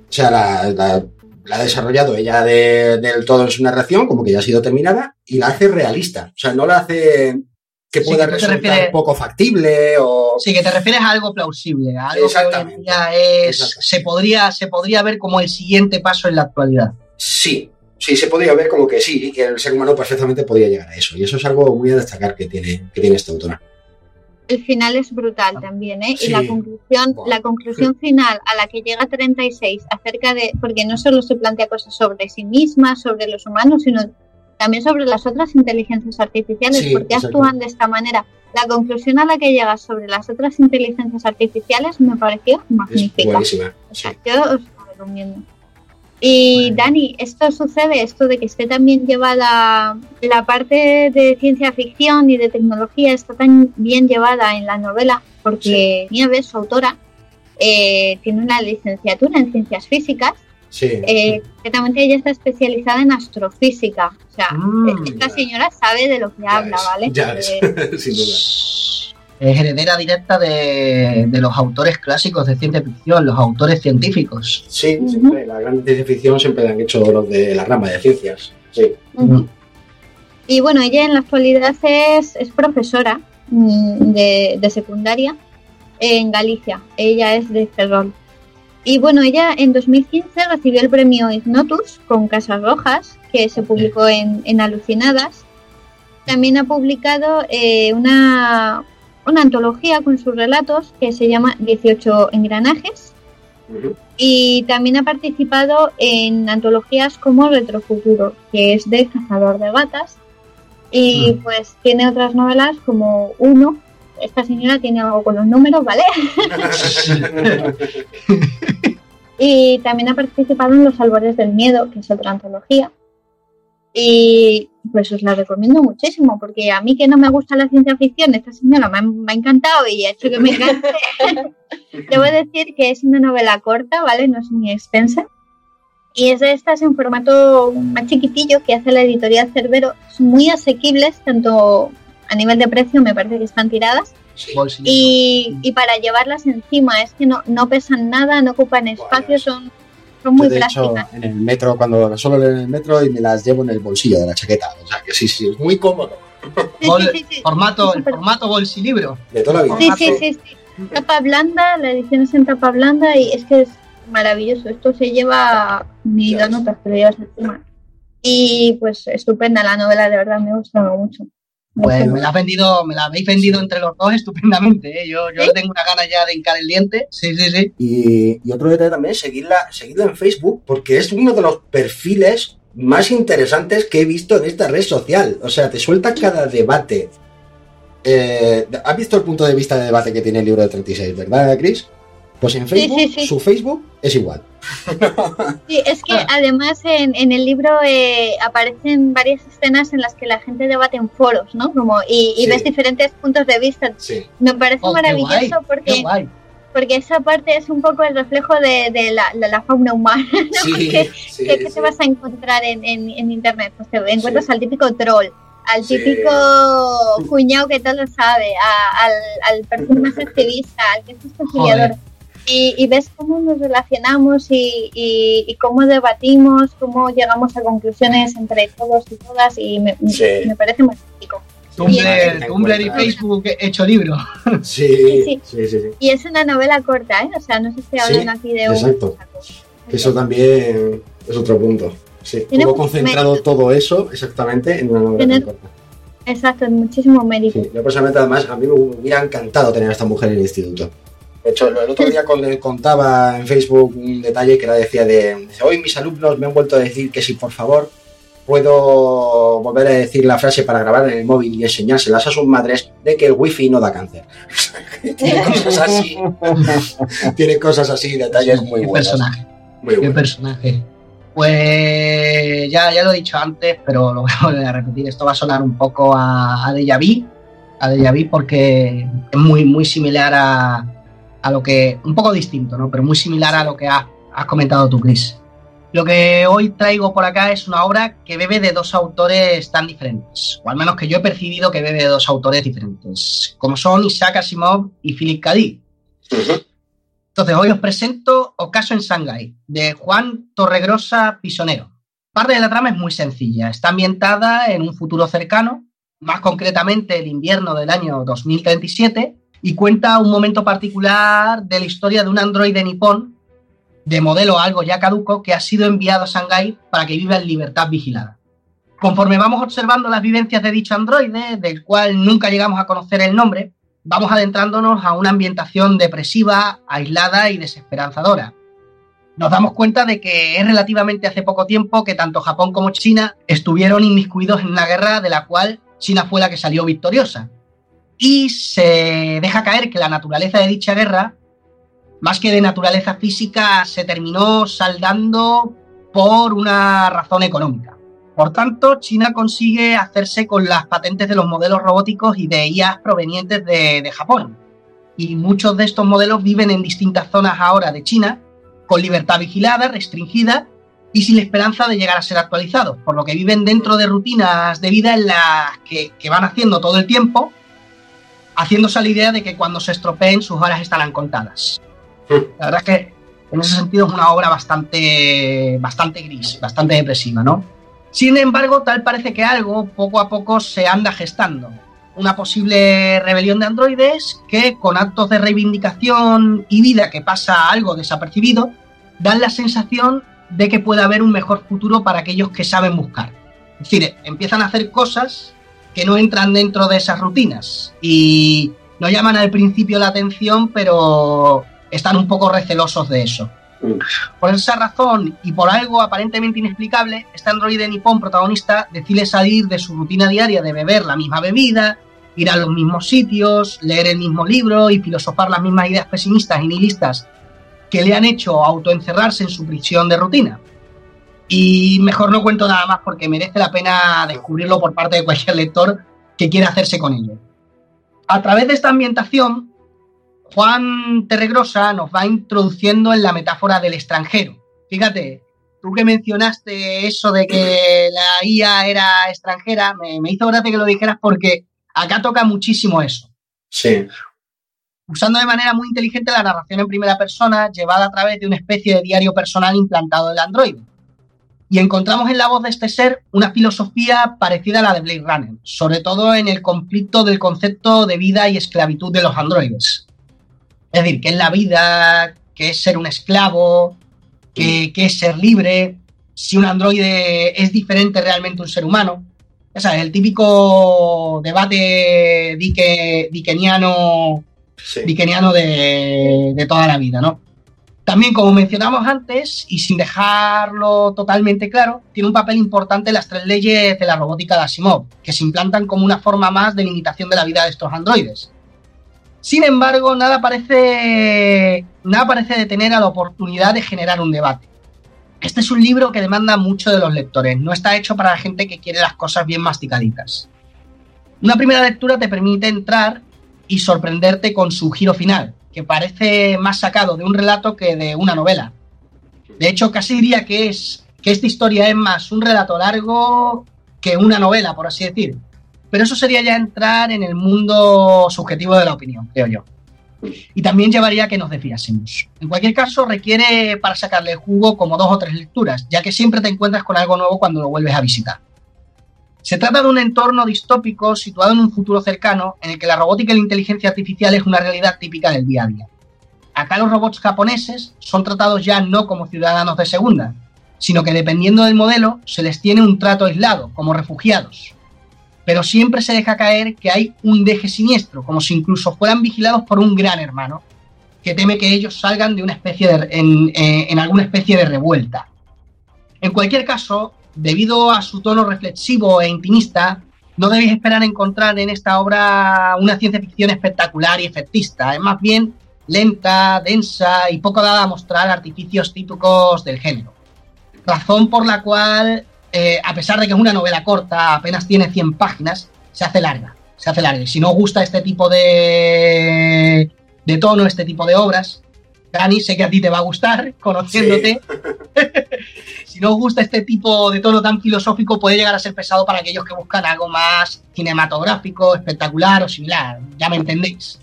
O sea, la, la- la ha desarrollado ella de- del todo en su narración, como que ya ha sido terminada, y la hace realista. O sea, no la hace que Sí, pueda que resultar refieres- poco factible o... Sí, que te refieres a algo plausible, a algo que hoy en Exactamente. día es, Exactamente. se podría, se podría ver como el siguiente paso en la actualidad. Sí, sí, se podría ver como que sí, que el ser humano perfectamente podría llegar a eso. Y eso es algo muy a destacar que tiene, que tiene esta autora. El final es brutal también, ¿eh? Sí. Y la conclusión, la conclusión final a la que llega 36 acerca de, porque no solo se plantea cosas sobre sí misma, sobre los humanos, sino también sobre las otras inteligencias artificiales, Sí, por qué exacto. actúan de esta manera. La conclusión a la que llega sobre las otras inteligencias artificiales me pareció Es magnífica. buenísima. O sea, yo os la recomiendo. Y Dani, esto sucede, esto de que esté también llevada la parte de ciencia ficción y de tecnología, está tan bien llevada en la novela, porque Nieves, su autora, eh, tiene una licenciatura en ciencias físicas, Sí. eh, ella está especializada en astrofísica. O sea, Mm, esta señora sabe de lo que Ya habla, ¿vale? Ya Eh, sin duda. Es heredera directa de, de los autores clásicos de ciencia ficción, los autores científicos. Sí, siempre, la gran ciencia ficción siempre la han hecho los de la rama de ciencias. Sí. Y bueno, ella en la actualidad es, es profesora mm, de, de secundaria en Galicia. Ella es de Ferrol. Y bueno, ella en 2015 recibió el premio Ignotus con Casas Rojas, que se publicó en, en Alucinadas. También ha publicado eh, una, una antología con sus relatos que se llama 18 engranajes. Y también ha participado en antologías como Retrofuturo, que es de Cazador de Gatas. Y pues tiene otras novelas como Uno. Esta señora tiene algo con los números, ¿vale? Y también ha participado en Los Albores del Miedo, que es otra antología. Y pues os la recomiendo muchísimo, porque a mí que no me gusta la ciencia ficción, esta señora me ha, me ha encantado y ha hecho que me encante. Debo decir que es una novela corta, ¿vale? No es muy extensa. Y es de estas en formato más chiquitillo que hace la editorial Cerbero. Son muy asequibles, tanto a nivel de precio, me parece que están tiradas. Y, y para llevarlas encima, es que no, no pesan nada, no ocupan espacio, son, son muy Yo, de hecho, en el metro, cuando solo en el metro y me las llevo en el bolsillo de la chaqueta. O sea que sí, sí, es muy cómodo. Sí, Bol- sí, sí, sí. Formato, el formato bolsilibro. De toda la vida. Sí, sí, sí, sí. Tapa blanda, la edición es en tapa blanda y es que es maravilloso. Esto se lleva ni dos notas, te lo llevas encima. Y pues estupenda la novela, de verdad, me ha gustado mucho. Pues me la, has vendido, me la habéis vendido entre los dos estupendamente. ¿eh? Yo, yo ¿Sí? tengo una gana ya de hincar el diente. Sí, sí, sí. Y, y otro detalle también es seguirla, seguirla en Facebook, porque es uno de los perfiles más interesantes que he visto en esta red social. O sea, te suelta cada debate. Eh, ¿Has visto el punto de vista de debate que tiene el libro de 36, verdad, Chris? Pues en Facebook, sí, sí. su Facebook es igual. Sí, es que además en, en el libro eh, aparecen varias escenas en las que la gente debate en foros, ¿no? Como, y, y Sí. ves diferentes puntos de vista. Sí. Me parece Oh, qué guay, maravilloso Qué porque, guay. porque esa parte es un poco el reflejo de, de la, de la fauna humana, ¿no? Sí, Porque sí, ¿Qué, qué sí. te vas a encontrar en, en- en internet? Pues te encuentras Sí. al típico troll, al Sí. típico cuñado que todo lo sabe, a- al, al perfil más activista, al que es conciliador. Y, y ves cómo nos relacionamos y, y- y cómo debatimos, cómo llegamos a conclusiones entre todos y todas y me, Sí. me parece magnífico. Tumblr. Tumblr y Facebook hecho libro. Sí, Sí, sí, sí, sí. Y es una novela corta, ¿eh? O sea, no se estoy hablando aquí de un... exacto. Eso también es otro punto. Sí, Tiene concentrado mérito. todo eso exactamente en una novela corta. Exacto, muchísimo mérito. Sí, yo personalmente además a mí me hubiera encantado tener a esta mujer en el instituto. De hecho, el otro día le contaba en Facebook un detalle que la decía de, hoy mis alumnos me han vuelto a decir que si por favor puedo volver a decir la frase para grabar en el móvil y enseñárselas a sus madres de que el wifi no da cáncer. Tiene cosas así. Tiene cosas así, detalles muy Qué buenos. personaje. Muy Qué personaje. Pues ya, ya lo he dicho antes, pero lo voy a volver a repetir. Esto va a sonar un poco a, a Vu, a Déjà Vu porque es muy, muy similar a, a lo que. Un poco distinto, ¿no? Pero muy similar a lo que has, has comentado tú, Chris. Lo que hoy traigo por acá es una obra que bebe de dos autores tan diferentes, o al menos que yo he percibido que bebe de dos autores diferentes, como son Isaac Asimov y Philip K. Dick. Entonces, hoy os presento Ocaso en Shanghái, de Juan Torregrosa Pisonero. Parte de la trama es muy sencilla. Está ambientada en un futuro cercano, más concretamente el invierno del año 2037, y cuenta un momento particular de la historia de un androide nipón de modelo algo ya caduco que ha sido enviado a Shanghái para que viva en libertad vigilada. Conforme vamos observando las vivencias de dicho androide, del cual nunca llegamos a conocer el nombre, vamos adentrándonos a una ambientación depresiva, aislada y desesperanzadora. Nos damos cuenta de que es relativamente hace poco tiempo que tanto Japón como China estuvieron inmiscuidos en una guerra de la cual China fue la que salió victoriosa. Y se deja caer que la naturaleza de dicha guerra, más que de naturaleza física, se terminó saldando por una razón económica. Por tanto, China consigue hacerse con las patentes de los modelos robóticos y de IAs provenientes de, de Japón. Y muchos de estos modelos viven en distintas zonas ahora de China, con libertad vigilada, restringida y sin la esperanza de llegar a ser actualizados, por lo que viven dentro de rutinas de vida en las que, que van haciendo todo el tiempo, haciéndose la idea de que cuando se estropeen sus horas estarán contadas. La verdad es que en ese sentido es una obra bastante, bastante gris, bastante depresiva, ¿no? Sin embargo, tal parece que algo poco a poco se anda gestando. Una posible rebelión de androides que, con actos de reivindicación y vida que pasa algo desapercibido, dan la sensación de que puede haber un mejor futuro para aquellos que saben buscar. Es decir, empiezan a hacer cosas que no entran dentro de esas rutinas y no llaman al principio la atención, pero están un poco recelosos de eso. Por esa razón y por algo aparentemente inexplicable, este androide nipón protagonista decide salir de su rutina diaria de beber la misma bebida, ir a los mismos sitios, leer el mismo libro y filosofar las mismas ideas pesimistas y nihilistas que le han hecho autoencerrarse en su prisión de rutina. Y mejor no cuento nada más porque merece la pena descubrirlo por parte de cualquier lector que quiera hacerse con ello. A través de esta ambientación, Juan Terregrosa nos va introduciendo en la metáfora del extranjero. Fíjate, tú que mencionaste eso de que la IA era extranjera, me, me hizo gracia que lo dijeras porque acá toca muchísimo eso. Sí. Usando de manera muy inteligente la narración en primera persona, llevada a través de una especie de diario personal implantado en el Android. Y encontramos en la voz de este ser una filosofía parecida a la de Blade Runner, sobre todo en el conflicto del concepto de vida y esclavitud de los androides. Es decir, qué es la vida, qué es ser un esclavo, qué, qué es ser libre, si un androide es diferente realmente a un ser humano. O sea, el típico debate dique, dickeniano, Sí. dickeniano de, de toda la vida, ¿no? También, como mencionamos antes, y sin dejarlo totalmente claro, tiene un papel importante las tres leyes de la robótica de Asimov, que se implantan como una forma más de limitación de la vida de estos androides. Sin embargo, nada parece, nada parece detener a la oportunidad de generar un debate. Este es un libro que demanda mucho de los lectores, no está hecho para la gente que quiere las cosas bien masticaditas. Una primera lectura te permite entrar y sorprenderte con su giro final, que parece más sacado de un relato que de una novela. De hecho, casi diría que es que esta historia es más un relato largo que una novela, por así decir. Pero eso sería ya entrar en el mundo subjetivo de la opinión, creo yo. Y también llevaría que nos desviásemos. En cualquier caso, requiere para sacarle el jugo como dos o tres lecturas, ya que siempre te encuentras con algo nuevo cuando lo vuelves a visitar. Se trata de un entorno distópico situado en un futuro cercano en el que la robótica y la inteligencia artificial es una realidad típica del día a día. Acá los robots japoneses son tratados ya no como ciudadanos de segunda, sino que dependiendo del modelo se les tiene un trato aislado, como refugiados. Pero siempre se deja caer que hay un deje siniestro, como si incluso fueran vigilados por un gran hermano, que teme que ellos salgan de una especie de, en, eh, en alguna especie de revuelta. En cualquier caso, debido a su tono reflexivo e intimista, no debéis esperar encontrar en esta obra una ciencia ficción espectacular y efectista. Es más bien lenta, densa y poco dada a mostrar artificios típicos del género. Razón por la cual, eh, a pesar de que es una novela corta, apenas tiene 100 páginas, se hace larga. Se hace larga. Y si no os gusta este tipo de, de tono, este tipo de obras, Dani, sé que a ti te va a gustar, conociéndote. si no os gusta este tipo de tono tan filosófico, puede llegar a ser pesado para aquellos que buscan algo más cinematográfico, espectacular o similar. Ya me entendéis.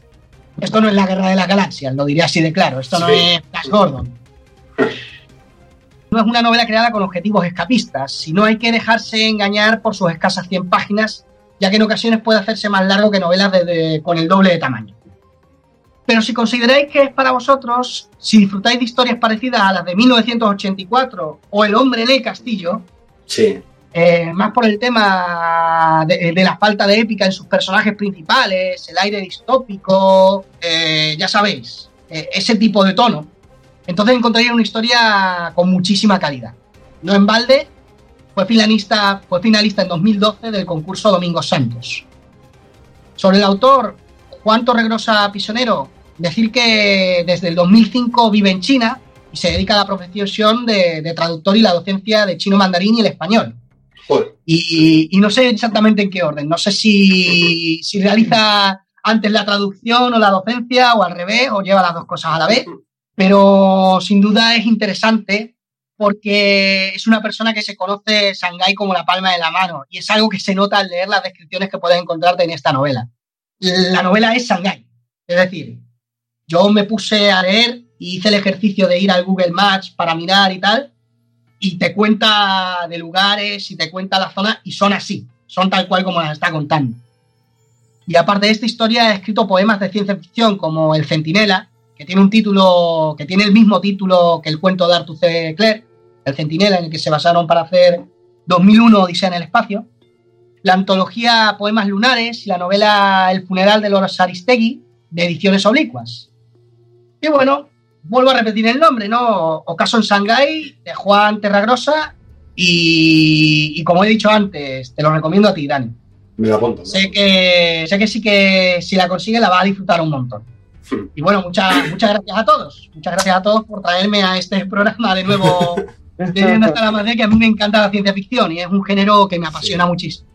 Esto no es la guerra de la galaxia, lo diré así de claro. Esto no Sí. es Flash Gordon. No es una novela creada con objetivos escapistas, sino hay que dejarse engañar por sus escasas 100 páginas, ya que en ocasiones puede hacerse más largo que novelas de- de- con el doble de tamaño. Pero si consideráis que es para vosotros, si disfrutáis de historias parecidas a las de 1984 o El hombre en el castillo, Sí. eh, más por el tema de, de la falta de épica en sus personajes principales, el aire distópico, eh, ya sabéis, eh, ese tipo de tono, entonces encontraréis una historia con muchísima calidad. No en balde, fue finalista, fue finalista en 2012 del concurso Domingos Santos. Sobre el autor, Juan Torregrosa Pisonero, decir que desde el 2005 vive en China y se dedica a la profesión de, de traductor y la docencia de chino mandarín y el español. Y no sé exactamente en qué orden. No sé si, si realiza antes la traducción o la docencia o al revés o lleva las dos cosas a la vez. Pero sin duda es interesante porque es una persona que se conoce Shanghái como la palma de la mano y es algo que se nota al leer las descripciones que puedes encontrarte en esta novela. La novela es Shanghái. Es decir, yo me puse a leer y hice el ejercicio de ir al Google Maps para mirar y tal y te cuenta de lugares y te cuenta la zona y son así, son tal cual como las está contando. Y aparte de esta historia, he escrito poemas de ciencia ficción como El Centinela, que tiene un título, que tiene el mismo título que el cuento de Arthur C. Clarke, El Centinela, en el que se basaron para hacer 2001 Odisea en el espacio, la antología Poemas Lunares y la novela El funeral de los Aristegui, de ediciones oblicuas. Y bueno, vuelvo a repetir el nombre, ¿no? Ocaso en Shanghái, de Juan Terragrosa, y, y como he dicho antes, te lo recomiendo a ti, Dani. Me lo apunto. Sé que, sé que sí que si la consigue la va a disfrutar un montón. Y bueno, muchas, muchas gracias a todos. Muchas gracias a todos por traerme a este programa de nuevo de hasta la madre, que a mí me encanta la ciencia ficción y es un género que me apasiona muchísimo.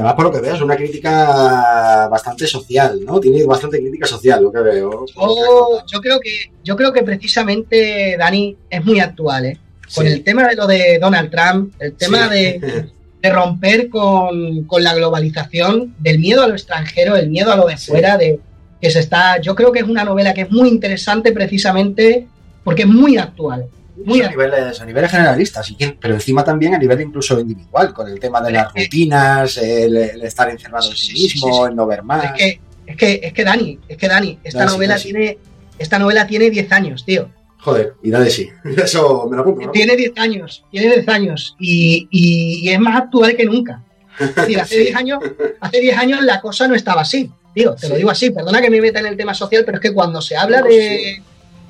Además, por lo que veo, es una crítica bastante social, ¿no? Tiene bastante crítica social, lo que veo. Yo, yo creo que, yo creo que precisamente, Dani, es muy actual, ¿eh? Con Sí. el tema de lo de Donald Trump, el tema Sí. de, de romper con, con la globalización, del miedo a lo extranjero, el miedo a lo de Sí. fuera, de que se está. Yo creo que es una novela que es muy interesante precisamente porque es muy actual. Muy a niveles, a niveles generalistas, pero encima también a nivel incluso individual, con el tema de las rutinas, el, el estar encerrado en sí mismo, el no ver más. Es que, es que, es que Dani, es que Dani, esta Dale, novela sí. tiene. Esta novela tiene 10 años, tío. Joder, y dale sí. Eso me lo apunto. lo Tiene 10 años, tiene 10 años y, y- y es más actual que nunca. Es decir, hace Sí. 10 años, hace 10 años la cosa no estaba así. Tío, te lo digo así, perdona que me meta en el tema social, pero es que cuando se habla No, de,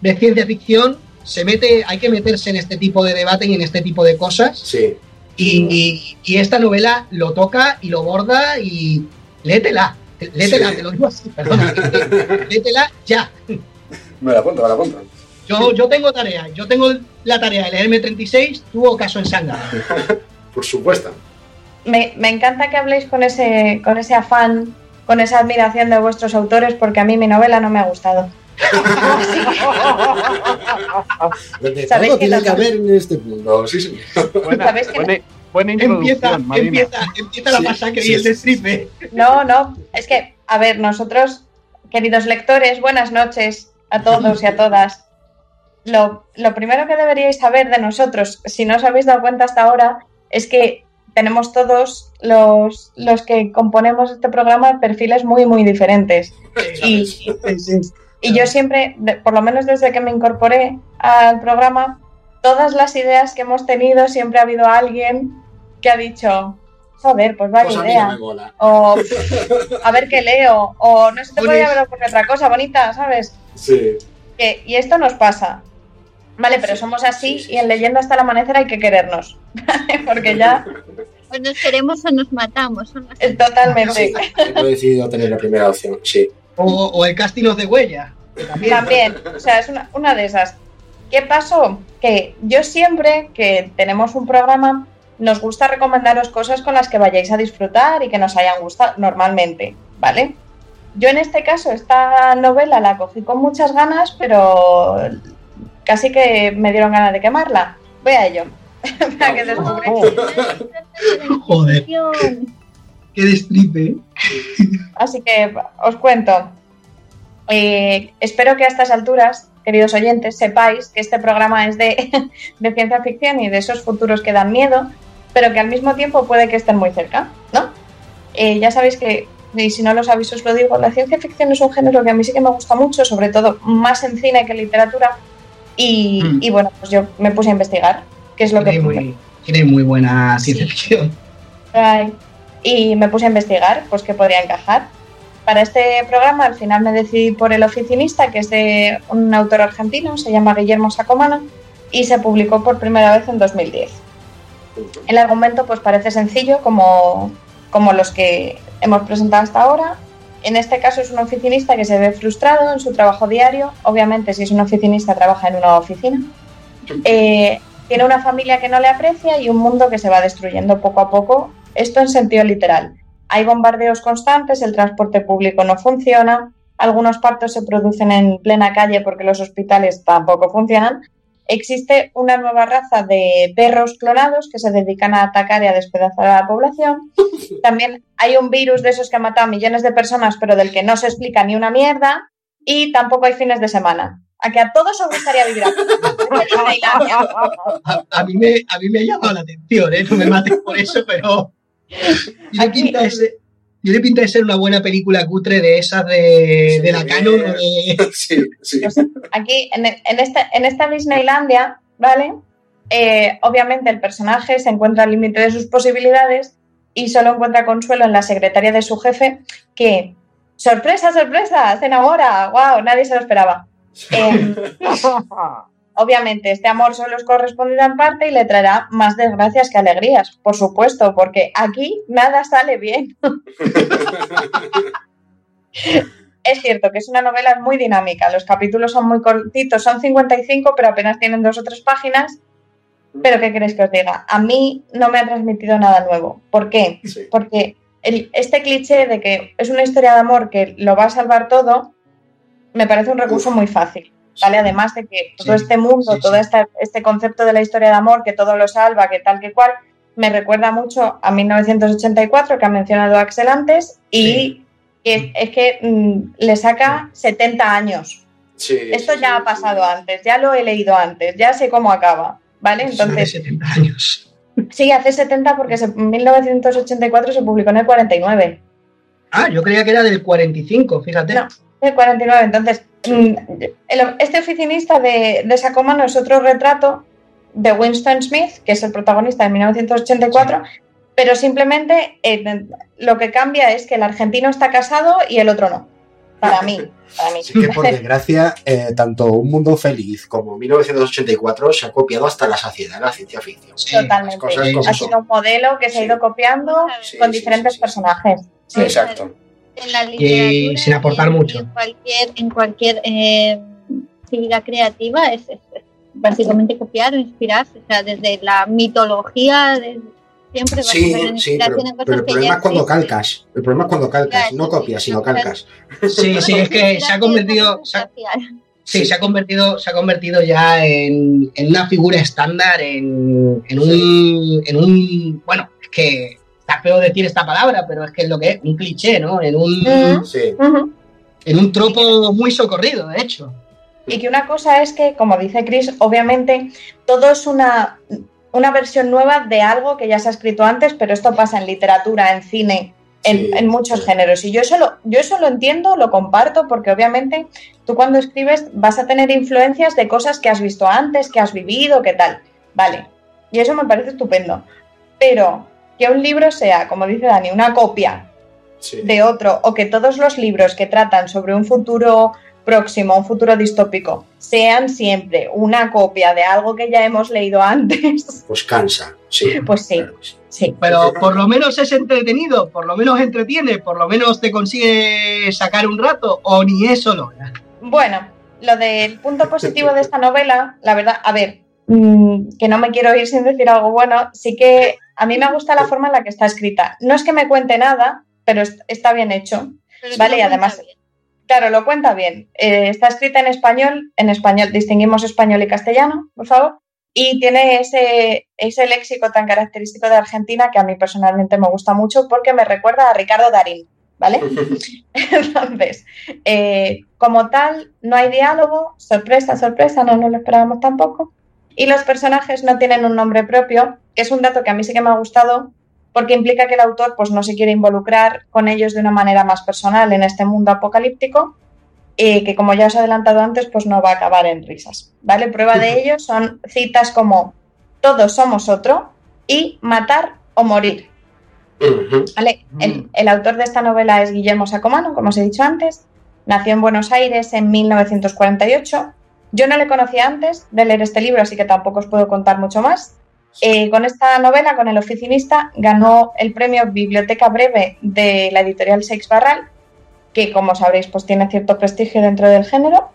de ciencia ficción, se mete, hay que meterse en este tipo de debate y en este tipo de cosas. Sí. Y, y- y esta novela lo toca y lo borda y léetela. Léetela, Sí. te lo digo así, perdona. léetela ya. Me lo apunto, me lo apunto. Yo, yo tengo tarea, yo tengo la tarea de leerme 36, tuvo caso en sangre. Por supuesto. Me, me encanta que habléis con ese, con ese afán, con esa admiración de vuestros autores, porque a mí mi novela no me ha gustado. De ¿Sabéis todo que tiene que haber en este mundo. Sí, sí. Buena, ¿Sabéis que buena, buena introducción, Empieza, Marina. empieza, empieza la Sí, masacre sí, y el sí. destripe. No, no, es que, a ver, nosotros, queridos lectores, buenas noches a todos y a todas. Lo, lo primero que deberíais saber de nosotros, si no os habéis dado cuenta hasta ahora, es que tenemos todos los, los que componemos este programa perfiles muy, muy diferentes. Y, y yo siempre, por lo menos desde que me incorporé al programa, todas las ideas que hemos tenido, siempre ha habido alguien que ha dicho, joder, pues vaya Pues a mí no idea. me mola. O a ver qué leo. O no se te podía haber ocurrido otra cosa bonita, ¿sabes? Sí. Que, y esto nos pasa. Vale, pero Sí, somos así sí, sí, y en Leyenda hasta el amanecer hay que querernos. Porque ya, O nos queremos o nos matamos. las- eh, totalmente. He decidido tener la primera opción, sí. O, o el casting of de huella. que también. También, o sea, es una, una de esas. ¿Qué pasó? Que yo siempre que tenemos un programa nos gusta recomendaros cosas con las que vayáis a disfrutar y que nos hayan gustado normalmente, ¿vale? Yo en este caso esta novela la cogí con muchas ganas, pero casi que me dieron ganas de quemarla. Voy a ello. Para que descubráis. Joder. Qué destripe. Así que os cuento. Eh, espero que a estas alturas, queridos oyentes, sepáis que este programa es de, de ciencia ficción y de esos futuros que dan miedo, pero que al mismo tiempo puede que estén muy cerca, ¿no? Eh, ya sabéis que, y si no lo sabéis os lo digo, la ciencia ficción es un género que a mí sí que me gusta mucho, sobre todo más en cine que en literatura, y, Mm. y bueno, pues yo me puse a investigar qué es lo que... Tiene muy, tiene muy buena ciencia ficción. Ay, Y me puse a investigar, pues qué podría encajar. Para este programa al final me decidí por El oficinista, que es de un autor argentino, se llama Guillermo Sacomano, y se publicó por primera vez en 2010. El argumento pues parece sencillo como, como los que hemos presentado hasta ahora. En este caso es un oficinista que se ve frustrado en su trabajo diario. Obviamente si es un oficinista trabaja en una oficina. Eh, tiene una familia que no le aprecia y un mundo que se va destruyendo poco a poco. Esto en sentido literal. Hay bombardeos constantes, el transporte público no funciona, algunos partos se producen en plena calle porque los hospitales tampoco funcionan. Existe una nueva raza de perros clonados que se dedican a atacar y a despedazar a la población. También hay un virus de esos que ha matado a millones de personas, pero del que no se explica ni una mierda. Y tampoco hay fines de semana. A que a todos os gustaría vivir aquí. A, a mí me, a mí me ha llamado la atención, ¿eh? No me mates por eso, pero. Tiene Aquí- pinta de ser, tiene pinta de ser una buena película cutre de esas de, de la Canon o de. Sí, sí. Pues aquí, en, en esta, en esta Disneylandia, ¿vale? Eh, obviamente el personaje se encuentra al límite de sus posibilidades y solo encuentra consuelo en la secretaria de su jefe que, sorpresa, sorpresa, se enamora, wow, nadie se lo esperaba. Em, obviamente este amor solo es correspondido en parte y le traerá más desgracias que alegrías, por supuesto, porque aquí nada sale bien. es cierto que es una novela muy dinámica. Los capítulos son muy cortitos, son 55, pero apenas tienen dos o tres páginas. Pero ¿qué queréis que os diga? A mí no me ha transmitido nada nuevo. ¿Por qué? Sí. Porque el- este cliché de que es una historia de amor que lo va a salvar todo, me parece un recurso muy fácil. ¿Vale? Además de que todo Sí, este mundo, sí, todo sí. esta- este concepto de la historia de amor, que todo lo salva, que tal que cual, me recuerda mucho a 1984, que ha mencionado Axel antes, y que es que mm, le saca 70 años. Sí, Esto ya ha pasado antes, ya lo he leído antes, ya sé cómo acaba. ¿Vale? Entonces, 70 años. sí, hace 70 porque en 1984 se publicó en el 49. Ah, yo creía que era del 45, fíjate. No. El 49. Entonces, este oficinista de, de Sacomano es otro retrato de Winston Smith, que es el protagonista de 1984, pero simplemente eh, lo que cambia es que el argentino está casado y el otro no. Para mí, para mí. Sí que por desgracia, eh, tanto Un Mundo Feliz como 1984 se ha copiado hasta la saciedad la ciencia ficción. Sí, Totalmente. cosas Sí, Ha son. sido un modelo que se ha Sí. ido copiando Sí, con sí, diferentes sí, sí. personajes. Sí, exacto. En la Y sin aportar en- mucho. En cualquier, en cualquier eh, actividad creativa es, es- es básicamente copiar o inspirarse. O sea, desde la mitología, de- siempre vas a tener sí, inspiración pero, cosas pero el problema es cuando existen. calcas. El problema es cuando calcas, no sí, copias, sino calcas. Sí, sí, es que se ha convertido, se ha- sí, se ha convertido, se ha convertido ya en, en una figura estándar, en, en un, en un, bueno, es que está feo decir esta palabra, pero es que es lo que es, un cliché, ¿no? En un. Sí. En un tropo muy socorrido, de hecho. Y que una cosa es que, como dice Chris, obviamente todo es una, una versión nueva de algo que ya se ha escrito antes, pero esto pasa en literatura, en cine, en, Sí, en muchos sí. géneros. Y yo eso, lo, yo eso lo entiendo, lo comparto, porque obviamente tú cuando escribes vas a tener influencias de cosas que has visto antes, que has vivido, que tal. Vale. Y eso me parece estupendo. Pero que un libro sea, como dice Dani, una copia Sí. de otro o que todos los libros que tratan sobre un futuro próximo, un futuro distópico, sean siempre una copia de algo que ya hemos leído antes, Pues cansa. Sí. pues sí, Claro sí. sí. Pero por lo menos es entretenido, por lo menos entretiene, por lo menos te consigue sacar un rato, o ni eso logra. Bueno, lo del punto positivo de esta novela, la verdad, a ver, mm, que no me quiero ir sin decir algo bueno, sí que a mí me gusta la forma en la que está escrita. No es que me cuente nada, pero est- está bien hecho. Pero Vale, y además- bien. Claro, lo cuenta bien. Eh, está escrita en español, en español distinguimos español y castellano, por favor. Y tiene ese, ese léxico tan característico de Argentina que a mí personalmente me gusta mucho porque me recuerda a Ricardo Darín, ¿vale? Entonces, eh, como tal, no hay diálogo, sorpresa, sorpresa, no nos lo esperábamos tampoco. Y los personajes no tienen un nombre propio, que es un dato que a mí sí que me ha gustado porque implica que el autor pues, no se quiere involucrar con ellos de una manera más personal en este mundo apocalíptico y que, como ya os he adelantado antes, pues no va a acabar en risas. ¿vale? Prueba de ello son citas como todos somos otro y matar o morir. ¿vale? El, el autor de esta novela es Guillermo Sacomano, como os he dicho antes. Nació en Buenos Aires en 1948. Yo no le conocía antes de leer este libro, así que tampoco os puedo contar mucho más. Eh, con esta novela, con El oficinista, ganó el premio Biblioteca Breve de la editorial Seix Barral, que como sabréis, pues tiene cierto prestigio dentro del género,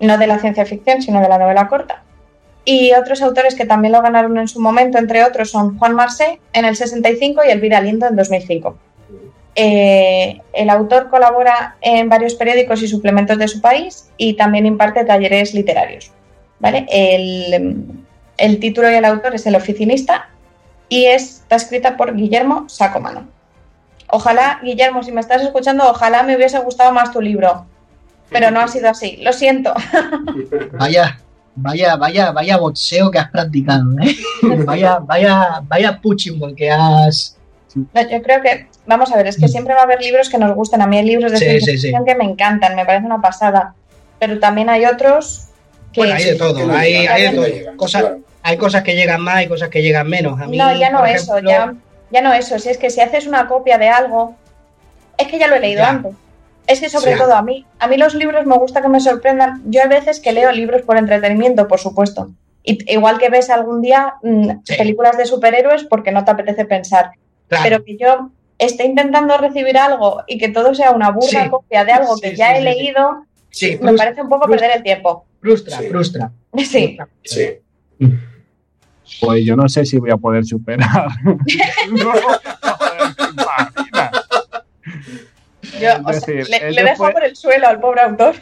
no de la ciencia ficción, sino de la novela corta. Y otros autores que también lo ganaron en su momento, entre otros, son Juan Marsé en el 65 y Elvira Lindo en 2005. Eh, el autor colabora en varios periódicos y suplementos de su país y también imparte talleres literarios. ¿vale? El, título y el autor es El oficinista y está escrita por Guillermo Sacomano. Ojalá, Guillermo, si me estás escuchando, ojalá me hubiese gustado más tu libro, pero no ha sido así, lo siento. Vaya, vaya, vaya, vaya boxeo que has practicado, ¿eh? vaya, vaya, vaya punching ball que has. No, yo creo que, vamos a ver, es que siempre va a haber libros que nos gusten. A mí hay libros de Sí, ciencia sí, sí. ficción que me encantan, me parece una pasada. Pero también hay otros que... Bueno, hay de todo, hay, hay de todo. Cosas, hay cosas que llegan más y cosas que llegan menos. A mí, no, ya no eso, ya, ya no eso. Si es que si haces una copia de algo, es que ya lo he leído Ya. antes. Es que sobre todo a mí, a mí los libros me gusta que me sorprendan. Yo hay veces que leo libros por entretenimiento, por supuesto. Y, igual que ves algún día mm, películas de superhéroes porque no te apetece pensar. Claro. Pero que yo esté intentando recibir algo y que todo sea una burra Sí. copia de algo Sí, que sí, ya sí, he sí. leído, Sí, me frustra, parece un poco frustra. perder el tiempo. frustra, Sí. frustra. Sí. Sí. Pues yo no sé si voy a poder superar. No. Yo, o sea, le, le dejo después- por el suelo al pobre autor.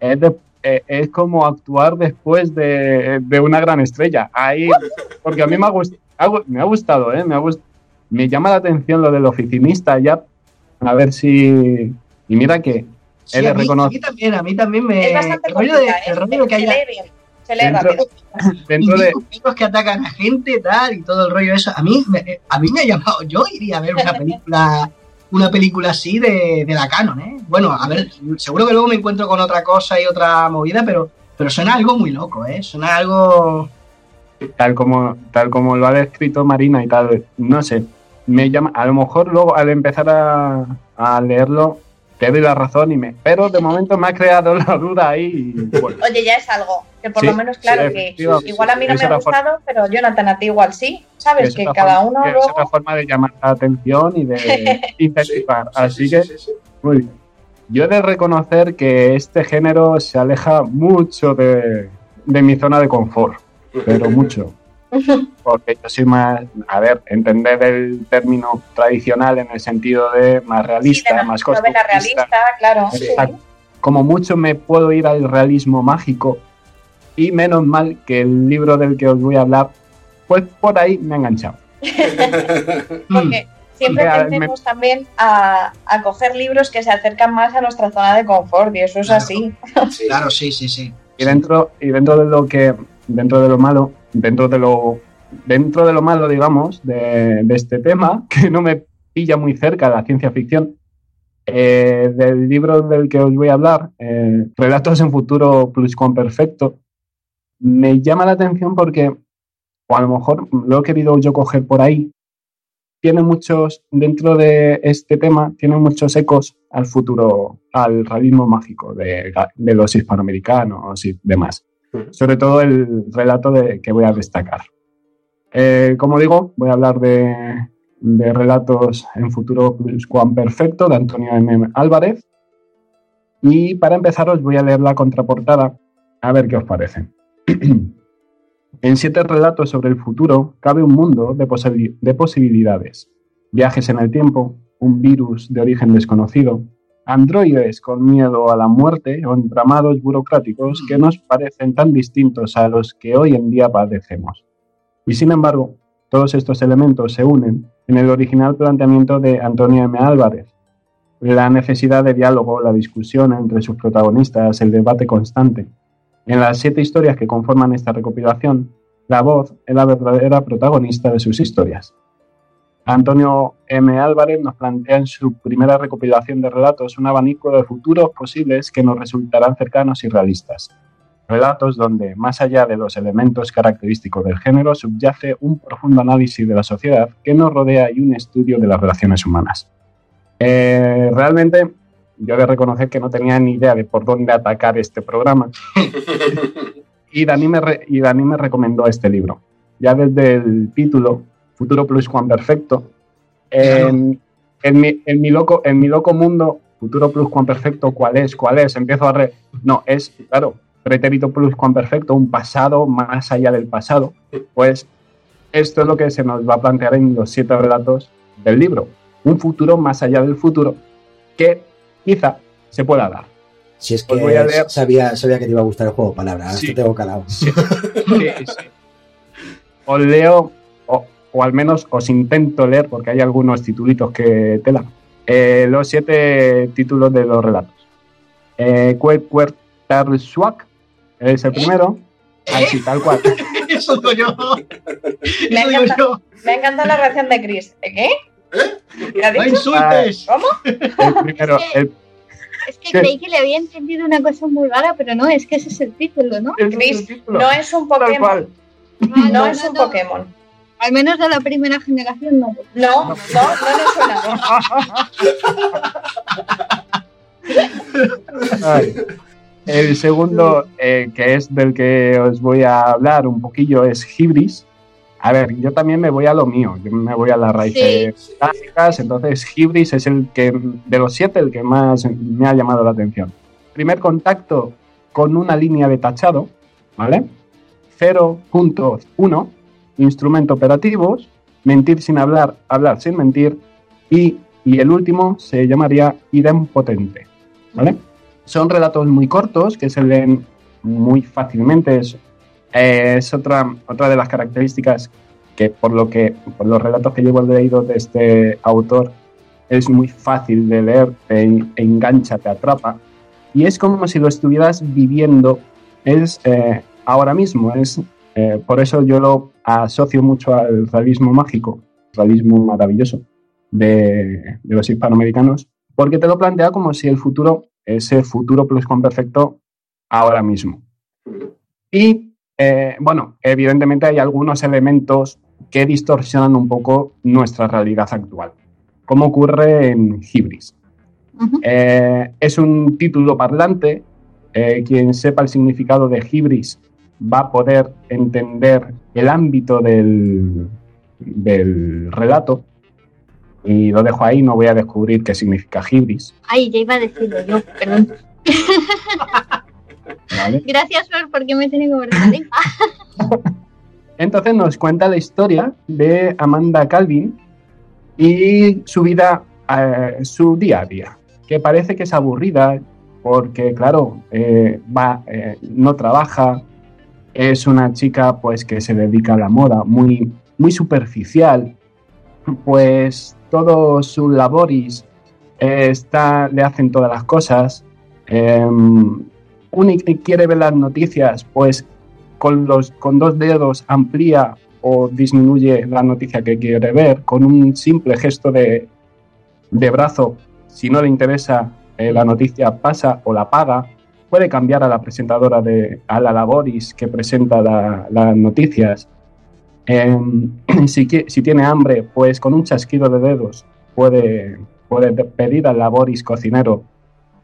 es, de- eh, es como actuar después de, de una gran estrella. Ahí, porque a mí me ha, gust- ha- me ha gustado, ¿eh? Me, ha gust- me llama la atención lo del oficinista ya. A ver si... Y mira que Sí, de a, mí, reconocer- a mí también, a mí también me. es bastante el rollo de, el rollo que bien, se lee Dentro- rápido. dentro de... individuos que atacan a gente, tal, y todo el rollo eso. A mí, me, a mí me ha llamado. Yo iría a ver una película. Una película así de, de la canon, ¿eh? Bueno, a ver, seguro que luego me encuentro con otra cosa y otra movida, pero, pero suena algo muy loco, ¿eh? Suena algo. tal como, tal como lo ha descrito Marina y tal, no sé, me llama, a lo mejor luego al empezar a, a leerlo te doy la razón y me, pero de momento me ha creado la duda ahí y bueno, Oye, ya es algo. Que por Sí, lo menos, claro, sí, que igual a mí no me ha gustado, pero Jonathan, a ti igual sí. ¿Sabes? es Que cada forma- uno que es luego. otra forma de llamar la atención y de intensificar, así que muy bien. Yo he de reconocer que este género se aleja mucho de, de mi zona de confort, pero mucho. Porque yo soy más, a ver, entender el término tradicional en el sentido de más Sí, realista, de la más costumbrista. realista, claro. Sí. Como mucho me puedo ir al realismo mágico y menos mal que el libro del que os voy a hablar, pues por ahí me ha enganchado. mm, Porque siempre tendemos también a, a coger libros que se acercan más a nuestra zona de confort, y eso es Claro. así. Sí. Claro, sí, sí, sí. Y dentro, y dentro de lo que, dentro de lo malo, dentro de lo, dentro de lo malo, digamos, de, de este tema, que no me pilla muy cerca la ciencia ficción, eh, del libro del que os voy a hablar, eh, Relatos en futuro pluscuamperfecto, me llama la atención porque, o a lo mejor lo he querido yo coger por ahí, tiene muchos, dentro de este tema, tiene muchos ecos al futuro, al realismo mágico de, de los hispanoamericanos y demás. Sobre todo el relato de, que voy a destacar. Eh, como digo, voy a hablar de, relatos en futuro perfecto de Antonio M. Álvarez. Y para empezar os voy a leer la contraportada a ver qué os parece. En siete relatos sobre el futuro cabe un mundo de posibilidades. Viajes en el tiempo, un virus de origen desconocido, androides con miedo a la muerte o entramados burocráticos que nos parecen tan distintos a los que hoy en día padecemos. Y sin embargo, todos estos elementos se unen en el original planteamiento de Antonio M. Álvarez. La necesidad de diálogo, la discusión entre sus protagonistas, el debate constante. En las siete historias que conforman esta recopilación, la voz es la verdadera protagonista de sus historias. Antonio M. Álvarez nos plantea en su primera recopilación de relatos un abanico de futuros posibles que nos resultarán cercanos y realistas. Relatos donde, más allá de los elementos característicos del género, subyace un profundo análisis de la sociedad que nos rodea y un estudio de las relaciones humanas. Eh, realmente, yo he de reconocer que no tenía ni idea de por dónde atacar este programa y Dani me, y Dani me recomendó este libro. Ya desde el título, Futuro Plus Juan Perfecto, en, en mi, en mi loco, en mi loco mundo, Futuro Plus Juan Perfecto, ¿cuál es? ¿Cuál es? Empiezo a... Re... No, es, claro, Pretérito Plus Juan Perfecto, un pasado más allá del pasado. Pues esto es lo que se nos va a plantear en los siete relatos del libro. Un futuro más allá del futuro que quizá se pueda dar. Si es Os que voy a leer- sabía, sabía que te iba a gustar el juego de palabras, Sí. te tengo calado. Sí, sí. Os leo, o, al menos os intento leer, porque hay algunos titulitos que tela. eh, los siete títulos de los relatos. Eh, Cuertarsuac es el primero. Así, tal cual. Eso digo yo. Me encanta. ha encantado la reacción de Chris. ¿Eh, ¿Qué? ¿Qué ha No insultes. ¿Cómo? El primero, el, Es que creí que le había entendido una cosa muy rara, pero no, es que ese es el título, ¿no? Chris, no es un tal Pokémon. cual. Ah, No es un Pokémon. Al menos de la primera generación no. No, no, no le suena. Ay. El segundo, eh, que es del que os voy a hablar un poquillo, es Hibris, A ver, yo también me voy a lo mío, yo me voy a las raíces clásicas, entonces Hibris es el que, de los siete, el que más me ha llamado la atención. Primer contacto con una línea de tachado, ¿vale? 0.1, instrumento operativos, mentir sin hablar, hablar sin mentir, y, y el último se llamaría idempotente, ¿vale? Son relatos muy cortos que se leen muy fácilmente, es, es otra, otra de las características que por lo que por los relatos que llevo leído de este autor es muy fácil de leer, te engancha, te atrapa y es como si lo estuvieras viviendo es eh, ahora mismo es eh, por eso yo lo asocio mucho al realismo mágico realismo maravilloso de, de los hispanoamericanos porque te lo plantea como si el futuro ese futuro plus con perfecto ahora mismo y eh, bueno, evidentemente hay algunos elementos que distorsionan un poco nuestra realidad actual, como ocurre en Hibris. Eh, es un título parlante, eh, quien sepa el significado de Hibris va a poder entender el ámbito del, del relato. Y lo dejo ahí, no voy a descubrir qué significa Hibris. Ay, ya iba a decirlo yo, perdón. Gracias, Flor, porque me tiene que ver Entonces nos cuenta la historia de Amanda Calvin y su vida, eh, su día a día, que parece que es aburrida porque, claro, eh, va, eh, no trabaja, es una chica pues que se dedica a la moda, muy, muy superficial, pues todos sus laboris está, le hacen todas las cosas, em, y quiere ver las noticias, pues con, los, con dos dedos amplía o disminuye la noticia que quiere ver, con un simple gesto de, de brazo, si no le interesa eh, la noticia, pasa o la paga, puede cambiar a la presentadora de a la laboris que presenta las noticias. Em, si, si, tiene hambre, pues con un chasquido de dedos puede, puede pedir al laboris cocinero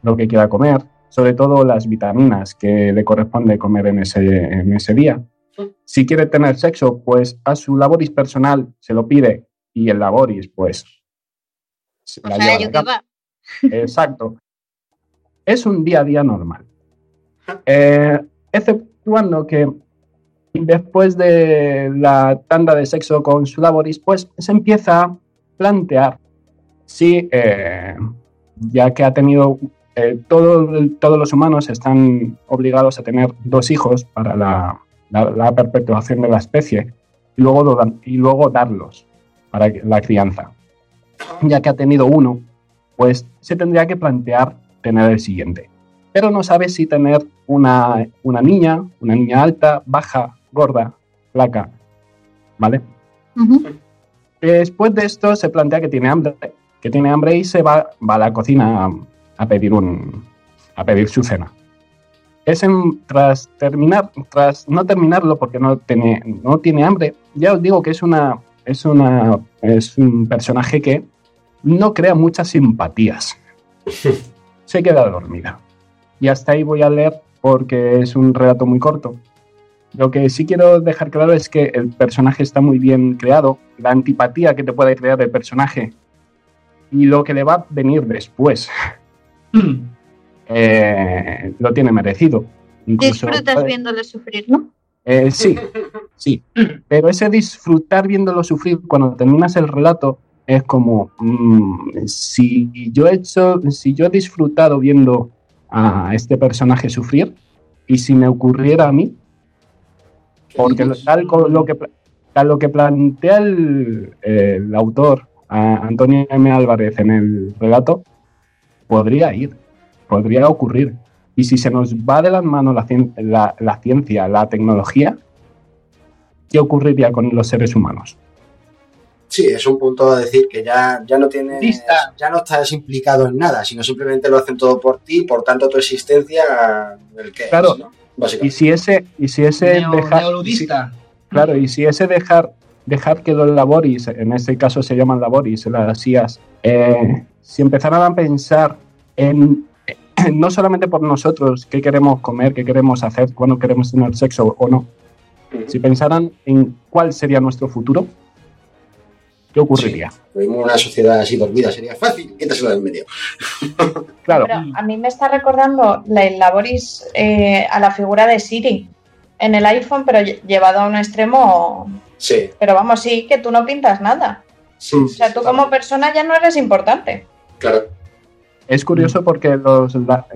lo que quiera comer sobre todo las vitaminas que le corresponde comer en ese, en ese día. Si quiere tener sexo, pues a su laboris personal se lo pide y el laboris, pues... O sea, yo va. Exacto. Es un día a día normal. Eh, exceptuando que después de la tanda de sexo con su laboris, pues se empieza a plantear si, eh, ya que ha tenido eh, todos los humanos están obligados a tener dos hijos para la, perpetuación de la especie y luego, y luego darlos para la crianza. Ya que ha tenido uno, pues se tendría que plantear tener el siguiente. Pero no sabe si tener una, una niña, una niña alta, baja, gorda, flaca. ¿Vale? Después de esto se plantea que tiene hambre, que tiene hambre y se va, va a la cocina a pedir, un, a pedir su cena. Es tras terminar, tras no terminarlo porque no tiene, no tiene hambre, ya os digo que es una, es una, es un personaje que no crea muchas simpatías. Se queda dormida. Y hasta ahí voy a leer porque es un relato muy corto. Lo que sí quiero dejar claro es que el personaje está muy bien creado, la antipatía que te puede crear el personaje y lo que le va a venir después. Eh, lo tiene merecido. Disfrutas viéndolo sufrir, ¿no? Eh, sí, sí. Pero ese disfrutar viéndolo sufrir cuando terminas el relato es como mm, si yo he hecho, si yo he disfrutado viendo a este personaje sufrir y si me ocurriera a mí, porque tal lo que tal lo que plantea el, el autor Antonio M. Álvarez en el relato, podría ir, podría ocurrir. Y si se nos va de las manos la, la, ciencia, la tecnología, ¿qué ocurriría con los seres humanos? Sí, es un punto a decir que ya, ya no tienes, ya no estás implicado en nada, sino simplemente lo hacen todo por ti, por tanto tu existencia, el que claro. Y si ese, y si ese dejar, claro, y si ese dejar, dejar que los laboris, en este caso se llaman laboris, las IAS, eh, si empezaran a pensar en no solamente por nosotros, qué queremos comer, qué queremos hacer, cuándo queremos tener sexo o no, Si pensaran en cuál sería nuestro futuro, ¿qué ocurriría? Vivimos una sociedad así dormida, sería fácil, quítaselo del medio. Claro, Pero a mí me está recordando la el Laboris eh, a la figura de Siri en el iPhone, pero lle- llevado a un extremo. Sí, Pero vamos, sí, que tú no pintas nada. sí. O sea, tú como persona ya no eres importante. Claro. es curioso porque los. la-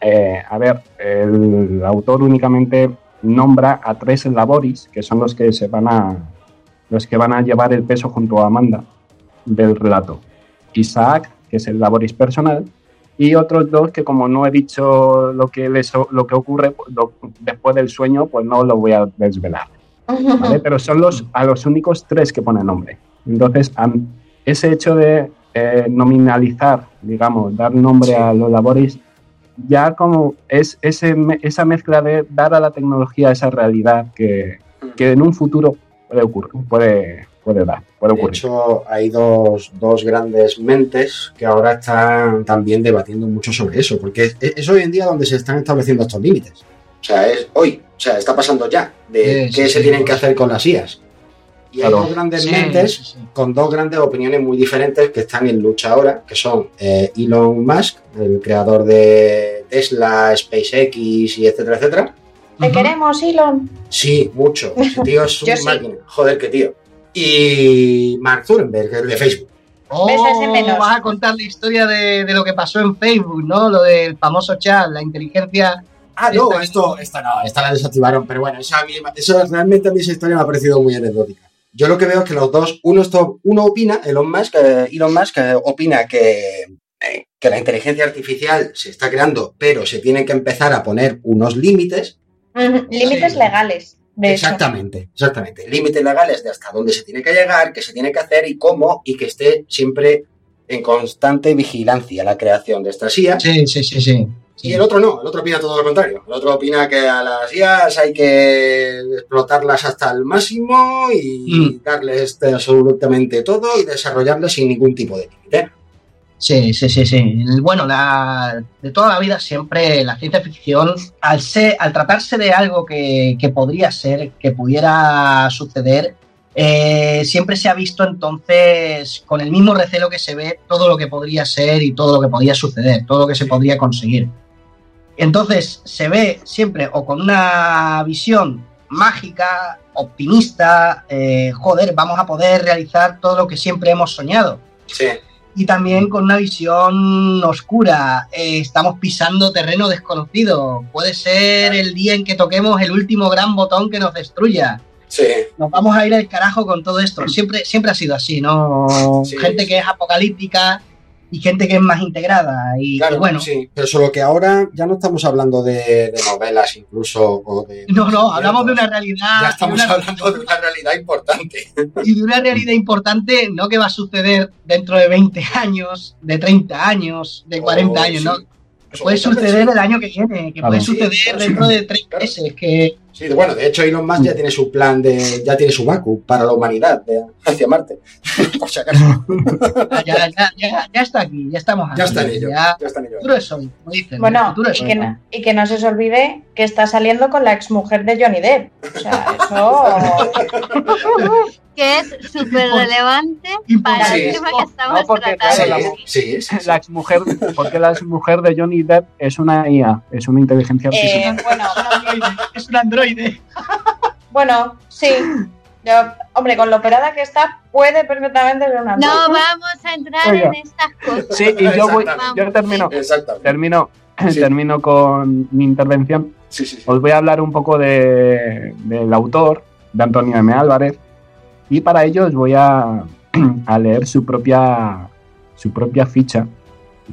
eh, a ver, el autor únicamente nombra a tres laboris, que son los que se van a. los que van a llevar el peso junto a Amanda del relato. Isaac, que es el laboris personal, y otros dos que como no he dicho lo que les, lo que ocurre pues, lo- después del sueño, pues no lo voy a desvelar. ¿vale? Pero son los, a los únicos tres que pone nombre. Entonces, ese hecho de eh, nominalizar, digamos, dar nombre Sí. a los labores, ya como es ese, esa mezcla de dar a la tecnología esa realidad que, que en un futuro puede ocurrir, puede, puede dar, puede De ocurrir. hecho, hay dos, dos grandes mentes que ahora están también debatiendo mucho sobre eso, porque es, es hoy en día donde se están estableciendo estos límites. O sea, es hoy, o sea, está pasando ya, de Sí, qué sí, se sí. tienen que hacer con las IAS. Y Claro. hay dos grandes Sí, mentes sí, sí. con dos grandes opiniones muy diferentes que están en lucha ahora, que son eh, Elon Musk, el creador de Tesla, SpaceX y etcétera, etcétera. Te queremos, Elon. Sí, mucho. Ese tío es una sí. máquina. Joder, qué tío. Y Mark Zuckerberg, el de Facebook. ¿Ves ese Oh, vas a contar la historia de, de lo que pasó en Facebook, ¿no? Lo del famoso chat, la inteligencia. Ah, no, Esta- esto, esta no, esta la desactivaron, pero bueno, esa a mí- eso realmente a mí esa historia me ha parecido muy anecdótica. Yo lo que veo es que los dos, uno, esto, uno opina, Elon Musk, eh, Elon Musk eh, opina que, eh, que la inteligencia artificial se está creando, pero se tienen que empezar a poner unos límites. Límites Sí. legales, de hecho. Exactamente, exactamente. Límites legales de hasta dónde se tiene que llegar, qué se tiene que hacer y cómo, y que esté siempre en constante vigilancia la creación de estas IA. Sí, sí, sí, sí. Y el otro no, el otro opina todo lo contrario. El otro opina que a las IAS hay que explotarlas hasta el máximo y Mm. darles este, absolutamente todo y desarrollarlas sin ningún tipo de límite. Sí, sí, sí, sí. Bueno, la, de toda la vida siempre la ciencia ficción, al, ser, al tratarse de algo que, que podría ser, que pudiera suceder, eh, siempre se ha visto entonces con el mismo recelo que se ve todo lo que podría ser y todo lo que podría suceder, todo lo que se podría conseguir. Entonces se ve siempre o con una visión mágica, optimista, eh, joder, vamos a poder realizar todo lo que siempre hemos soñado Sí. Y también con una visión oscura. Eh, estamos pisando terreno desconocido. Puede ser el día en que toquemos el último gran botón que nos destruya. Sí. Nos vamos a ir al carajo con todo esto. Siempre, siempre ha sido así, ¿no? Sí. Gente que es apocalíptica y gente que es más integrada. Y, Claro, y bueno, sí. Pero solo que ahora ya no estamos hablando de, de novelas incluso o de... no, no, hablamos de una realidad. Ya estamos de una- hablando de una realidad importante. y de una realidad importante, no que va a suceder dentro de 20 años, de 30 años, de 40 Oh, años, sí. ¿no? Puede suceder el año que viene, que puede suceder dentro de tres meses, que Sí, bueno, de hecho Elon Musk ya tiene su plan de... ya tiene su Baku para la humanidad de- hacia Marte. Por si acaso. ya, ya, ya, ya está aquí, ya estamos aquí. Ya está en ello. Ya, Ya está en el ello. futuro es hoy, como dicen. Bueno, futuro es y que, no, y que no se os olvide que está saliendo con la exmujer de Johnny Depp. O sea, eso. que es súper relevante para Sí. el tema que estamos No, porque, tratando. claro, la- sí, sí, sí. La exmujer, porque la exmujer de Johnny Depp es una IA, es una inteligencia artificial. eh, bueno, Es un androide, bueno, sí. Yo, hombre, con lo operada que está, puede perfectamente ser una. No vamos a entrar Oiga. en estas cosas. Sí, y yo voy, yo termino, Exactamente. termino, Sí. termino con mi intervención. Sí, sí, sí. Os voy a hablar un poco de- del autor, de Antonio M. Álvarez, y para ello os voy a, leer su propia, su propia ficha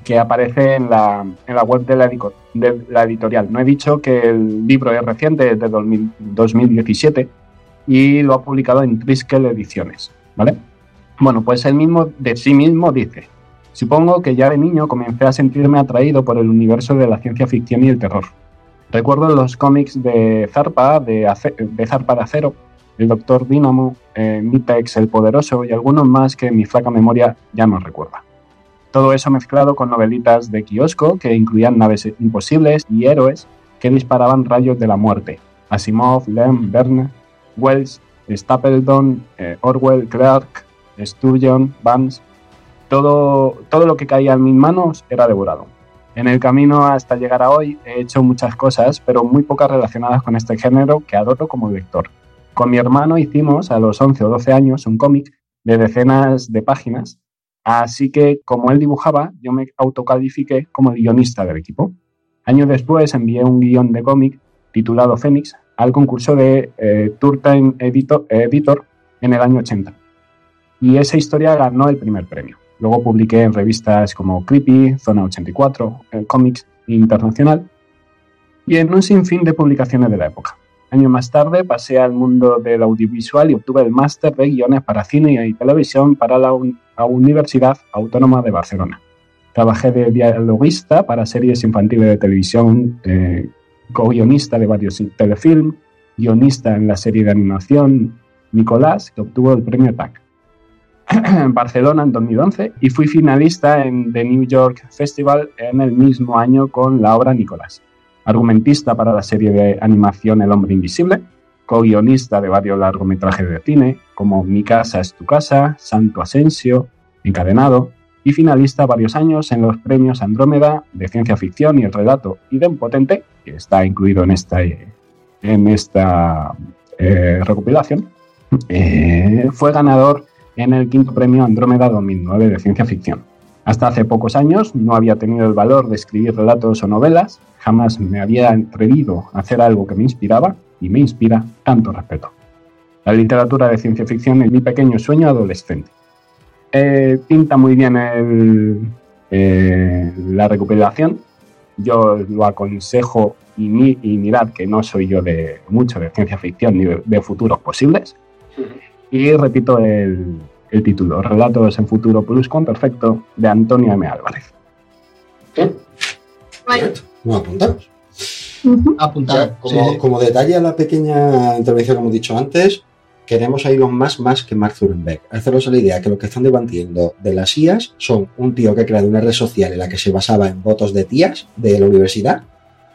que aparece en la, en la web de la, de la editorial. No he dicho que el libro es reciente, es de 2000 2017, y lo ha publicado en Triskel Ediciones, ¿vale? Bueno, pues él mismo de sí mismo dice, supongo que ya de niño comencé a sentirme atraído por el universo de la ciencia ficción y el terror. Recuerdo los cómics de Zarpa, de, de Zarpa de Acero, el Doctor Dynamo, eh, Mitex el Poderoso y algunos más que mi flaca memoria ya no recuerda. Todo eso mezclado con novelitas de kiosco que incluían naves imposibles y héroes que disparaban rayos de la muerte. Asimov, Lem, Verne. Wells, Stapleton, eh, Orwell, Clark, Sturgeon, Vance. Todo, todo lo que caía en mis manos era devorado. En el camino hasta llegar a hoy he hecho muchas cosas, pero muy pocas relacionadas con este género que adoro como lector. Con mi hermano hicimos a los 11 o 12 años un cómic de decenas de páginas, así que como él dibujaba, yo me autocalifiqué como guionista del equipo. Años después envié un guion de cómic titulado Fénix al concurso de eh, Tour Time Editor, Editor en el año 80. Y esa historia ganó el primer premio. Luego publiqué en revistas como Creepy, Zona 84, el Comics Internacional y en un sinfín de publicaciones de la época. Años más tarde pasé al mundo del audiovisual y obtuve el máster de guiones para cine y televisión para la, Un- la Universidad Autónoma de Barcelona. Trabajé de dialoguista para series infantiles de televisión, co-guionista de varios telefilms, guionista en la serie de animación Nicolás, que obtuvo el premio TAC. en Barcelona en 2011 y fui finalista en The New York Festival en el mismo año con la obra Nicolás. Argumentista para la serie de animación El hombre invisible, co-guionista de varios largometrajes de cine como Mi casa es tu casa, Santo Asensio, Encadenado y finalista varios años en los premios Andrómeda de ciencia ficción y el relato idempotente, que está incluido en esta, en esta eh, recopilación. Eh, fue ganador en el quinto premio Andrómeda 2009 de ciencia ficción. Hasta hace pocos años no había tenido el valor de escribir relatos o novelas, jamás me había atrevido a hacer algo que me inspiraba y me inspira tanto respeto. La literatura de ciencia ficción es mi pequeño sueño adolescente. Eh, pinta muy bien el, eh, la recopilación. Yo lo aconsejo y, mi- y mirad que no soy yo de mucho de ciencia ficción ni de, de futuros posibles. Y repito el, el título, Relatos en Futuro Plus con Perfecto, de Antonio M. Álvarez. Vale. No apuntamos. Apuntado. Ya, como, Sí. como detalle a la pequeña intervención que hemos dicho antes, queremos a Elon Musk más que Mark Zuckerberg. Haceros la idea que lo que están debatiendo de las IAS son un tío que ha creado una red social en la que se basaba en votos de tías de la universidad,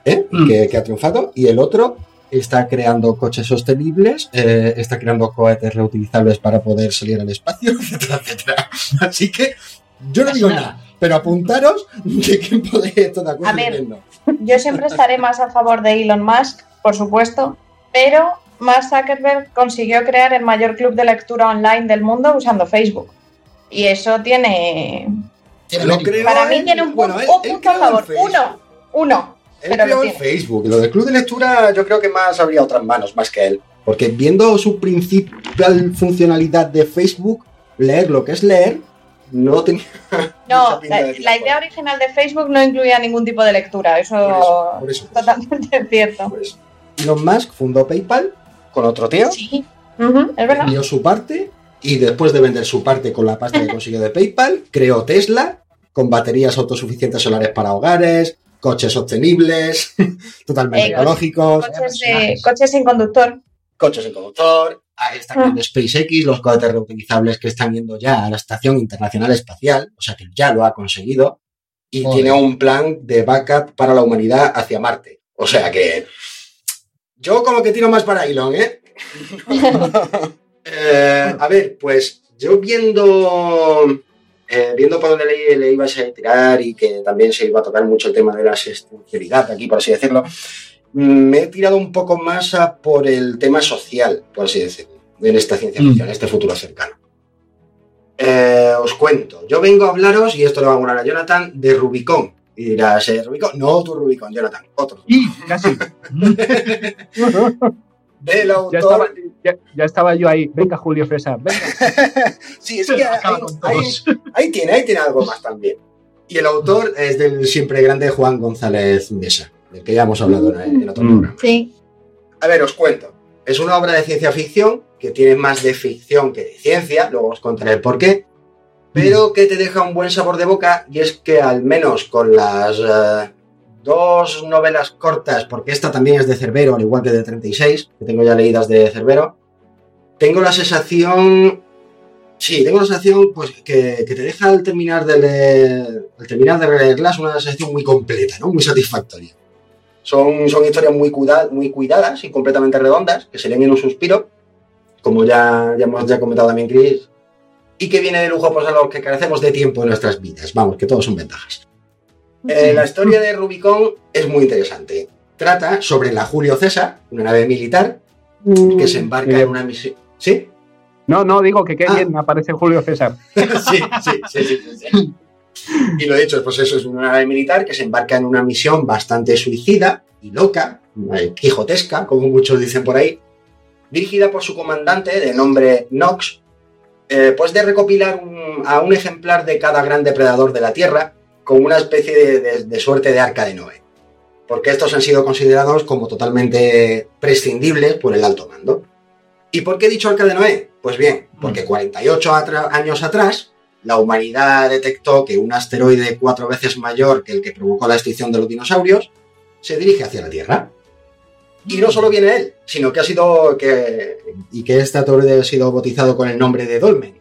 ¿eh? Mm. que, que ha triunfado, y el otro está creando coches sostenibles, eh, está creando cohetes reutilizables para poder salir al espacio, etcétera, etcétera. Así que yo no digo nada, pero apuntaros de quién podéis estar de acuerdo A ver. Yo siempre estaré más a favor de Elon Musk, por supuesto, pero Mark Zuckerberg consiguió crear el mayor club de lectura online del mundo usando Facebook. Y eso tiene. Para mí tiene un, bueno, un él punto a favor. Uno. Uno. Él creó el. Facebook. Lo del club de lectura yo creo que más habría otras manos, más que él. Porque viendo su principal funcionalidad de Facebook, leer lo que es leer, no tenía... No, la, idea original de Facebook no incluía ningún tipo de lectura. Eso, Por eso, por eso, es por eso. totalmente cierto. Elon Musk fundó PayPal con otro tío, Sí. Es verdad. vendió su parte y después de vender su parte con la pasta que consiguió de PayPal, creó Tesla con baterías autosuficientes solares para hogares, coches sostenibles, totalmente Eh, ecológicos. Coches, de- coches sin conductor. coches sin conductor, ahí está creando SpaceX, los cohetes reutilizables que están yendo ya a la Estación Internacional Espacial, o sea que ya lo ha conseguido, y Joder. tiene un plan de backup para la humanidad hacia Marte. O sea que yo como que tiro más para Elon, ¿eh? Eh, a ver, pues yo viendo eh, viendo por dónde le, le ibas a tirar y que también se iba a tocar mucho el tema de la asistencialidad aquí, por así decirlo, me he tirado un poco más a por el tema social, por así decirlo, en esta ciencia Mm. ficción, en este futuro cercano. Eh, os cuento, yo vengo a hablaros, y esto le va a molar a Jonathan, de Rubicon. Y dirás, ¿eh, Rubicon? No, tu Rubicon, Jonathan, otro. Y casi. Del Ya autor. estaba, ya, ya estaba yo ahí. Venga, Julio César, venga. sí, es que ahí, tiene, ahí tiene algo más también. Y el autor es del siempre grande Juan González Mesa, del que ya hemos hablado en, en otro Mm. programa. Sí. A ver, os cuento. Es una obra de ciencia ficción que tiene más de ficción que de ciencia, luego os contaré el por qué, pero que te deja un buen sabor de boca y es que al menos con las eh, dos novelas cortas, porque esta también es de Cerbero, al igual que de 36, que tengo ya leídas de Cerbero, tengo la sensación... Sí, tengo la sensación pues, que, que te deja al terminar de leer, al terminar de leerlas una sensación muy completa, ¿no? Muy satisfactoria. Son, son historias muy, cuida- muy cuidadas y completamente redondas, que se leen en un suspiro. como ya, ya hemos ya comentado también Chris, y que viene de lujo pues, a los que carecemos de tiempo en nuestras vidas. Vamos, que todos son ventajas. Eh, la historia de Rubicon es muy interesante. Trata sobre la Julio César, una nave militar, que se embarca en una misión. ¿Sí? No, no, digo que qué Ah. bien me aparece Julio César. sí, sí, sí, sí. Y lo dicho, pues eso es una nave militar que se embarca en una misión bastante suicida y loca, quijotesca, como muchos dicen por ahí, dirigida por su comandante de nombre Nox, eh, pues de recopilar un- a un ejemplar de cada gran depredador de la Tierra con una especie de, de- de suerte de arca de Noé. Porque estos han sido considerados como totalmente prescindibles por el alto mando. ¿Y por qué he dicho arca de Noé? Pues bien, porque 48 atra- años atrás, la humanidad detectó que un asteroide cuatro veces mayor que el que provocó la extinción de los dinosaurios se dirige hacia la Tierra. Y no solo viene él, sino que ha sido que, y que este asteroide ha sido bautizado con el nombre de Dolmen,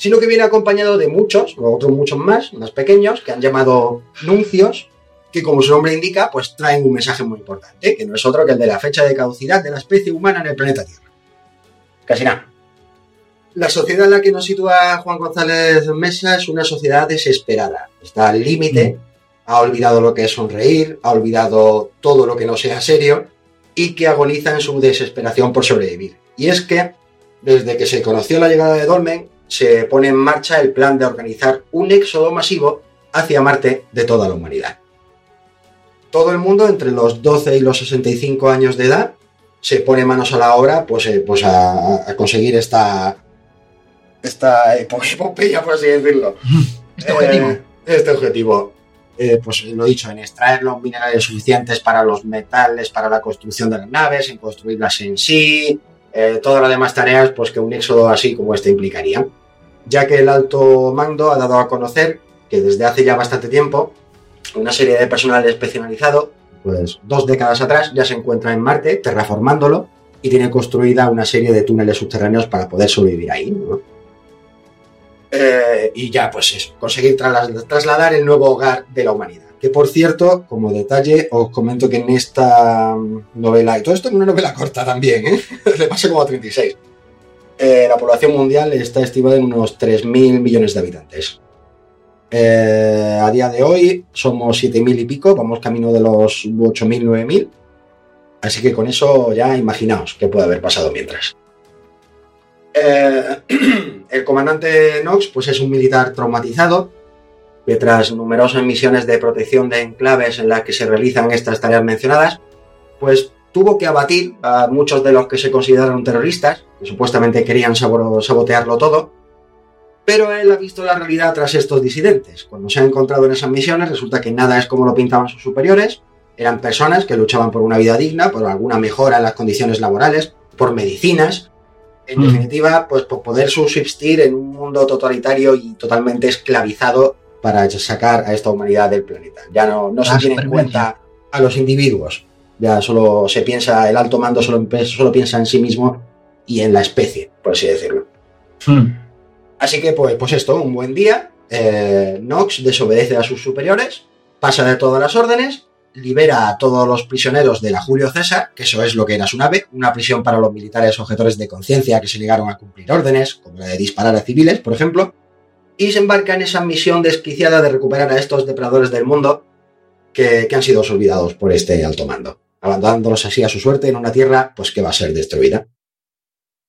sino que viene acompañado de muchos, o otros muchos más, más pequeños, que han llamado nuncios, que como su nombre indica, pues traen un mensaje muy importante, que no es otro que el de la fecha de caducidad de la especie humana en el planeta Tierra. Casi nada. La sociedad en la que nos sitúa Juan González Mesa es una sociedad desesperada. Está al límite, ha olvidado lo que es sonreír, ha olvidado todo lo que no sea serio y que agoniza en su desesperación por sobrevivir. Y es que, desde que se conoció la llegada de Dolmen, se pone en marcha el plan de organizar un éxodo masivo hacia Marte de toda la humanidad. Todo el mundo entre los 12 y los 65 años de edad se pone manos a la obra pues, eh, pues a, a conseguir esta, esta epo- epopeya, por así decirlo. Este objetivo. Eh, este objetivo. Eh, pues lo dicho, en extraer los minerales suficientes para los metales, para la construcción de las naves, en construirlas en sí, eh, todas las demás tareas pues que un éxodo así como este implicaría. Ya que el alto mando ha dado a conocer que desde hace ya bastante tiempo una serie de personal especializado, pues dos décadas atrás, ya se encuentra en Marte terraformándolo y tiene construida una serie de túneles subterráneos para poder sobrevivir ahí. Eh, y ya, pues eso, conseguir tras- trasladar el nuevo hogar de la humanidad. Que por cierto, como detalle, os comento que en esta mm, novela, y todo esto en una novela corta también, ¿eh? le pasa como a 36, eh, la población mundial está estimada en unos 3.000 millones de habitantes. Eh, a día de hoy somos 7.000 y pico, vamos camino de los 8.000, 9.000. Así que con eso ya imaginaos qué puede haber pasado mientras. Eh, el comandante Knox pues es un militar traumatizado que tras numerosas misiones de protección de enclaves en las que se realizan estas tareas mencionadas, pues tuvo que abatir a muchos de los que se consideraron terroristas, que supuestamente querían sabo- sabotearlo todo, pero él ha visto la realidad tras estos disidentes. Cuando se ha encontrado en esas misiones, resulta que nada es como lo pintaban sus superiores, eran personas que luchaban por una vida digna, por alguna mejora en las condiciones laborales, por medicinas, en Mm. definitiva, pues por poder subsistir en un mundo totalitario y totalmente esclavizado para sacar a esta humanidad del planeta. Ya no, no se tiene en cuenta a los individuos. Ya solo se piensa, el alto mando solo, solo piensa en sí mismo y en la especie, por así decirlo. Hmm. Así que, pues, pues esto, un buen día, eh, Nox desobedece a sus superiores, pasa de todas las órdenes, libera a todos los prisioneros de la Julio César, que eso es lo que era su nave, una prisión para los militares objetores de conciencia que se negaron a cumplir órdenes, como la de disparar a civiles, por ejemplo, y se embarca en esa misión desquiciada de recuperar a estos depredadores del mundo que, que han sido olvidados por este alto mando, abandonándolos así a su suerte en una tierra pues que va a ser destruida.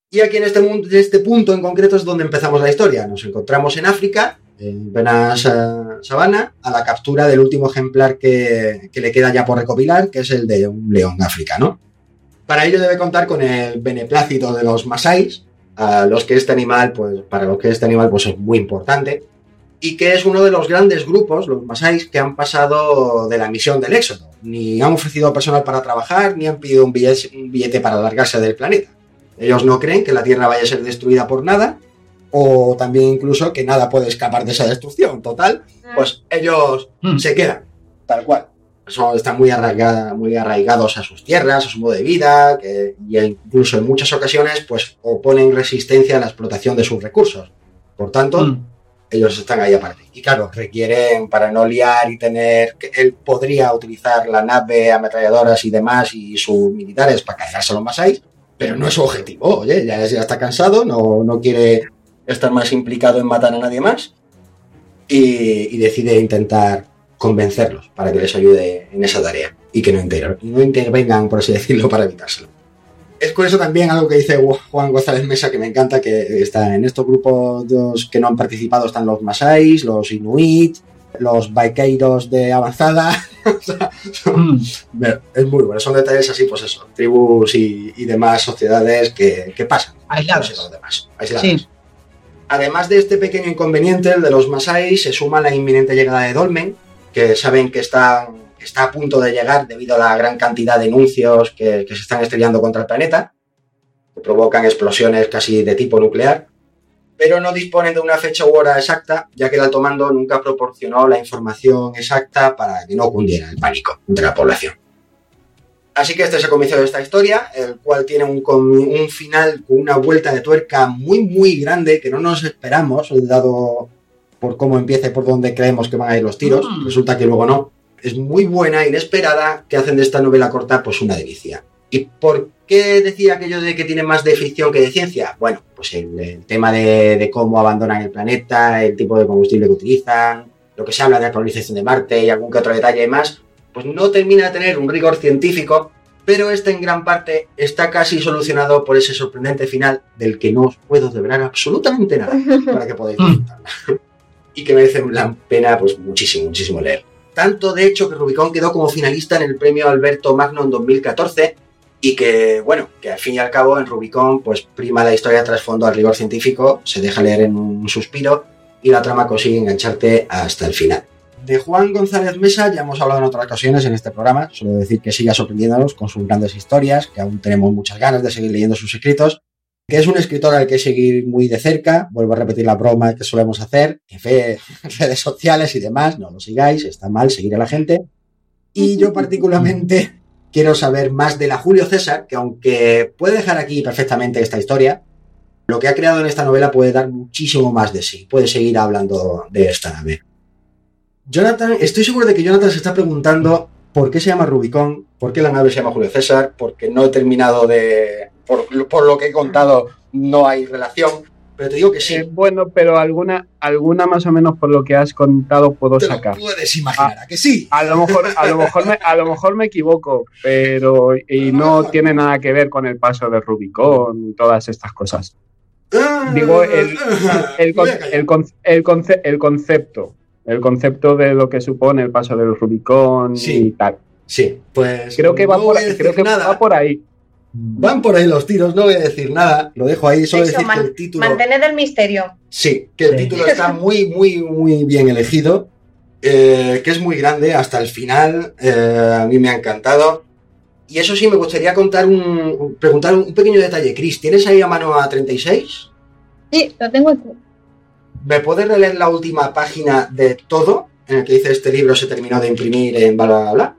Y aquí en este, este punto en concreto es donde empezamos la historia. Nos encontramos en África, en plena sa- sabana, a la captura del último ejemplar que, que le queda ya por recopilar, que es el de un león africano. Para ello debe contar con el beneplácito de los masáis, a los que este animal, pues, para los que este animal pues, es muy importante, y que es uno de los grandes grupos, los masáis, que han pasado de la misión del éxodo. Ni han ofrecido personal para trabajar, ni han pedido un billete, un billete para largarse del planeta. Ellos no creen que la Tierra vaya a ser destruida por nada, o también incluso que nada puede escapar de esa destrucción. Total, pues ellos Hmm. se quedan, tal cual. Son- están muy, arraiga- muy arraigados a sus tierras, a su modo de vida, que, y incluso en muchas ocasiones pues oponen resistencia a la explotación de sus recursos. Por tanto, Hmm. Ellos están ahí aparte. Y claro, requieren, para no liar y tener, que él podría utilizar la nave, ametralladoras y demás y sus militares para cargarse a los masáis, pero no es su objetivo. Oye, ya, ya está cansado, no, no quiere estar más implicado en matar a nadie más y, y decide intentar convencerlos para que les ayude en esa tarea y que no intervengan, por así decirlo, para evitárselo. Es eso también algo que dice Juan González Mesa que me encanta, que está en estos grupos los que no han participado están los Masáis, los Inuit, los Vaqueiros de avanzada. O sea, son- es muy bueno, son detalles así, pues eso, tribus y, y demás sociedades que, que pasan. Aisladas. unos y los demás, aisladas. Sí. Además de este pequeño inconveniente, el de los Masai, se suma la inminente llegada de Dolmen, que saben que está, que está a punto de llegar debido a la gran cantidad de anuncios que, que se están estrellando contra el planeta, que provocan explosiones casi de tipo nuclear, pero no disponen de una fecha u hora exacta, ya que el alto mando nunca proporcionó la información exacta para que no cundiera el pánico entre la población. Así que este es el comienzo de esta historia, el cual tiene un, un final con una vuelta de tuerca muy, muy grande que no nos esperamos, dado por cómo empieza y por dónde creemos que van a ir los tiros. Mm. Resulta que luego no. Es muy buena, inesperada, que hacen de esta novela corta pues una delicia. ¿Y por qué decía aquello de que tiene más de ficción que de ciencia? Bueno, pues el, el tema de, de cómo abandonan el planeta, el tipo de combustible que utilizan, lo que se habla de la colonización de Marte y algún que otro detalle más, pues no termina de tener un rigor científico, pero este en gran parte está casi solucionado por ese sorprendente final del que no os puedo develar absolutamente nada para que podáis disfrutarla. y que merece la pena pues muchísimo, muchísimo leer. Tanto de hecho que Rubicón quedó como finalista en el premio Alberto Magno en 2014 y que, bueno, que al fin y al cabo en Rubicón pues prima la historia trasfondo al rigor científico, se deja leer en un suspiro y la trama consigue engancharte hasta el final. De Juan González Mesa ya hemos hablado en otras ocasiones en este programa, solo decir que siga sorprendiéndonos con sus grandes historias, que aún tenemos muchas ganas de seguir leyendo sus escritos, que es un escritor al que seguir muy de cerca, vuelvo a repetir la broma que solemos hacer, en redes sociales y demás, no lo sigáis, está mal seguir a la gente. Y yo particularmente quiero saber más de la Julio César, que aunque puede dejar aquí perfectamente esta historia, lo que ha creado en esta novela puede dar muchísimo más de sí, puede seguir hablando de esta nave. Jonathan, estoy seguro de que Jonathan se está preguntando por qué se llama Rubicón, por qué la nave se llama Julio César, porque no he terminado de... Por, por lo que he contado no hay relación, pero te digo que sí. Eh, bueno, pero alguna, alguna más o menos por lo que has contado puedo Te lo sacar. puedes imaginar, ¿a que sí? A lo mejor, a lo mejor me, a lo mejor me equivoco, pero y no tiene nada que ver con el paso de Rubicón y todas estas cosas. Digo, el, el, el, el conce- el concepto, el concepto de lo que supone el paso del Rubicón Sí. y tal. Sí, pues Creo que va no por, a creo que nada. va por ahí. Van por ahí los tiros, no voy a decir nada, lo dejo ahí, solo Eso, decir que el título... mantened el misterio. Sí, que el Sí. título está muy, muy, muy bien elegido, eh, que es muy grande hasta el final, eh, a mí me ha encantado. Y eso sí, me gustaría contar un, preguntar un pequeño detalle. Chris, ¿tienes ahí a mano a 36? Sí, lo tengo aquí. ¿Me puedes releer la última página de todo en el que dice este libro se terminó de imprimir en bla, bla, bla?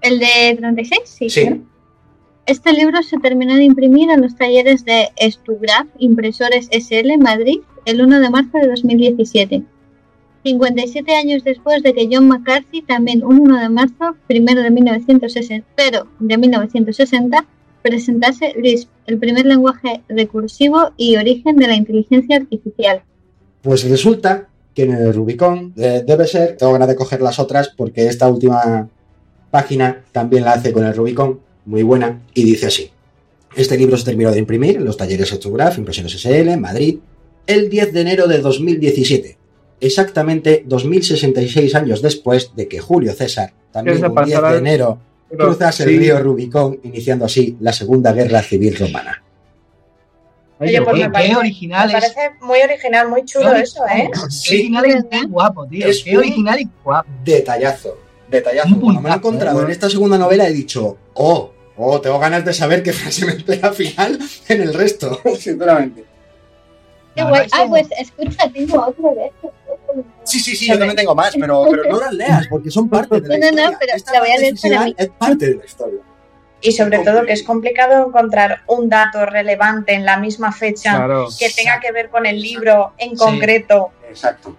¿El de 36? Sí. Sí. claro. Este libro se terminó de imprimir en los talleres de Stugraph Impresores SL Madrid el 1 de marzo de 2017. 57 años después de que John McCarthy, también un 1 de marzo, primero de 1960, pero de 1960, presentase Lisp, el primer lenguaje recursivo y origen de la inteligencia artificial. Pues resulta que en el Rubicon eh, debe ser, tengo ganas de coger las otras porque esta última página también la hace con el Rubicon, muy buena, y dice así. Este libro se terminó de imprimir en los talleres Estrograph, Impresiones SL, en Madrid, el 10 de enero de 2017, exactamente 2066 años después de que Julio César, también un 10 pasará- de enero, cruzase sí. el río Rubicón, iniciando así la Segunda Guerra Civil Romana. Oye, pues me parece, original me es. parece muy original, muy chulo Qué eso, ¿eh? Qué original y guapo, tío. Es Qué original y guapo. Detallazo, detallazo. Cuando me lo he puntazo, encontrado en esta segunda novela he dicho, oh, oh, tengo ganas de saber qué frase me espera al final en el resto, sinceramente. Qué guay. Ah, que- pues escucha, tengo otro de estos. Sí, sí, sí, yo también tengo más, pero, pero no las leas porque son parte de la No, no, no, historia. pero Esta la voy a parte leer para mí. Es parte de la historia. Y sobre todo que es complicado encontrar un dato relevante en la misma fecha Claro. que tenga que ver con el libro en Sí. concreto. Exacto.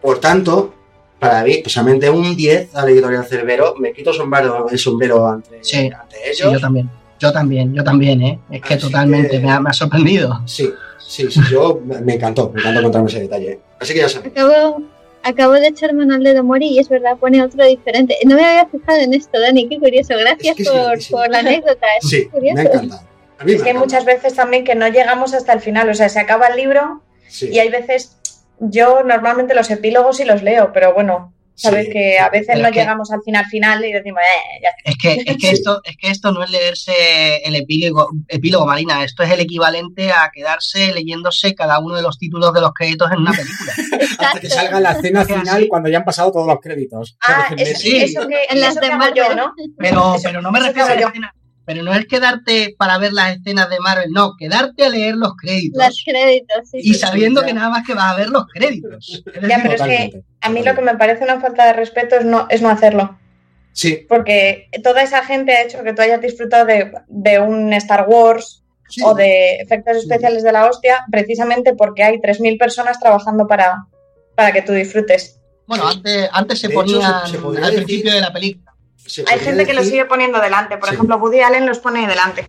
Por tanto, para mí, precisamente un 10 a la editorial Cerbero, me quito sombrero, el sombrero ante, Sí. ante Sí, ellos. yo también. Yo también, yo también, ¿eh? Es que Así totalmente que- Me, ha, me ha sorprendido. Sí, sí, sí, yo me encantó, me encantó encontrarme ese detalle. Así que ya sabéis. Acabo, acabo de echarme un al dedo Mori y es verdad, pone otro diferente. No me había fijado en esto, Dani, qué curioso. Gracias Es que es por, la anécdota. Es Sí, curioso. me ha encantado. A mí Es me que hay encanta. muchas veces también que no llegamos hasta el final, o sea, se acaba el libro Sí. y hay veces, yo normalmente los epílogos sí los leo, pero bueno, sabes Sí. que a veces no es que- llegamos al final final y decimos, eh, ya está. Es que, es que esto, es que esto no es leerse el epílogo, epílogo Marina, esto es el equivalente a quedarse leyéndose cada uno de los títulos de los créditos en una película. Hasta que salga la escena final cuando ya han pasado todos los créditos. Ah, eso, sí. eso que, En las de yo. ¿no? Pero, Eso- pero no me refiero a la escena. Pero no es quedarte para ver las escenas de Marvel, no, quedarte a leer los créditos Los créditos, sí. y sí. sabiendo que nada más que vas a ver los créditos. Es Ya, decir, pero es que a mí lo que me parece una falta de respeto es no, es no hacerlo. Sí, Porque toda esa gente ha hecho que tú hayas disfrutado de, de un Star Wars sí. o de efectos especiales de la hostia, precisamente porque hay 3.000 personas trabajando para, para que tú disfrutes. Bueno, antes, antes se De hecho, ponían se- se podría al decir- principio de la película. Se Hay gente que lo sigue poniendo delante. Por Sí. ejemplo, Woody Allen los pone delante.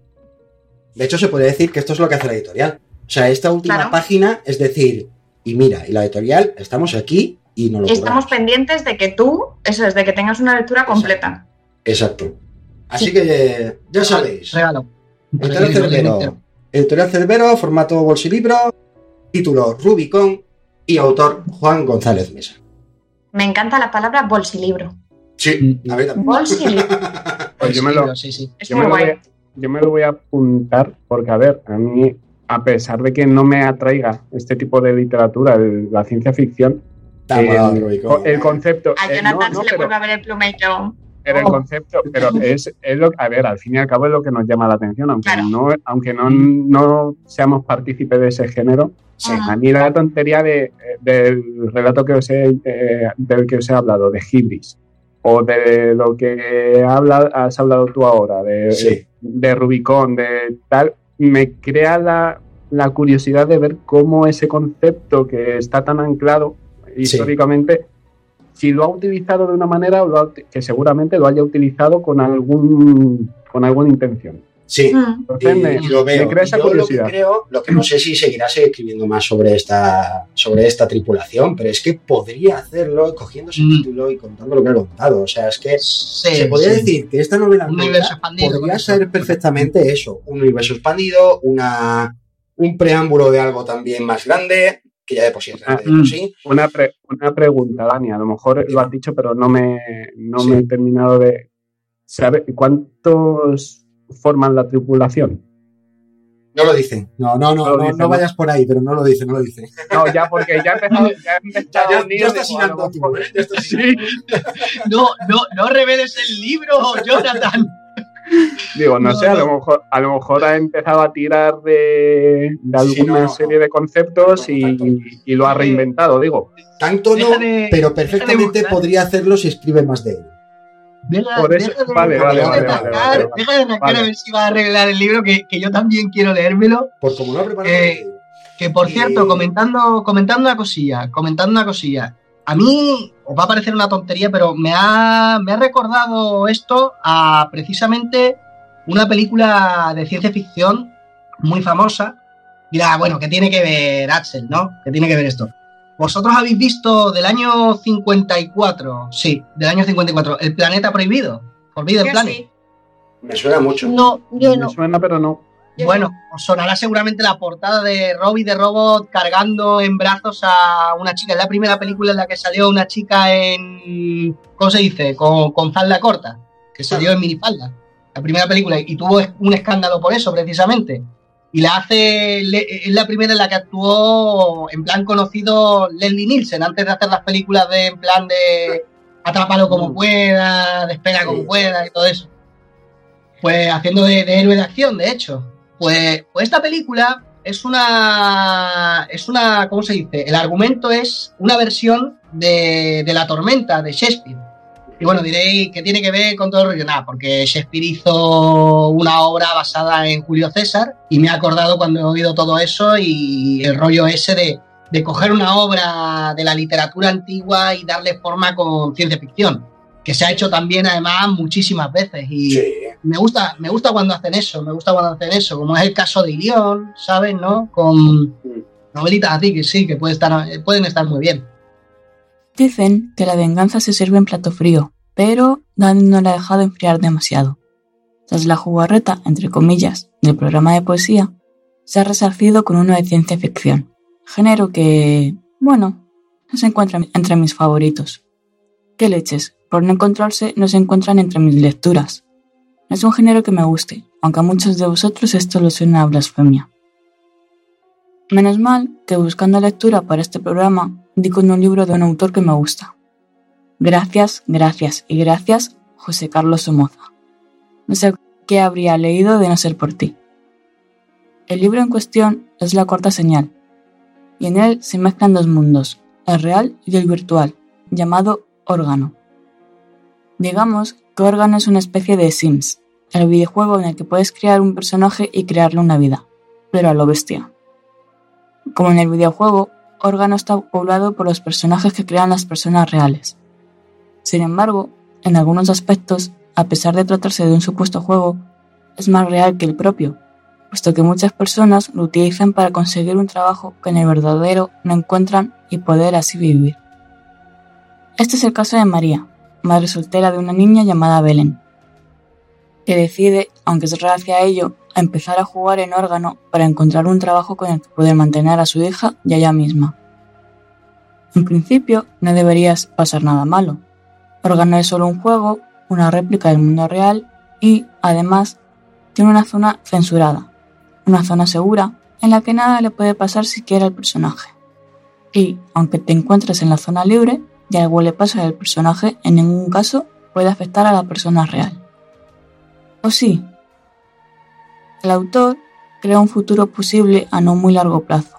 De hecho, se podría decir que esto es lo que hace la editorial. O sea, esta última Claro. página es decir, y mira, y la editorial, estamos aquí y no lo Y estamos pendientes de que tú, eso es, de que tengas una lectura completa. Exacto. Así que ya sabéis. Regalo. Editorial Regalo, Cerbero. Editorial Cerbero, formato bolsilibro, título Rubicon y autor Juan González Mesa. Me encanta la palabra bolsilibro. Sí, a ver. Pues yo me lo, Sí, sí. Es yo muy me lo voy a- yo me lo voy a apuntar porque, a ver, a mí, a pesar de que no me atraiga este tipo de literatura, el- la ciencia ficción, Está el, concepto... A eh, Jonathan no, no, se le vuelve a ver el plumero. Pero el Oh. concepto, pero es, es lo a ver, al fin y al cabo es lo que nos llama la atención, aunque Claro. no, aunque no, no seamos partícipes de ese género, Sí. a mí la tontería de, del relato que os he, eh, del que os he hablado, de Hibris, o de lo que habla, has hablado tú ahora, de, Sí. de Rubicón, de tal, me crea la, la curiosidad de ver cómo ese concepto que está tan anclado históricamente, si lo ha utilizado de una manera o lo ha- que seguramente lo haya utilizado con algún con alguna intención. Sí, Mm. Y, y lo veo. me crea Y esa yo lo que creo, lo que no sé si seguirás escribiendo más sobre esta, sobre esta tripulación, pero es que podría hacerlo cogiendo ese Mm. título y contando lo que ha contado. O sea, es que Sí, se podría sí. decir que esta novela Un negra universo expandido, podría ser perfectamente eso, un universo expandido, una, un preámbulo de algo también más grande, que ya de por sí es grande de Ah, por mm. sí. Una, pre- una pregunta, Dani, a lo mejor lo has dicho, pero no me, no Sí. me he terminado de saber cuántos forman la tripulación. No lo dicen. No, no, no, No dicen, vayas por ahí, pero no lo dice, no lo dice. No, ya porque ya he empezado, ya he empezado ya, tú, ¿eh? Ya Sí. No, no, no reveles el libro, Jonathan. Digo, no, No, sé, a lo mejor, a lo mejor ha empezado a tirar de, alguna serie no. de conceptos No, y, no, tanto. y lo ha reinventado, digo. Tanto no, de- pero perfectamente podría hacerlo si escribe más de él. Deja, Por eso- deja de, vale, vale, deja de vale, deja Vale. a ver si va a revelar el libro, que, que yo también quiero leérmelo. Por como no ha preparado. Eh, Que por Y- cierto, comentando, comentando una cosilla, comentando una cosilla. A mí os va a parecer una tontería, pero me ha, me ha recordado esto a precisamente una película de ciencia ficción muy famosa. Dirá, bueno, ¿qué tiene que ver Axel, no? ¿Qué tiene que ver esto? ¿Vosotros habéis visto del año 54? Sí, del año 54, El planeta prohibido. Forbidden Planet. sí. Me suena mucho. No, yo no. Me suena, pero no. Yo Bueno, os sonará seguramente la portada de Robbie de Robot cargando en brazos a una chica. Es la primera película en la que salió una chica en. ¿Cómo se dice? Con, con falda corta. Que salió en minifalda. La primera película. Y tuvo un escándalo por eso, precisamente. Y la hace. Es la primera en la que actuó en plan conocido Leslie Nielsen, antes de hacer las películas de en plan de. Atrápalo como Mm. pueda, despega como pueda y todo eso. Pues haciendo de, de héroe de acción, de hecho. Pues, pues esta película es una. Es una. ¿Cómo se dice? El argumento es una versión de, de La Tormenta de Shakespeare. Y bueno, diréis que tiene que ver con todo el rollo. Nada, porque Shakespeare hizo una obra basada en Julio César y me he acordado cuando he oído todo eso y el rollo ese de, de coger una obra de la literatura antigua y darle forma con ciencia ficción. que se ha hecho también además muchísimas veces y Sí. me gusta me gusta cuando hacen eso, me gusta cuando hacen eso, como es el caso de Ilión, ¿sabes? ¿No? Con novelitas así que sí, que puede estar, pueden estar muy bien. Dicen que la venganza se sirve en plato frío, pero Dani no la ha dejado enfriar demasiado. Tras la jugarreta, entre comillas, del programa de poesía, se ha resarcido con uno de ciencia ficción, género que, bueno, no se encuentra entre mis favoritos. ¿Qué leches? Por no encontrarse, no se encuentran entre mis lecturas. No es un género que me guste, aunque a muchos de vosotros esto lo suena a blasfemia. Menos mal que buscando lectura para este programa di con un libro de un autor que me gusta. Gracias, gracias y gracias, José Carlos Somoza. No sé qué habría leído de no ser por ti. El libro en cuestión es La Cuarta Señal, y en él se mezclan dos mundos, el real y el virtual, llamado órgano. Digamos que órgano es una especie de Sims, el videojuego en el que puedes crear un personaje y crearle una vida, pero a lo bestia. Como en el videojuego, órgano está poblado por los personajes que crean las personas reales. Sin embargo, en algunos aspectos, a pesar de tratarse de un supuesto juego, es más real que el propio, puesto que muchas personas lo utilizan para conseguir un trabajo que en el verdadero no encuentran y poder así vivir. Este es el caso de María, madre soltera de una niña llamada Belén, que decide, aunque es rara hacia ello, empezar a jugar en órgano para encontrar un trabajo con el que poder mantener a su hija y a ella misma. En principio, no deberías pasar nada malo. Órgano es solo un juego, una réplica del mundo real y, además, tiene una zona censurada, una zona segura en la que nada le puede pasar siquiera al personaje. Y, aunque te encuentres en la zona libre y algo le pasa al personaje, en ningún caso puede afectar a la persona real. ¿O sí? El autor crea un futuro posible a no muy largo plazo,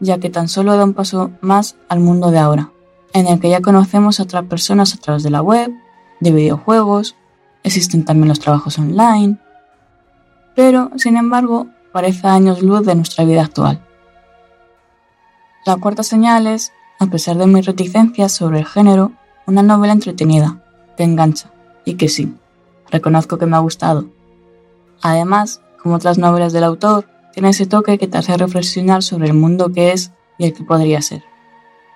ya que tan solo da un paso más al mundo de ahora, en el que ya conocemos a otras personas a través de la web, de videojuegos, existen también los trabajos online, pero, sin embargo, parece años luz de nuestra vida actual. La cuarta señal es, a pesar de mis reticencias sobre el género, una novela entretenida, que engancha, y que sí, reconozco que me ha gustado. Además, como otras novelas del autor, tiene ese toque que te hace reflexionar sobre el mundo que es y el que podría ser,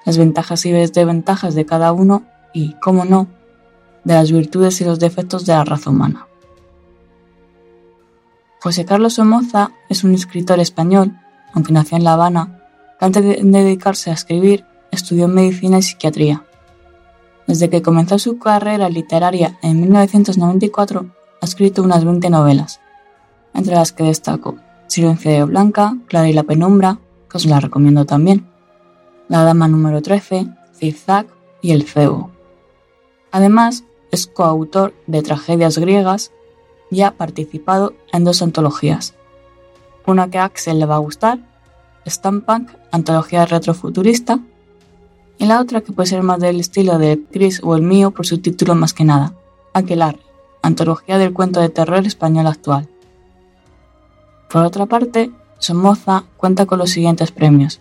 las ventajas y desventajas de cada uno y, cómo no, de las virtudes y los defectos de la raza humana. José Carlos Somoza es un escritor español, aunque nació en La Habana, que antes de dedicarse a escribir estudió medicina y psiquiatría. Desde que comenzó su carrera literaria en 1994, ha escrito unas 20 novelas, entre las que destaco Silencio de Blanca, Clara y la Penumbra, que os la recomiendo también, La Dama número 13, Zigzag y El Cebo. Además, es coautor de tragedias griegas y ha participado en dos antologías. Una que a Axel le va a gustar, Stampunk, antología retrofuturista, y la otra que puede ser más del estilo de Chris o el mío por su título más que nada, Aquelarre, antología del cuento de terror español actual. Por otra parte, Somoza cuenta con los siguientes premios.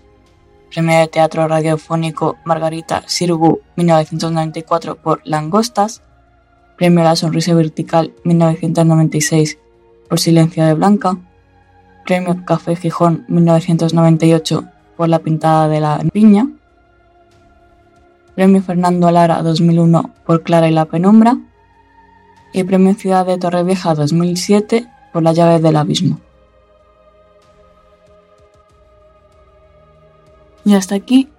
Premio de Teatro Radiofónico Margarita Sirgu 1994 por Langostas, Premio a la Sonrisa Vertical 1996 por Silencio de Blanca, Premio Café Gijón 1998 por La Pintada de la Piña, Premio Fernando Alara 2001 por Clara y la Penumbra y Premio Ciudad de Torrevieja 2007 por La Llave del Abismo. Y hasta aquí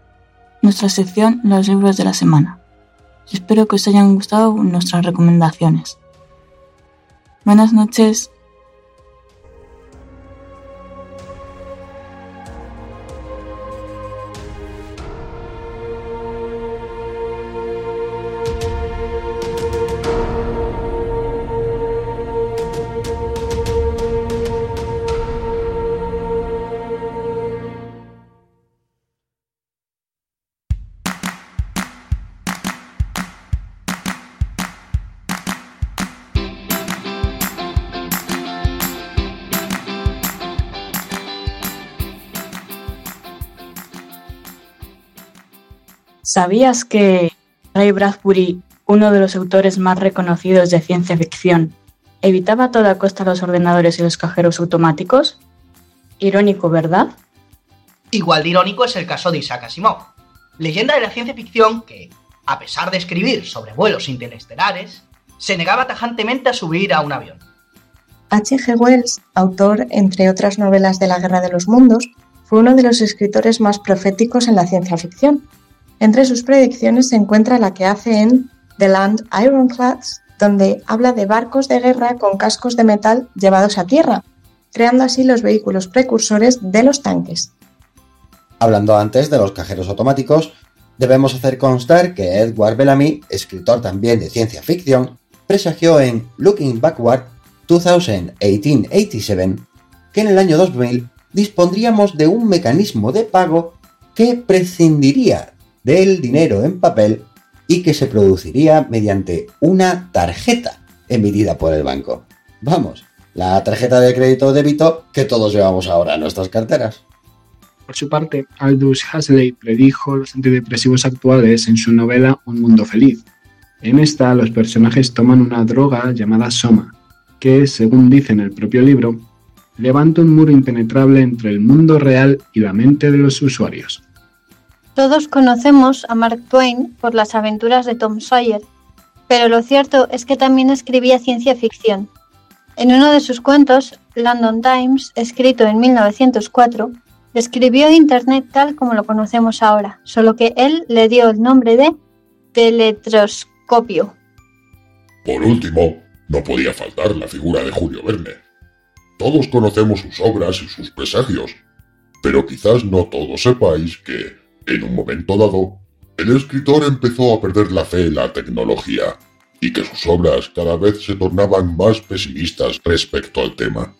nuestra sección Los libros de la semana. Espero que os hayan gustado nuestras recomendaciones. Buenas noches. ¿Sabías que Ray Bradbury uno de los autores más reconocidos de ciencia ficción, evitaba a toda costa los ordenadores y los cajeros automáticos? Irónico, ¿verdad? Igual de irónico es el caso de Isaac Asimov, leyenda de la ciencia ficción que, a pesar de escribir sobre vuelos interestelares, se negaba tajantemente a subir a un avión. H.G. Wells, autor, entre otras novelas de la Guerra de los Mundos, fue uno de los escritores más proféticos en la ciencia ficción. Entre sus predicciones se encuentra la que hace en The Land Ironclads, donde habla de barcos de guerra con cascos de metal llevados a tierra, creando así los vehículos precursores de los tanques. Hablando antes de los cajeros automáticos, debemos hacer constar que Edward Bellamy, escritor también de ciencia ficción, presagió en Looking Backward 2018-87 que en el año 2000 dispondríamos de un mecanismo de pago que prescindiría del dinero en papel y que se produciría mediante una tarjeta emitida por el banco. Vamos, la tarjeta de crédito o débito que todos llevamos ahora en nuestras carteras. Por su parte, Aldous Huxley predijo los antidepresivos actuales en su novela Un mundo feliz. En esta, los personajes toman una droga llamada Soma, que, según dice en el propio libro, levanta un muro impenetrable entre el mundo real y la mente de los usuarios. Todos conocemos a Mark Twain por las aventuras de Tom Sawyer, pero lo cierto es que también escribía ciencia ficción. En uno de sus cuentos, London Times, escrito en 1904, describió Internet tal como lo conocemos ahora, solo que él le dio el nombre de teletroscopio. Por último, no podía faltar la figura de Julio Verne. Todos conocemos sus obras y sus presagios, pero quizás no todos sepáis que, en un momento dado, el escritor empezó a perder la fe en la tecnología y que sus obras cada vez se tornaban más pesimistas respecto al tema.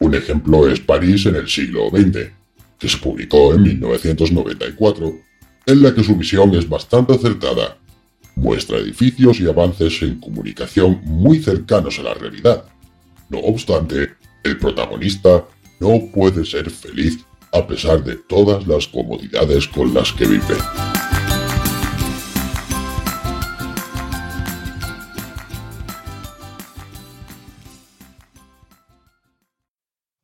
Un ejemplo es París en el siglo XX, que se publicó en 1994, en la que su visión es bastante acertada. Muestra edificios y avances en comunicación muy cercanos a la realidad. No obstante, el protagonista no puede ser feliz a pesar de todas las comodidades con las que vive.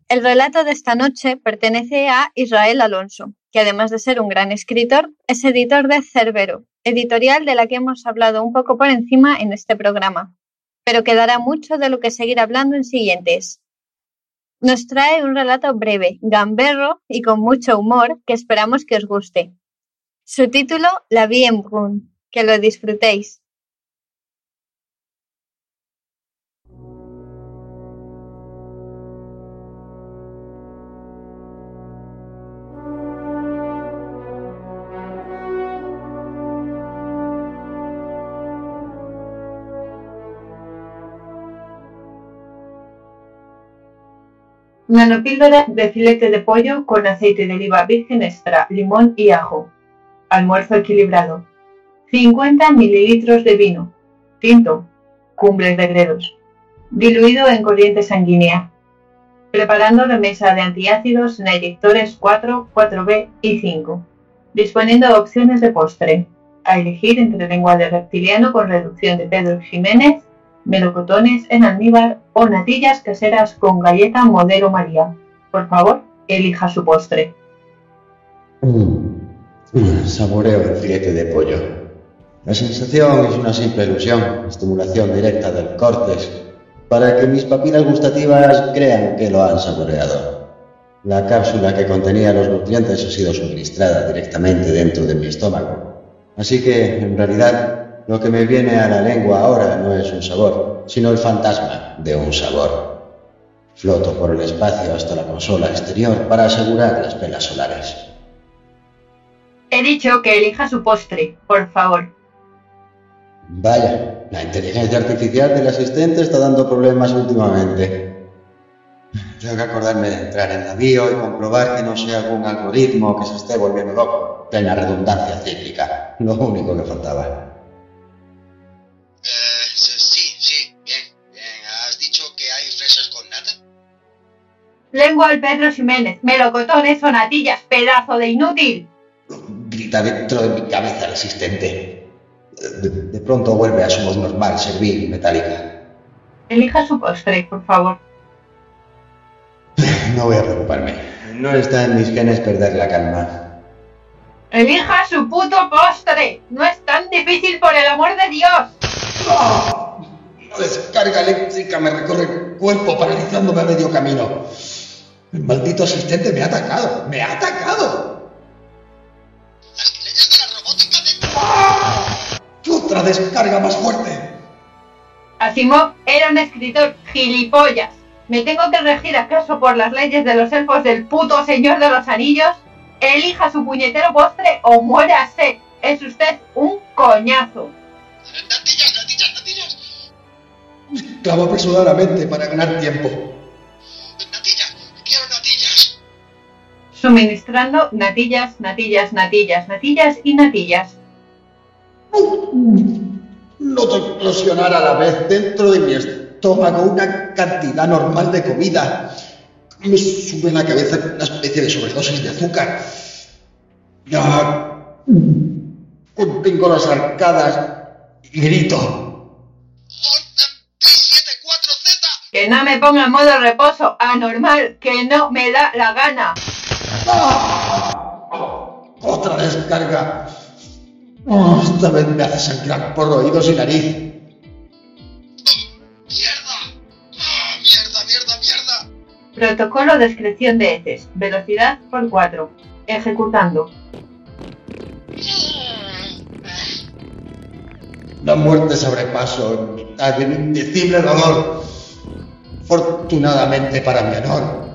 El relato de esta noche pertenece a Israel Alonso, que además de ser un gran escritor, es editor de Cerbero, editorial de la que hemos hablado un poco por encima en este programa, pero quedará mucho de lo que seguir hablando en siguientes. Nos trae un relato breve, gamberro y con mucho humor que esperamos que os guste. Su título, La vie en brun. Que lo disfrutéis. Nanopíldora de filete de pollo con aceite de oliva virgen extra, limón y ajo. Almuerzo equilibrado. 50 mililitros de vino. Tinto. Cumbres de gredos. Diluido en corriente sanguínea. Preparando la mesa de antiácidos en eyectores 4, 4B y 5. Disponiendo de opciones de postre. A elegir entre lengua de reptiliano con reducción de Pedro Jiménez melocotones en almíbar o natillas caseras con galleta modelo María. Por favor, elija su postre. Mm, saboreo el filete de pollo. La sensación es una simple ilusión, estimulación directa del cortes, para que mis papilas gustativas crean que lo han saboreado. La cápsula que contenía los nutrientes ha sido suministrada directamente dentro de mi estómago. Así que, en realidad, lo que me viene a la lengua ahora no es un sabor, sino el fantasma de un sabor. Floto por el espacio hasta la consola exterior para asegurar las velas solares. He dicho que elija su postre, por favor. Vaya, la inteligencia artificial del asistente está dando problemas últimamente. Tengo que acordarme de entrar en la bio y comprobar que no sea algún algoritmo que se esté volviendo loco. Plena redundancia cíclica. Lo único que faltaba. Lengua al Pedro Jiménez, melocotones o natillas, pedazo de inútil. Grita dentro de mi cabeza el asistente. De, de pronto vuelve a su voz normal, servil y metálica. Elija su postre, por favor. No voy a preocuparme. No está en mis genes perder la calma. Elija su puto postre. No es tan difícil por el amor de Dios. La descarga eléctrica me recorre el cuerpo paralizándome a medio camino. El maldito asistente me ha atacado. ¡Me ha atacado! ¡Otra descarga más fuerte! Asimov era un escritor gilipollas. ¿Me tengo que regir acaso por las leyes de los elfos del puto señor de los anillos? Elija su puñetero postre o muérase. Es usted un coñazo. Clavo apresuradamente para ganar tiempo. Suministrando natillas, natillas, natillas, natillas y natillas. Noto explosionar a la vez dentro de mi estómago una cantidad normal de comida. Me sube en la cabeza una especie de sobredosis de azúcar. Ya. Contengo las arcadas y grito. Que no me ponga en modo reposo anormal, que no me da la gana. Otra descarga. Oh, esta vez me hace sangrar por oídos y nariz. Protocolo de excreción de heces. Velocidad por 4. Ejecutando. La muerte sobrepaso en mitad de un indecible dolor. Afortunadamente para mi honor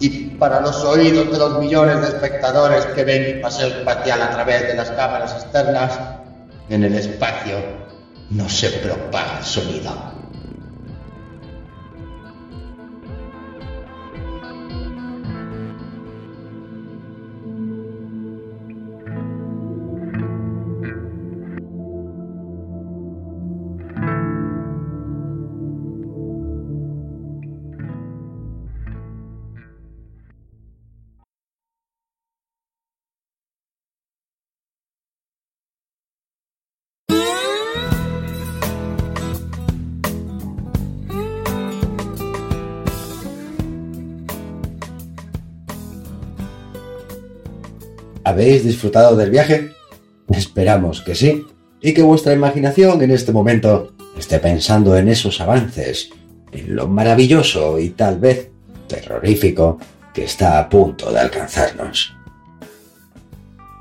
y para los oídos de los millones de espectadores que ven mi paseo espacial a través de las cámaras externas, en el espacio no se propaga el sonido. ¿Habéis disfrutado del viaje? Esperamos que sí, y que vuestra imaginación en este momento esté pensando en esos avances, en lo maravilloso y tal vez terrorífico que está a punto de alcanzarnos.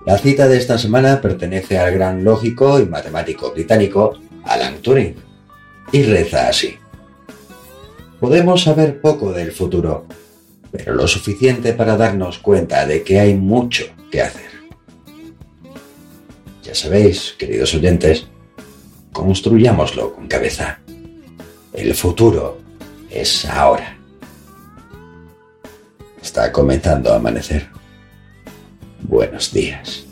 La cita de esta semana pertenece al gran lógico y matemático británico Alan Turing, y reza así. Podemos saber poco del futuro, pero lo suficiente para darnos cuenta de que hay mucho que hacer. Ya sabéis, queridos oyentes, construyámoslo con cabeza. El futuro es ahora. Está comenzando a amanecer. Buenos días.